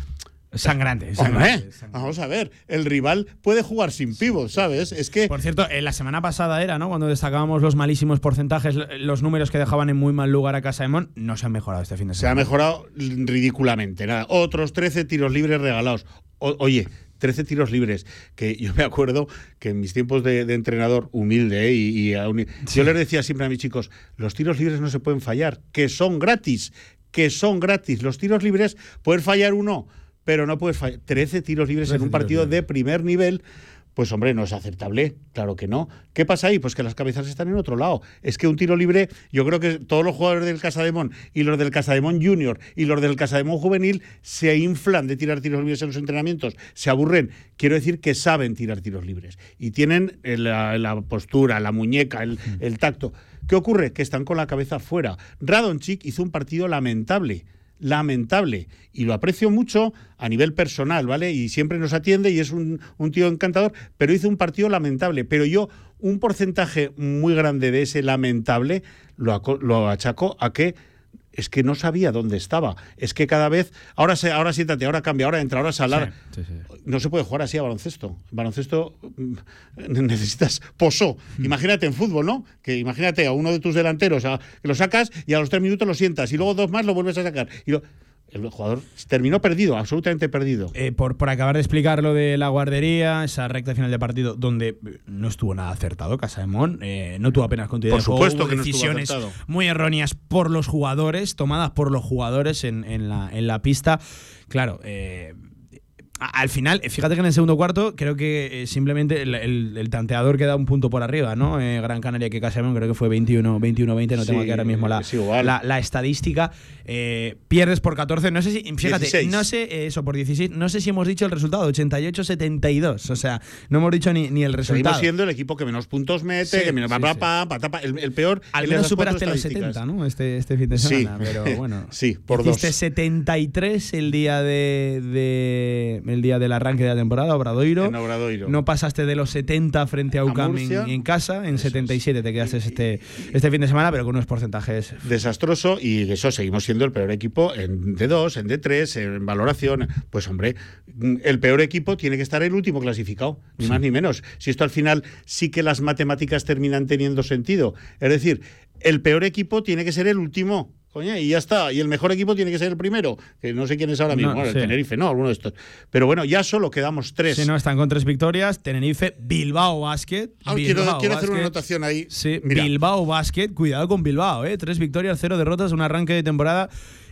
Sangrante, Hombre, sangrante, Vamos a ver, el rival puede jugar sin pivot, ¿sabes? Es que... Por cierto, eh, la semana pasada era, ¿no? Cuando destacábamos los malísimos porcentajes, los números que dejaban en muy mal lugar a Casa de Mon, no se han mejorado este fin de Se ha semana. mejorado ridículamente. Nada. Otros 13 tiros libres regalados. O- oye, 13 tiros libres. Que yo me acuerdo que en mis tiempos de, de entrenador humilde ¿eh? y, yo les decía siempre a mis chicos, los tiros libres no se pueden fallar, que son gratis, que son gratis. Los tiros libres, puedes fallar uno, pero no puedes fallar. 13 tiros libres en 13 un partido de primer nivel. Pues hombre, no es aceptable, claro que no. ¿Qué pasa ahí? Pues que las cabezas están en otro lado. Es que un tiro libre, yo creo que todos los jugadores del Casademón y los del Casademón Junior y los del Casademón Juvenil se inflan de tirar tiros libres en los entrenamientos, se aburren. Quiero decir que saben tirar tiros libres y tienen eh, la, la postura, la muñeca, el, el tacto. ¿Qué ocurre? Que están con la cabeza fuera. Radonchik hizo un partido lamentable lamentable y lo aprecio mucho a nivel personal, ¿vale? Y siempre nos atiende y es un, un tío encantador, pero hizo un partido lamentable. Pero yo, un porcentaje muy grande de ese lamentable lo, lo achaco a que es que no sabía dónde estaba. Es que cada vez, ahora se, ahora siéntate, ahora cambia, ahora entra, ahora salar. No se puede jugar así a baloncesto. Baloncesto mm, necesitas pozo. Imagínate en fútbol, ¿no? Que imagínate a uno de tus delanteros, a- que lo sacas y a los tres minutos lo sientas y luego dos más lo vuelves a sacar. Y lo- el jugador terminó perdido, absolutamente perdido. Eh, por, por acabar de explicar lo de la guardería, esa recta final de partido donde no estuvo nada acertado Casa de Mon, eh, no tuvo apenas continuidad Por supuesto hubo que no decisiones acertado. muy erróneas por los jugadores, tomadas por los jugadores en, en la, en la pista. Claro, eh, al final, eh, fíjate que en el segundo cuarto creo que eh, simplemente el, el- el tanteador queda un punto por arriba, ¿no? Eh, Gran Canaria que Mon creo que fue 21 21-20, no tengo Sí, aquí ahora mismo la, la, la estadística. Eh, pierdes por 14, no sé si, fíjate, 16. no sé, eh, eso, por 16, no sé si hemos dicho el resultado, 88-72, o sea, no hemos dicho ni, ni el resultado. Seguimos siendo el equipo que menos puntos mete, Sí, que menos sí, pa, pa, pa, el, el peor. Al en menos superaste los estadísticas. 70, ¿no? Este, este fin de semana, pero bueno. Sí, por dos. 73 el día de, de- el día del arranque de la temporada, Obradoiro. En Obradoiro. No pasaste de los 70 frente a UCAM en, en casa, en 77 te quedaste este, este fin de semana, pero con unos porcentajes desastroso y eso seguimos siendo el peor equipo en D2, en D3, en valoración. Pues hombre, el peor equipo tiene que estar el último clasificado, ni más ni menos. Si esto al final sí que las matemáticas terminan teniendo sentido. Es decir, el peor equipo tiene que ser el último. Coño, y ya está. Y el mejor equipo tiene que ser el primero. Que no sé quién es ahora No, mismo. Bueno, sí. el Tenerife, no, alguno de estos. Pero bueno, ya solo quedamos tres. Sí, no, están con tres victorias. Tenerife, Bilbao Basket. Ah, quiero, Bilbao quiero hacer una anotación ahí. Sí, Mira. Bilbao Basket. Cuidado con Bilbao, ¿eh? Tres victorias, cero derrotas, un arranque de temporada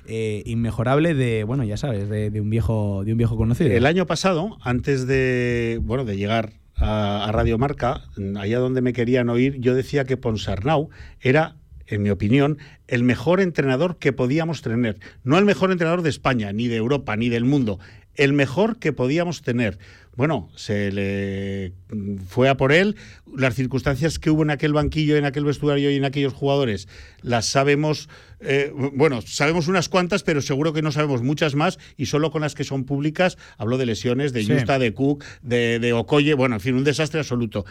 eh, inmejorable de, bueno, ya sabes, de, de un viejo de un viejo conocido. El año pasado, antes de, bueno, de llegar a, a Radio Marca, allá donde me querían oír, yo decía que Ponsarnau era, en mi opinión, el mejor entrenador que podíamos tener. No el mejor entrenador de España, ni de Europa, ni del mundo. El mejor que podíamos tener. Bueno, se le mm, fue a por él. Las circunstancias que hubo en aquel banquillo, en aquel vestuario y en aquellos jugadores, las sabemos, eh, bueno, sabemos unas cuantas, pero seguro que no sabemos muchas más y solo con las que son públicas, hablo de lesiones, de Sí. Justa, de Cook, de, de Okoye, bueno, en fin, un desastre absoluto.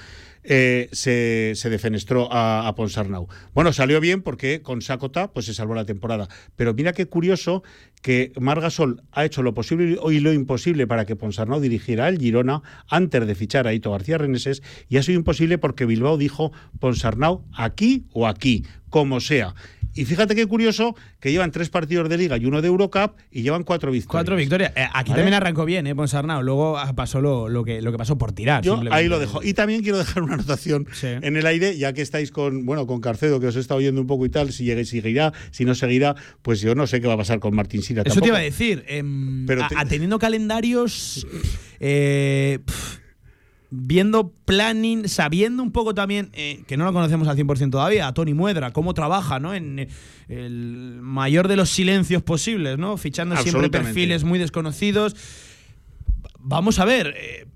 Eh, se, se defenestró a, a Ponsarnau. Bueno, salió bien porque con Sakota pues se salvó la temporada. Pero mira qué curioso que Margasol ha hecho lo posible y lo imposible para que Ponsarnau dirigiera al Girona antes de fichar a Ito García Reneses y ha sido imposible porque Bilbao dijo Ponsarnau aquí o aquí, como sea. Y fíjate qué curioso que llevan tres partidos de liga y uno de Eurocup y llevan cuatro victorias. Cuatro victorias. Eh, aquí ¿Vale? también arrancó bien, ¿eh? Ponsarnau. Luego pasó lo, lo que, lo que pasó por tirar. Yo ahí lo dejo. Y también quiero dejar una anotación en el aire, ya que estáis con, bueno, con Carcedo, que os estado oyendo un poco y tal, si llegue, seguirá, si no seguirá, pues yo no sé qué va a pasar con Martín Sira. Eso te iba a decir. em, Pero te- a- teniendo calendarios, eh, viendo planning, sabiendo un poco también, eh, que no lo conocemos al 100% todavía, a Tony Muedra, cómo trabaja, ¿no? En eh, el mayor de los silencios posibles, ¿no? Fichando siempre perfiles muy desconocidos. Vamos a ver. eh,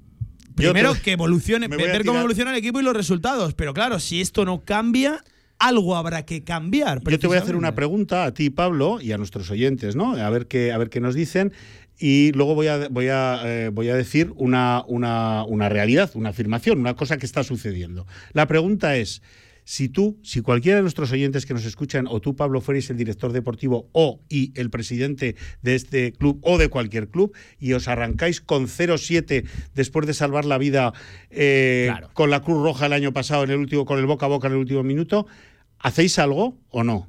primero te- que evolucione, ver cómo evoluciona el equipo y los resultados. Pero claro, si esto no cambia, algo habrá que cambiar. Yo te voy a hacer una pregunta a ti, Pablo, y a nuestros oyentes, ¿no? A ver qué, a ver qué nos dicen. Y luego voy a, voy a, eh, voy a decir una, una, una realidad, una afirmación, una cosa que está sucediendo. La pregunta es, si tú, si cualquiera de nuestros oyentes que nos escuchan, o tú, Pablo, fuerais el director deportivo o y el presidente de este club o de cualquier club, y os arrancáis con 0-7 después de salvar la vida eh, con la Cruz Roja el año pasado, en el último, con el boca a boca en el último minuto, ¿hacéis algo o no?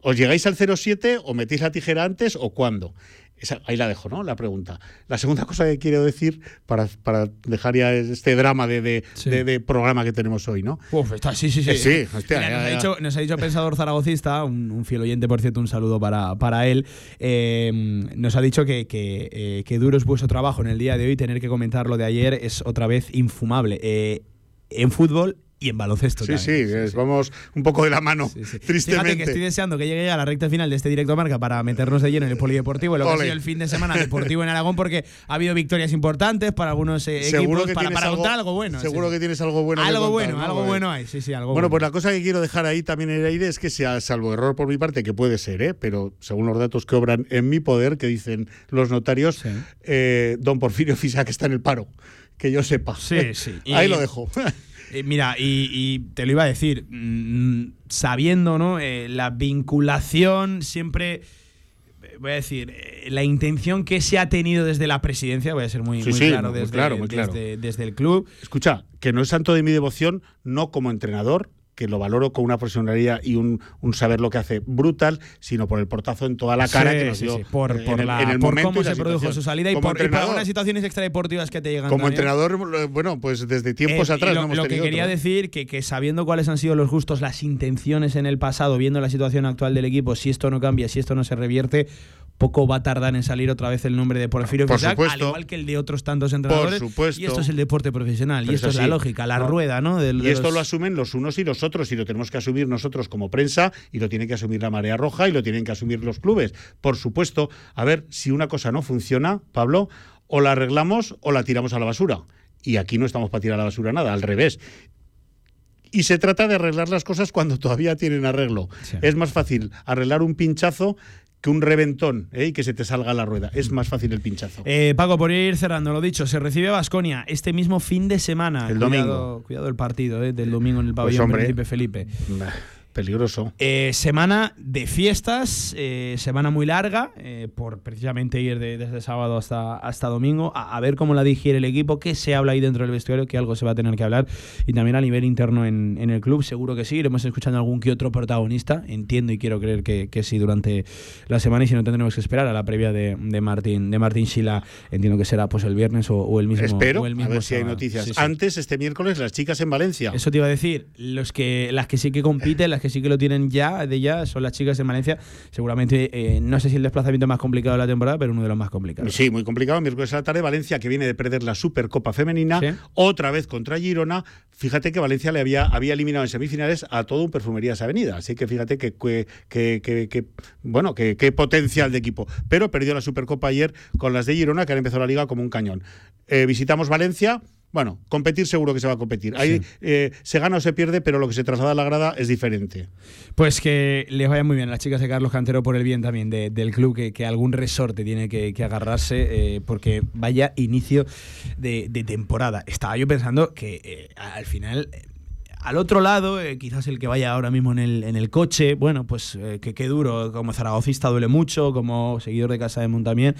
¿Os llegáis al 0,7 o metéis la tijera antes o cuándo? Esa- ahí la dejo, ¿no? La pregunta. La segunda cosa que quiero decir, para, para dejar ya este drama de, de- de- de programa que tenemos hoy, ¿no? Uf, está, sí, sí, sí. Eh, sí, hostia, Mira, ya, nos, ha dicho, nos ha dicho Pensador Zaragocista, un, un fiel oyente, por cierto, un saludo para, para él. eh, nos ha dicho que, que, eh, que duro es vuestro trabajo en el día de hoy. Tener que comentar lo de ayer es otra vez infumable. Eh, en fútbol y en baloncesto. Sí, sí, es- vamos un poco de la mano, Fíjate tristemente. que estoy deseando que llegue ya la recta final de este directo marca para meternos de lleno en el polideportivo, lo que ha sido el fin de semana deportivo en Aragón, porque ha habido victorias importantes para algunos eh, equipos, que para, para contar algo bueno. Seguro sí. que tienes algo bueno. que Algo contar, bueno, ¿no? algo bueno hay, sí, sí, algo Bueno, bueno. pues la cosa que quiero dejar ahí también en el aire es que sea, salvo error por mi parte, que puede ser, ¿eh? pero según los datos que obran en mi poder, que dicen los notarios, eh, don Porfirio Fisac está en el paro. Que yo sepa. Sí, sí. ahí lo dejo. Eh, mira, y, y te lo iba a decir, mm, sabiendo, ¿no? Eh, la vinculación siempre. eh, Voy a decir, la intención que se ha tenido desde la presidencia, voy a ser muy, Sí, muy sí, claro, muy desde, claro. desde- desde el club. Escucha, que no es santo de mi devoción, no como entrenador, que lo valoro con una profesionalidad y un, un saber lo que hace brutal, sino por el portazo en toda la cara Sí, que nos dio sí, por, en por la- en el por momento cómo y la se produjo su salida y por, y por algunas situaciones extradeportivas que te llegan. Como entrenador, bueno, pues desde tiempos Eh, atrás lo, no hemos lo que quería otro, decir que, que sabiendo cuáles han sido los gustos, las intenciones en el pasado, viendo la situación actual del equipo, si esto no cambia, si esto no se revierte, poco va a tardar en salir otra vez el nombre de Porfirio Por Fisac, al igual que el de otros tantos entrenadores. supuesto. Y esto es el deporte profesional, y esto es la lógica, la ¿no? rueda, ¿no? Y esto los- lo asumen los unos y los otros, y lo tenemos que asumir nosotros como prensa, y lo tiene que asumir la Marea Roja, y lo tienen que asumir los clubes. Por supuesto, a ver, si una cosa no funciona, Pablo, o la arreglamos o la tiramos a la basura. Y aquí no estamos para tirar a la basura nada, al revés. Y se trata de arreglar las cosas cuando todavía tienen arreglo. Es más fácil arreglar un pinchazo que un reventón ¿eh? y que se te salga la rueda. Es más fácil el pinchazo. Eh, Paco, por ir cerrando, lo dicho, se recibe Vasconia este mismo fin de semana. El Cuidado- domingo. Cuidado el partido eh, del domingo en el Pues, pabellón hombre, Príncipe Felipe. Peligroso. Eh, semana de fiestas, eh, semana muy larga, eh, por precisamente ir de- desde sábado hasta, hasta domingo, a, a ver cómo la digiere el equipo, qué se habla ahí dentro del vestuario, que algo se va a tener que hablar, y también a nivel interno en, en el club, seguro que sí, iremos escuchando algún que otro protagonista, entiendo y quiero creer que, que sí durante la semana, y si no tendremos que esperar a la previa de, de Martín de Martín Sila, entiendo que será pues el viernes o, o el mismo Espero, o el a ver si hay noticias. Sí, sí. Antes, este miércoles, las chicas en Valencia. Eso te iba a decir. Los que, las que sí que compiten, las que sí que lo tienen ya, de ya, son las chicas en Valencia. Seguramente, eh, no sé si el desplazamiento más complicado de la temporada, pero uno de los más complicados. Sí, muy complicado. Miércoles a la tarde, Valencia, que viene de perder la Supercopa Femenina, otra vez contra Girona. Fíjate que Valencia le había, había eliminado en semifinales a todo un Perfumerías Avenida. Así que fíjate que, que, que- que- que- bueno, que, qué potencial de equipo. Pero perdió la Supercopa ayer con las de Girona, que han empezado la liga como un cañón. Eh, visitamos Valencia. Bueno, competir seguro que se va a competir. Ahí eh, se gana o se pierde, pero lo que se traslada a la grada es diferente. Pues que les vaya muy bien a las chicas de Carlos Cantero por el bien también de- del club, que, que algún resorte tiene que, que agarrarse, eh, porque vaya inicio de, de temporada. Estaba yo pensando que eh, al final. Al otro lado, eh, quizás el que vaya ahora mismo en el, en el coche, bueno, pues eh, que qué duro, como zaragocista duele mucho, como seguidor de Casa de Mon también,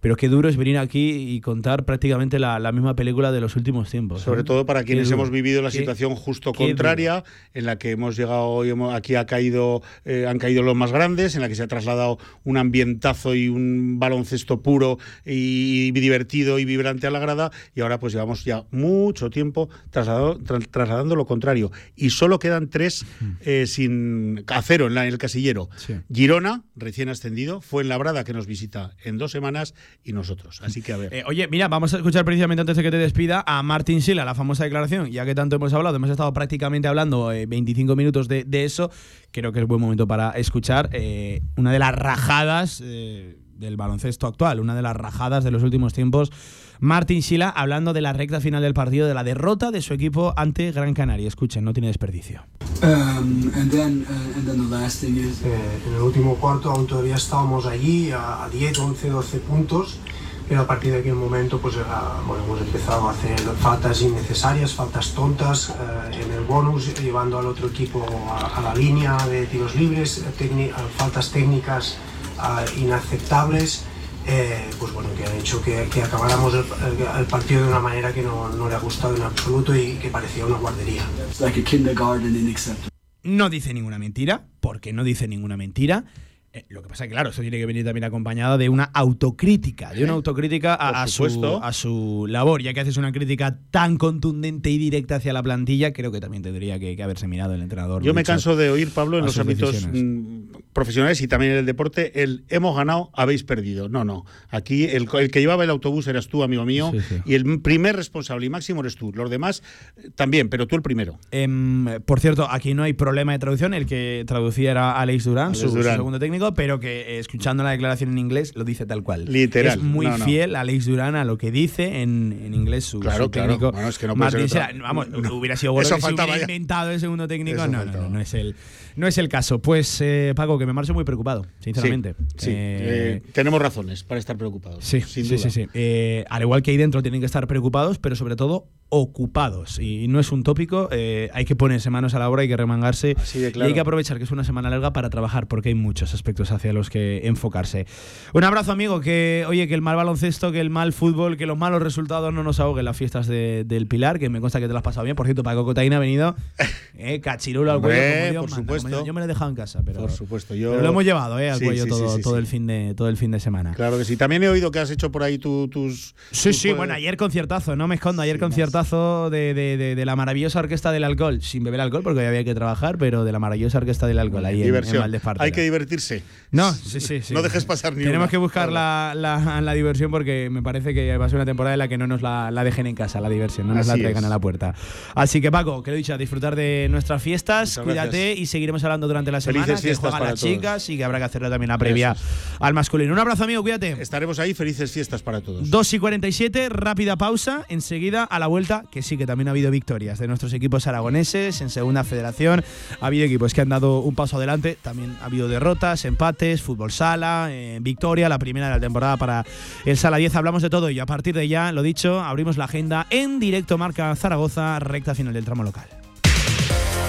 pero qué duro es venir aquí y contar prácticamente la, la misma película de los últimos tiempos. Sobre ¿eh? todo para quienes hemos vivido la situación justo contraria, en la que hemos llegado hoy, hemos- aquí ha caído, han caído los más grandes, en la que se ha trasladado un ambientazo y un baloncesto puro y, divertido y vibrante a la grada, y ahora pues llevamos ya mucho tiempo trasladado- tra- trasladando lo contrario. Y solo quedan tres eh, sin a cero en, la- en el casillero. Girona, recién ascendido, fue en Labrada que nos visita en dos semanas y nosotros. Así que a ver. Eh, oye, mira, vamos a escuchar precisamente antes de que te despida a Martín Sila, la famosa declaración, ya que tanto hemos hablado, hemos estado prácticamente hablando eh, 25 minutos de, de eso, creo que es buen momento para escuchar eh, una de las rajadas eh, del baloncesto actual, una de las rajadas de los últimos tiempos. Martín Sila hablando de la recta final del partido, de la derrota de su equipo ante Gran Canaria. Escuchen, no tiene desperdicio. Um, and then, uh, and then the last thing is, Eh, en el último cuarto aún todavía estábamos allí a, a 10, 11, 12 puntos, pero a partir de aquel momento pues ah, bueno, hemos empezado a hacer faltas innecesarias, faltas tontas eh, en el bonus, llevando al otro equipo a, a la línea de tiros libres, eh, faltas técnicas ah, inaceptables. Eh, pues bueno, que han hecho que, que acabáramos el, el- el partido de una manera que no, no le ha gustado en absoluto y que parecía una guardería. it's like a kindergarten unacceptable. No dice ninguna mentira, porque no dice ninguna mentira. Eh, lo que pasa es que, claro, eso tiene que venir también acompañado de una autocrítica, de una autocrítica a, a su, a su labor. Ya que haces una crítica tan contundente y directa hacia la plantilla, creo que también tendría que, que haberse mirado el entrenador. Yo me canso de oír, Pablo, en los ámbitos decisiones. mm, profesionales y también en el deporte, el hemos ganado, habéis perdido. No, no. Aquí el, el que llevaba el autobús eras tú, amigo mío, y el primer responsable y máximo eres tú. Los demás eh, también, pero tú el primero. Em, por cierto, aquí no hay problema de traducción. El que traducía era Alex Durán, Alex su, su Durán. segundo técnico, pero que eh, escuchando la declaración en inglés lo dice tal cual. Literal. Es muy No, no. fiel Alex Durán a lo que dice en, en inglés su, Claro, su claro. técnico. Bueno, es que no puede Martín ser otra- Sera. Vamos, hubiera sido bueno faltaba hubiera inventado el segundo técnico. No, no, no, no es el, no es el caso. Pues, eh, Paco, que me marcho muy preocupado, sinceramente. Sí, sí. Eh, Eh, tenemos razones para estar preocupados. Sí, sin sí, duda. sí, sí. Eh, al igual que ahí dentro tienen que estar preocupados, pero sobre todo ocupados. Y no es un tópico, hay que ponerse manos a la obra, hay que remangarse. de Y claro. hay que aprovechar que es una semana larga para trabajar, porque hay muchos aspectos hacia los que enfocarse. Un abrazo, amigo, que oye, que el mal baloncesto, que el mal fútbol, que los malos resultados no nos ahoguen las fiestas de- del Pilar, que me consta que te las has pasado bien. Por cierto, Paco Cotaina ha venido eh, cachirulo al Hombre, cuello. como Dios por manda, supuesto. Yo me lo he dejado en casa, pero, Por supuesto, yo. pero lo hemos llevado eh, al Sí, cuello sí, todo, sí, todo el fin de todo el fin de semana. Claro que sí. También he oído que has hecho por ahí tu- tus. Sí, tus sí, bueno, ayer conciertazo, no me escondo, ayer conciertazo de, de- de- de la maravillosa orquesta del alcohol, sin beber alcohol porque hoy había que trabajar, pero de la maravillosa orquesta del alcohol, ahí en- en, Diversión. Valdespartera. Hay que divertirse. No, sí, sí, sí. No dejes pasar ni Tenemos una. que buscar la, la- la diversión porque me parece que va a ser una temporada en la que no nos la, la dejen en casa, la diversión, no nos la traigan es. a la puerta. Así que Paco, que lo he dicho, a disfrutar de nuestras fiestas, Muchas cuídate gracias. y seguiremos hablando durante la semana, Felices que fiestas juegan para las todos. chicas y que habrá que hacerle también la previa al masculino. Un abrazo amigo, cuídate. Estaremos ahí, felices fiestas para todos. 2 y 47, rápida pausa. Enseguida a la vuelta, que sí que también ha habido victorias de nuestros equipos aragoneses en segunda federación. Ha habido equipos que han dado un paso adelante. También ha habido derrotas, empates, fútbol sala, eh, victoria, la primera de la temporada para el Sala 10. Hablamos de todo y a partir de ya, lo dicho, abrimos la agenda en directo Marca Zaragoza, recta final del tramo local.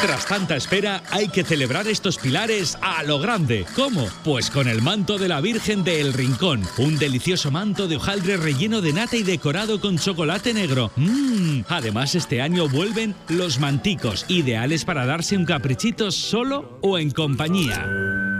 Tras tanta espera, hay que celebrar estos pilares a lo grande. ¿Cómo? Pues con el manto de la Virgen de El Rincón. Un delicioso manto de hojaldre relleno de nata y decorado con chocolate negro. Mmm. Además, este año vuelven los manticos, ideales para darse un caprichito solo o en compañía.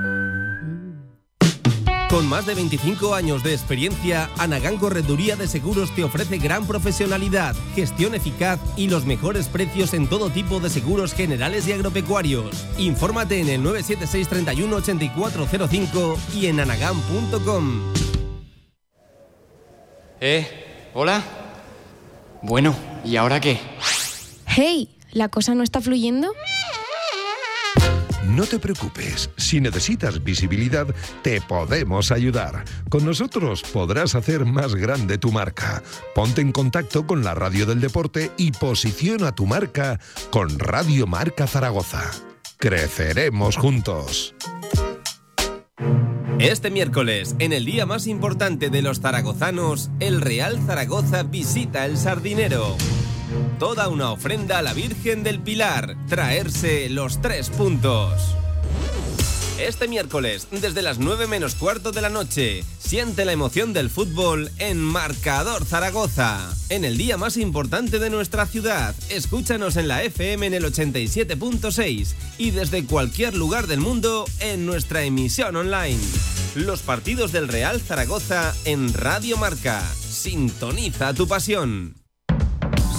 Con más de 25 años de experiencia, Anagán Correduría de Seguros te ofrece gran profesionalidad, gestión eficaz y los mejores precios en todo tipo de seguros generales y agropecuarios. Infórmate en el 976 31 8405 y en anagán.com. ¿Eh? ¿Hola? Bueno, ¿y ahora qué? Hey, ¿la cosa no está fluyendo? No te preocupes, si necesitas visibilidad, te podemos ayudar. Con nosotros podrás hacer más grande tu marca. Ponte en contacto con la Radio del Deporte y posiciona tu marca con Radio Marca Zaragoza. Creceremos juntos. Este miércoles, en el día más importante de los zaragozanos, el Real Zaragoza visita el Sardinero. Toda una ofrenda a la Virgen del Pilar, traerse los tres puntos. Este miércoles, desde las 9 menos cuarto de la noche, siente la emoción del fútbol en Marcador Zaragoza. En el día más importante de nuestra ciudad, escúchanos en la FM en el 87.6 y desde cualquier lugar del mundo en nuestra emisión online. Los partidos del Real Zaragoza en Radio Marca. Sintoniza tu pasión.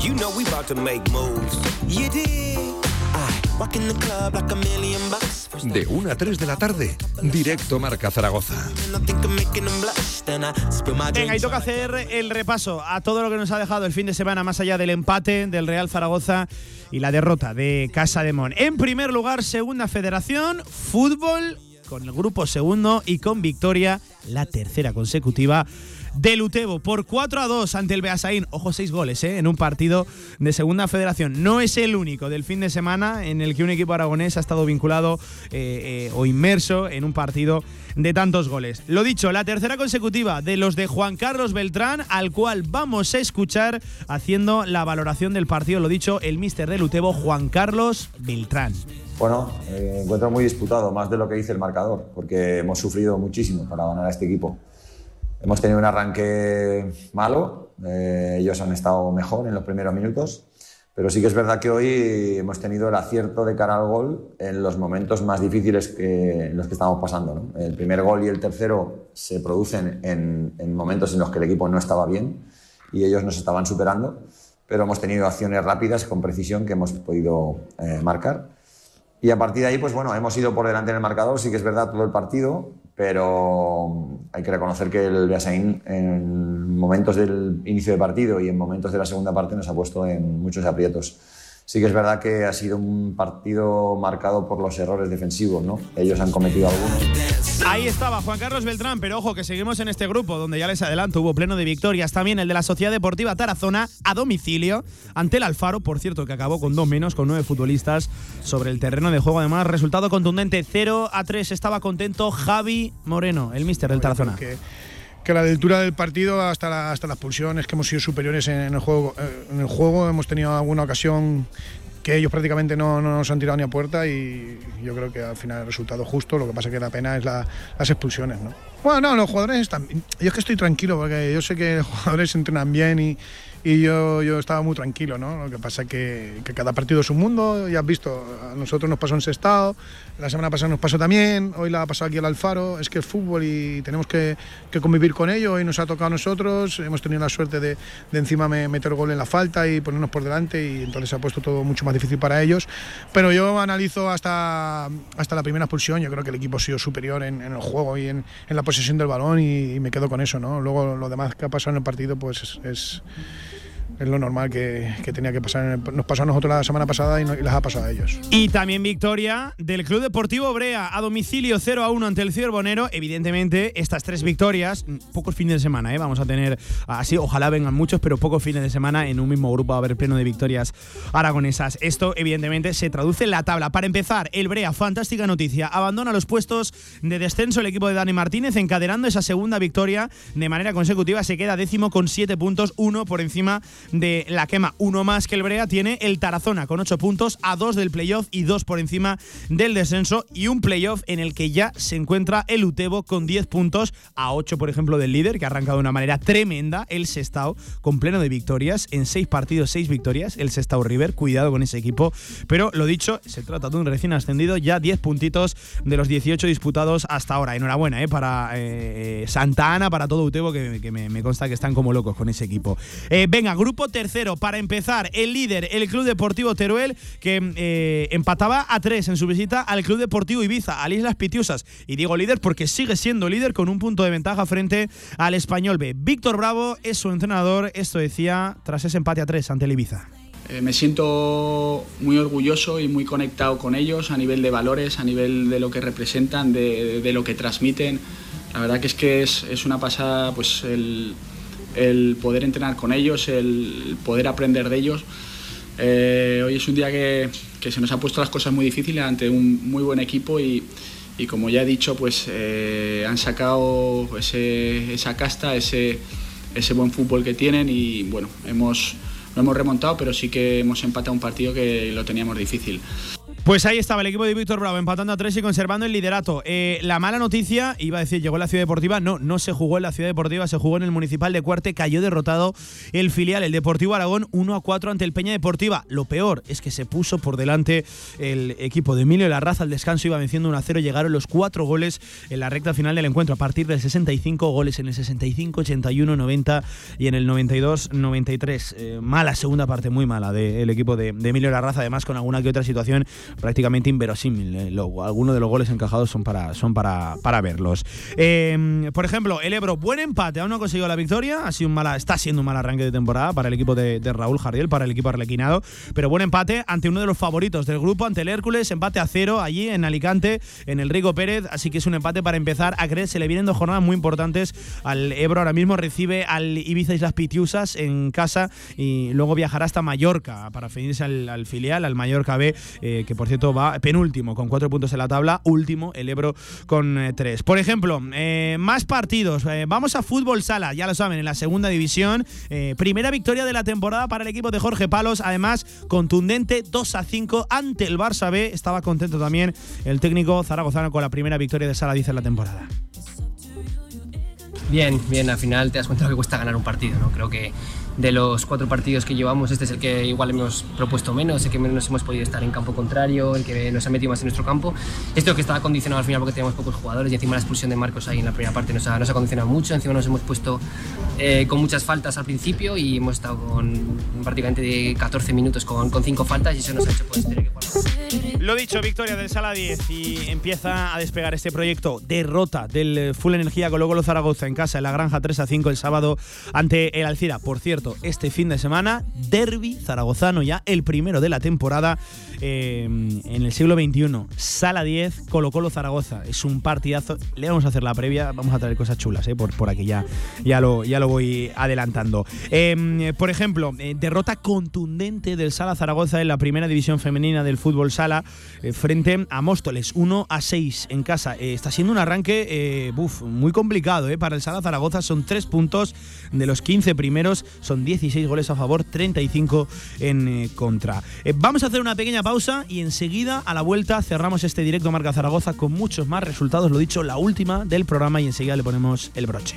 You know we about to make moves. You dig? I walk in the club like a million bucks. De 1 a 3 de la tarde, directo Marca Zaragoza. And I think I'm making them blush. Then I spill my Venga, y toca hacer el repaso a todo lo que nos ha dejado el fin de semana, más allá del empate del Real Zaragoza y la derrota de Casa de Mon. En primer lugar, segunda federación, fútbol, con el grupo segundo y con victoria, la tercera consecutiva del Utebo por 4 a 2 ante el Beasaín. Ojo, seis goles ¿eh? en un partido de segunda federación. No es el único del fin de semana en el que un equipo aragonés ha estado vinculado eh, eh, o inmerso en un partido de tantos goles. Lo dicho, la tercera consecutiva de los de Juan Carlos Beltrán, al cual vamos a escuchar haciendo la valoración del partido. Lo dicho, el míster del Utebo, Juan Carlos Beltrán. Bueno, encuentro muy disputado, más de lo que dice el marcador, porque hemos sufrido muchísimo para ganar a este equipo. Hemos tenido un arranque malo, eh, ellos han estado mejor en los primeros minutos, pero sí que es verdad que hoy hemos tenido el acierto de cara al gol en los momentos más difíciles que, en los que estamos pasando. ¿no? El primer gol y el tercero se producen en, en momentos en los que el equipo no estaba bien y ellos nos estaban superando, pero hemos tenido acciones rápidas con precisión que hemos podido eh, marcar. Y a partir de ahí, pues bueno, hemos ido por delante en el marcador, sí que es verdad todo el partido, pero hay que reconocer que el Beasain en momentos del inicio de partido y en momentos de la segunda parte nos ha puesto en muchos aprietos. Sí que es verdad que ha sido un partido marcado por los errores defensivos, ¿no? Ellos han cometido algunos. Ahí estaba Juan Carlos Beltrán, pero ojo que seguimos en este grupo donde ya les adelanto, hubo pleno de victorias también el de la Sociedad Deportiva Tarazona a domicilio ante el Alfaro, por cierto, que acabó con dos menos, con nueve futbolistas sobre el terreno de juego. Además, resultado contundente 0 a 3. Estaba contento Javi Moreno, el míster del Tarazona. La lectura del partido hasta, la- hasta las pulsiones que hemos sido superiores en el juego. eh, En el juego hemos tenido alguna ocasión que ellos prácticamente no, no nos han tirado ni a puerta y yo creo que al final el resultado justo. Lo que pasa que la pena es la- las expulsiones, ¿no? Bueno, no, los jugadores están. Yo es que estoy tranquilo porque yo sé que los jugadores entrenan bien y, y yo, yo estaba muy tranquilo, ¿no? Lo que pasa es que, que cada partido es un mundo, ya has visto, a nosotros nos pasó en Sestao, la semana pasada nos pasó también, hoy la ha pasado aquí al Alfaro, es que es fútbol y tenemos que, que convivir con ello, hoy nos ha tocado a nosotros, hemos tenido la suerte de, de encima me- meter gol en la falta y ponernos por delante y entonces se ha puesto todo mucho más difícil para ellos, pero yo analizo hasta, hasta la primera expulsión, yo creo que el equipo ha sido superior en, el juego y en, en la posesión del balón y, me quedo con eso, ¿no? Luego lo demás que ha pasado en el partido pues es- es es lo normal que, que tenía que pasar. nos pasó a nosotros la semana pasada y, les ha pasado a ellos. Y también victoria del Club Deportivo Brea a domicilio 0 a 1 ante el Cierbonero. Evidentemente, estas tres victorias, mm, pocos fines de semana, ¿eh? vamos a tener así, ojalá vengan muchos, pero pocos fines de semana en un mismo grupo va a haber pleno de victorias aragonesas. Esto, evidentemente, se traduce en la tabla. Para empezar, el Brea, fantástica noticia, abandona los puestos de descenso el equipo de Dani Martínez, encadenando esa segunda victoria de manera consecutiva. Se queda décimo con siete puntos, uno por encima de la quema. Uno más que el Brea tiene el Tarazona con ocho puntos, a dos del playoff y dos por encima del descenso. Y un playoff en el que ya se encuentra el Utebo con 10 puntos, a 8 por ejemplo del líder, que ha arrancado de una manera tremenda, el Sestao, con pleno de victorias. En seis partidos, seis victorias, el Sestao River. Cuidado con ese equipo. Pero lo dicho, se trata de un recién ascendido, ya 10 puntitos de los 18 disputados hasta ahora. Enhorabuena eh, para eh, Santa Ana, para todo Utebo, que, me consta que están como locos con ese equipo. Eh, venga, grupo tercero, para empezar, el líder, el Club Deportivo Teruel, que eh, empataba a tres en su visita al Club Deportivo Ibiza, al Islas Pitiusas. Y digo líder porque sigue siendo líder con un punto de ventaja frente al Español B. Víctor Bravo es su entrenador, esto decía tras ese empate a tres ante el Ibiza. Eh, me siento muy orgulloso y muy conectado con ellos a nivel de valores, a nivel de lo que representan, de, lo que transmiten. La verdad que es que es, es una pasada pues el, el poder entrenar con ellos, el poder aprender de ellos. Eh, hoy es un día que, que se nos ha puesto las cosas muy difíciles ante un muy buen equipo y, y como ya he dicho, pues eh, han sacado ese- esa casta, ese, ese buen fútbol que tienen y bueno, hemos, lo hemos remontado, pero sí que hemos empatado un partido que lo teníamos difícil. Pues ahí estaba el equipo de Víctor Bravo empatando a tres y conservando el liderato. Eh, la mala noticia, iba a decir, llegó en la Ciudad Deportiva. No, no se jugó en la Ciudad Deportiva, se jugó en el Municipal de Cuarte. Cayó derrotado el filial, el Deportivo Aragón, 1 a 4 ante el Peña Deportiva. Lo peor es que se puso por delante el equipo de Emilio Larraza. Al descanso iba venciendo 1 a 0. Llegaron los cuatro goles en la recta final del encuentro. A partir del 65 goles en el 65, 81, 90 y en el 92, 93. Eh, mala segunda parte, muy mala del equipo de, de Emilio Larraza. Además, con alguna que otra situación prácticamente inverosímil. eh, algunos de los goles encajados son para, son para, para verlos. Eh, por ejemplo, el Ebro, buen empate, aún no ha conseguido la victoria. Ha sido un mala, está siendo un mal arranque de temporada para el equipo de, de Raúl Jardiel, para el equipo arlequinado. Pero buen empate ante uno de los favoritos del grupo, ante el Hércules. Empate a cero allí en Alicante, en el Rico Pérez. Así que es un empate para empezar a creer. Se le vienen dos jornadas muy importantes al Ebro. Ahora mismo recibe al Ibiza Islas Pitiusas en casa y luego viajará hasta Mallorca para venirse al, al filial, al Mallorca B, eh, que por cierto va penúltimo con cuatro puntos en la tabla, último el Ebro con eh, tres. Por ejemplo, eh, más partidos. Eh, vamos a fútbol sala, ya lo saben, en la segunda división. Primera victoria de la temporada para el equipo de Jorge Palos, además contundente 2 a 5 ante el Barça B. Estaba contento también el técnico zaragozano con la primera victoria de sala 10 en la temporada. Bien, bien, al final te das cuenta lo que cuesta ganar un partido, ¿no? Creo que de los cuatro partidos que llevamos, este es el que igual hemos propuesto menos, el que menos hemos podido estar en campo contrario, el que nos ha metido más en nuestro campo. Esto que estaba condicionado al final porque teníamos pocos jugadores y encima la expulsión de Marcos ahí en la primera parte nos ha, nos ha condicionado mucho, encima nos hemos puesto eh, con muchas faltas al principio y hemos estado con prácticamente de 14 minutos con, con cinco faltas y eso nos ha hecho pues, tener que. Lo dicho, victoria del Sala 10 y empieza a despegar este proyecto. Derrota del eh, Full Energía Colo Colo Zaragoza en casa en la Granja 3 a 5 el sábado ante el Alcira. Por cierto, este fin de semana, derby zaragozano ya, el primero de la temporada eh, en el siglo XXI. Sala 10, Colo Colo Zaragoza. Es un partidazo. Le vamos a hacer la previa, vamos a traer cosas chulas eh, por, por aquí ya, ya, lo, ya lo voy adelantando. Eh, por ejemplo, eh, derrota contundente del Sala Zaragoza en la primera división femenina del fútbol sala frente a Móstoles, 1 a 6 en casa. Está siendo un arranque muy complicado para el Sala Zaragoza. Son 3 puntos de los 15 primeros, son 16 goles a favor, 35 en contra. vamos a hacer una pequeña pausa y enseguida a la vuelta cerramos este directo Marca Zaragoza con muchos más resultados. Lo dicho, la última del programa y enseguida le ponemos el broche.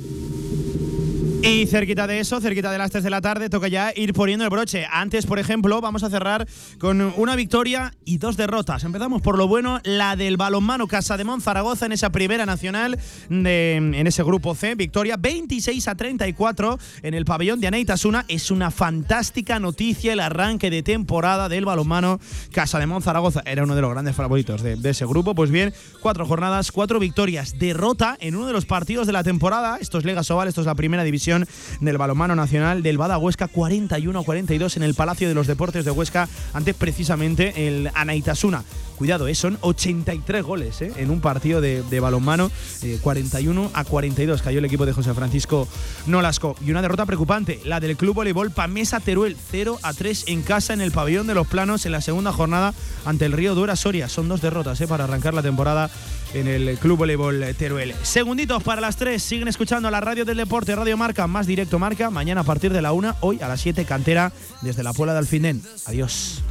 Y cerquita de eso, cerquita de las 3 de la tarde, toca ya ir poniendo el broche. Antes, por ejemplo, vamos a cerrar con una victoria y dos derrotas. Empezamos por lo bueno, la del balonmano Casa de Zaragoza en esa primera nacional de, en ese grupo C. Victoria 26 a 34 en el pabellón de Aneitasuna. Es una fantástica noticia el arranque de temporada del balonmano Casa de Zaragoza. Era uno de los grandes favoritos de, de ese grupo. Pues bien, cuatro jornadas, cuatro victorias. Derrota en uno de los partidos de la temporada. Esto es Lega Sobal, esto es la primera división del balonmano nacional del Bada Huesca 41 42 en el Palacio de los Deportes de Huesca ante precisamente el Anaitasuna. Cuidado, eh, son 83 goles eh, en un partido de, balonmano, 41 eh, a 42 cayó el equipo de José Francisco Nolasco. Y una derrota preocupante, la del Club Voleibol Pamesa Teruel, 0 a 3 en casa en el pabellón de los planos en la segunda jornada ante el Río Dura Soria. Son dos derrotas para arrancar la temporada en el Club Voleibol Teruel. Segunditos para las 3, siguen escuchando la radio del deporte, Radio Marca, más directo Marca, mañana a partir de la 1, hoy a las 7, cantera desde la Puebla de Alfindén. Adiós.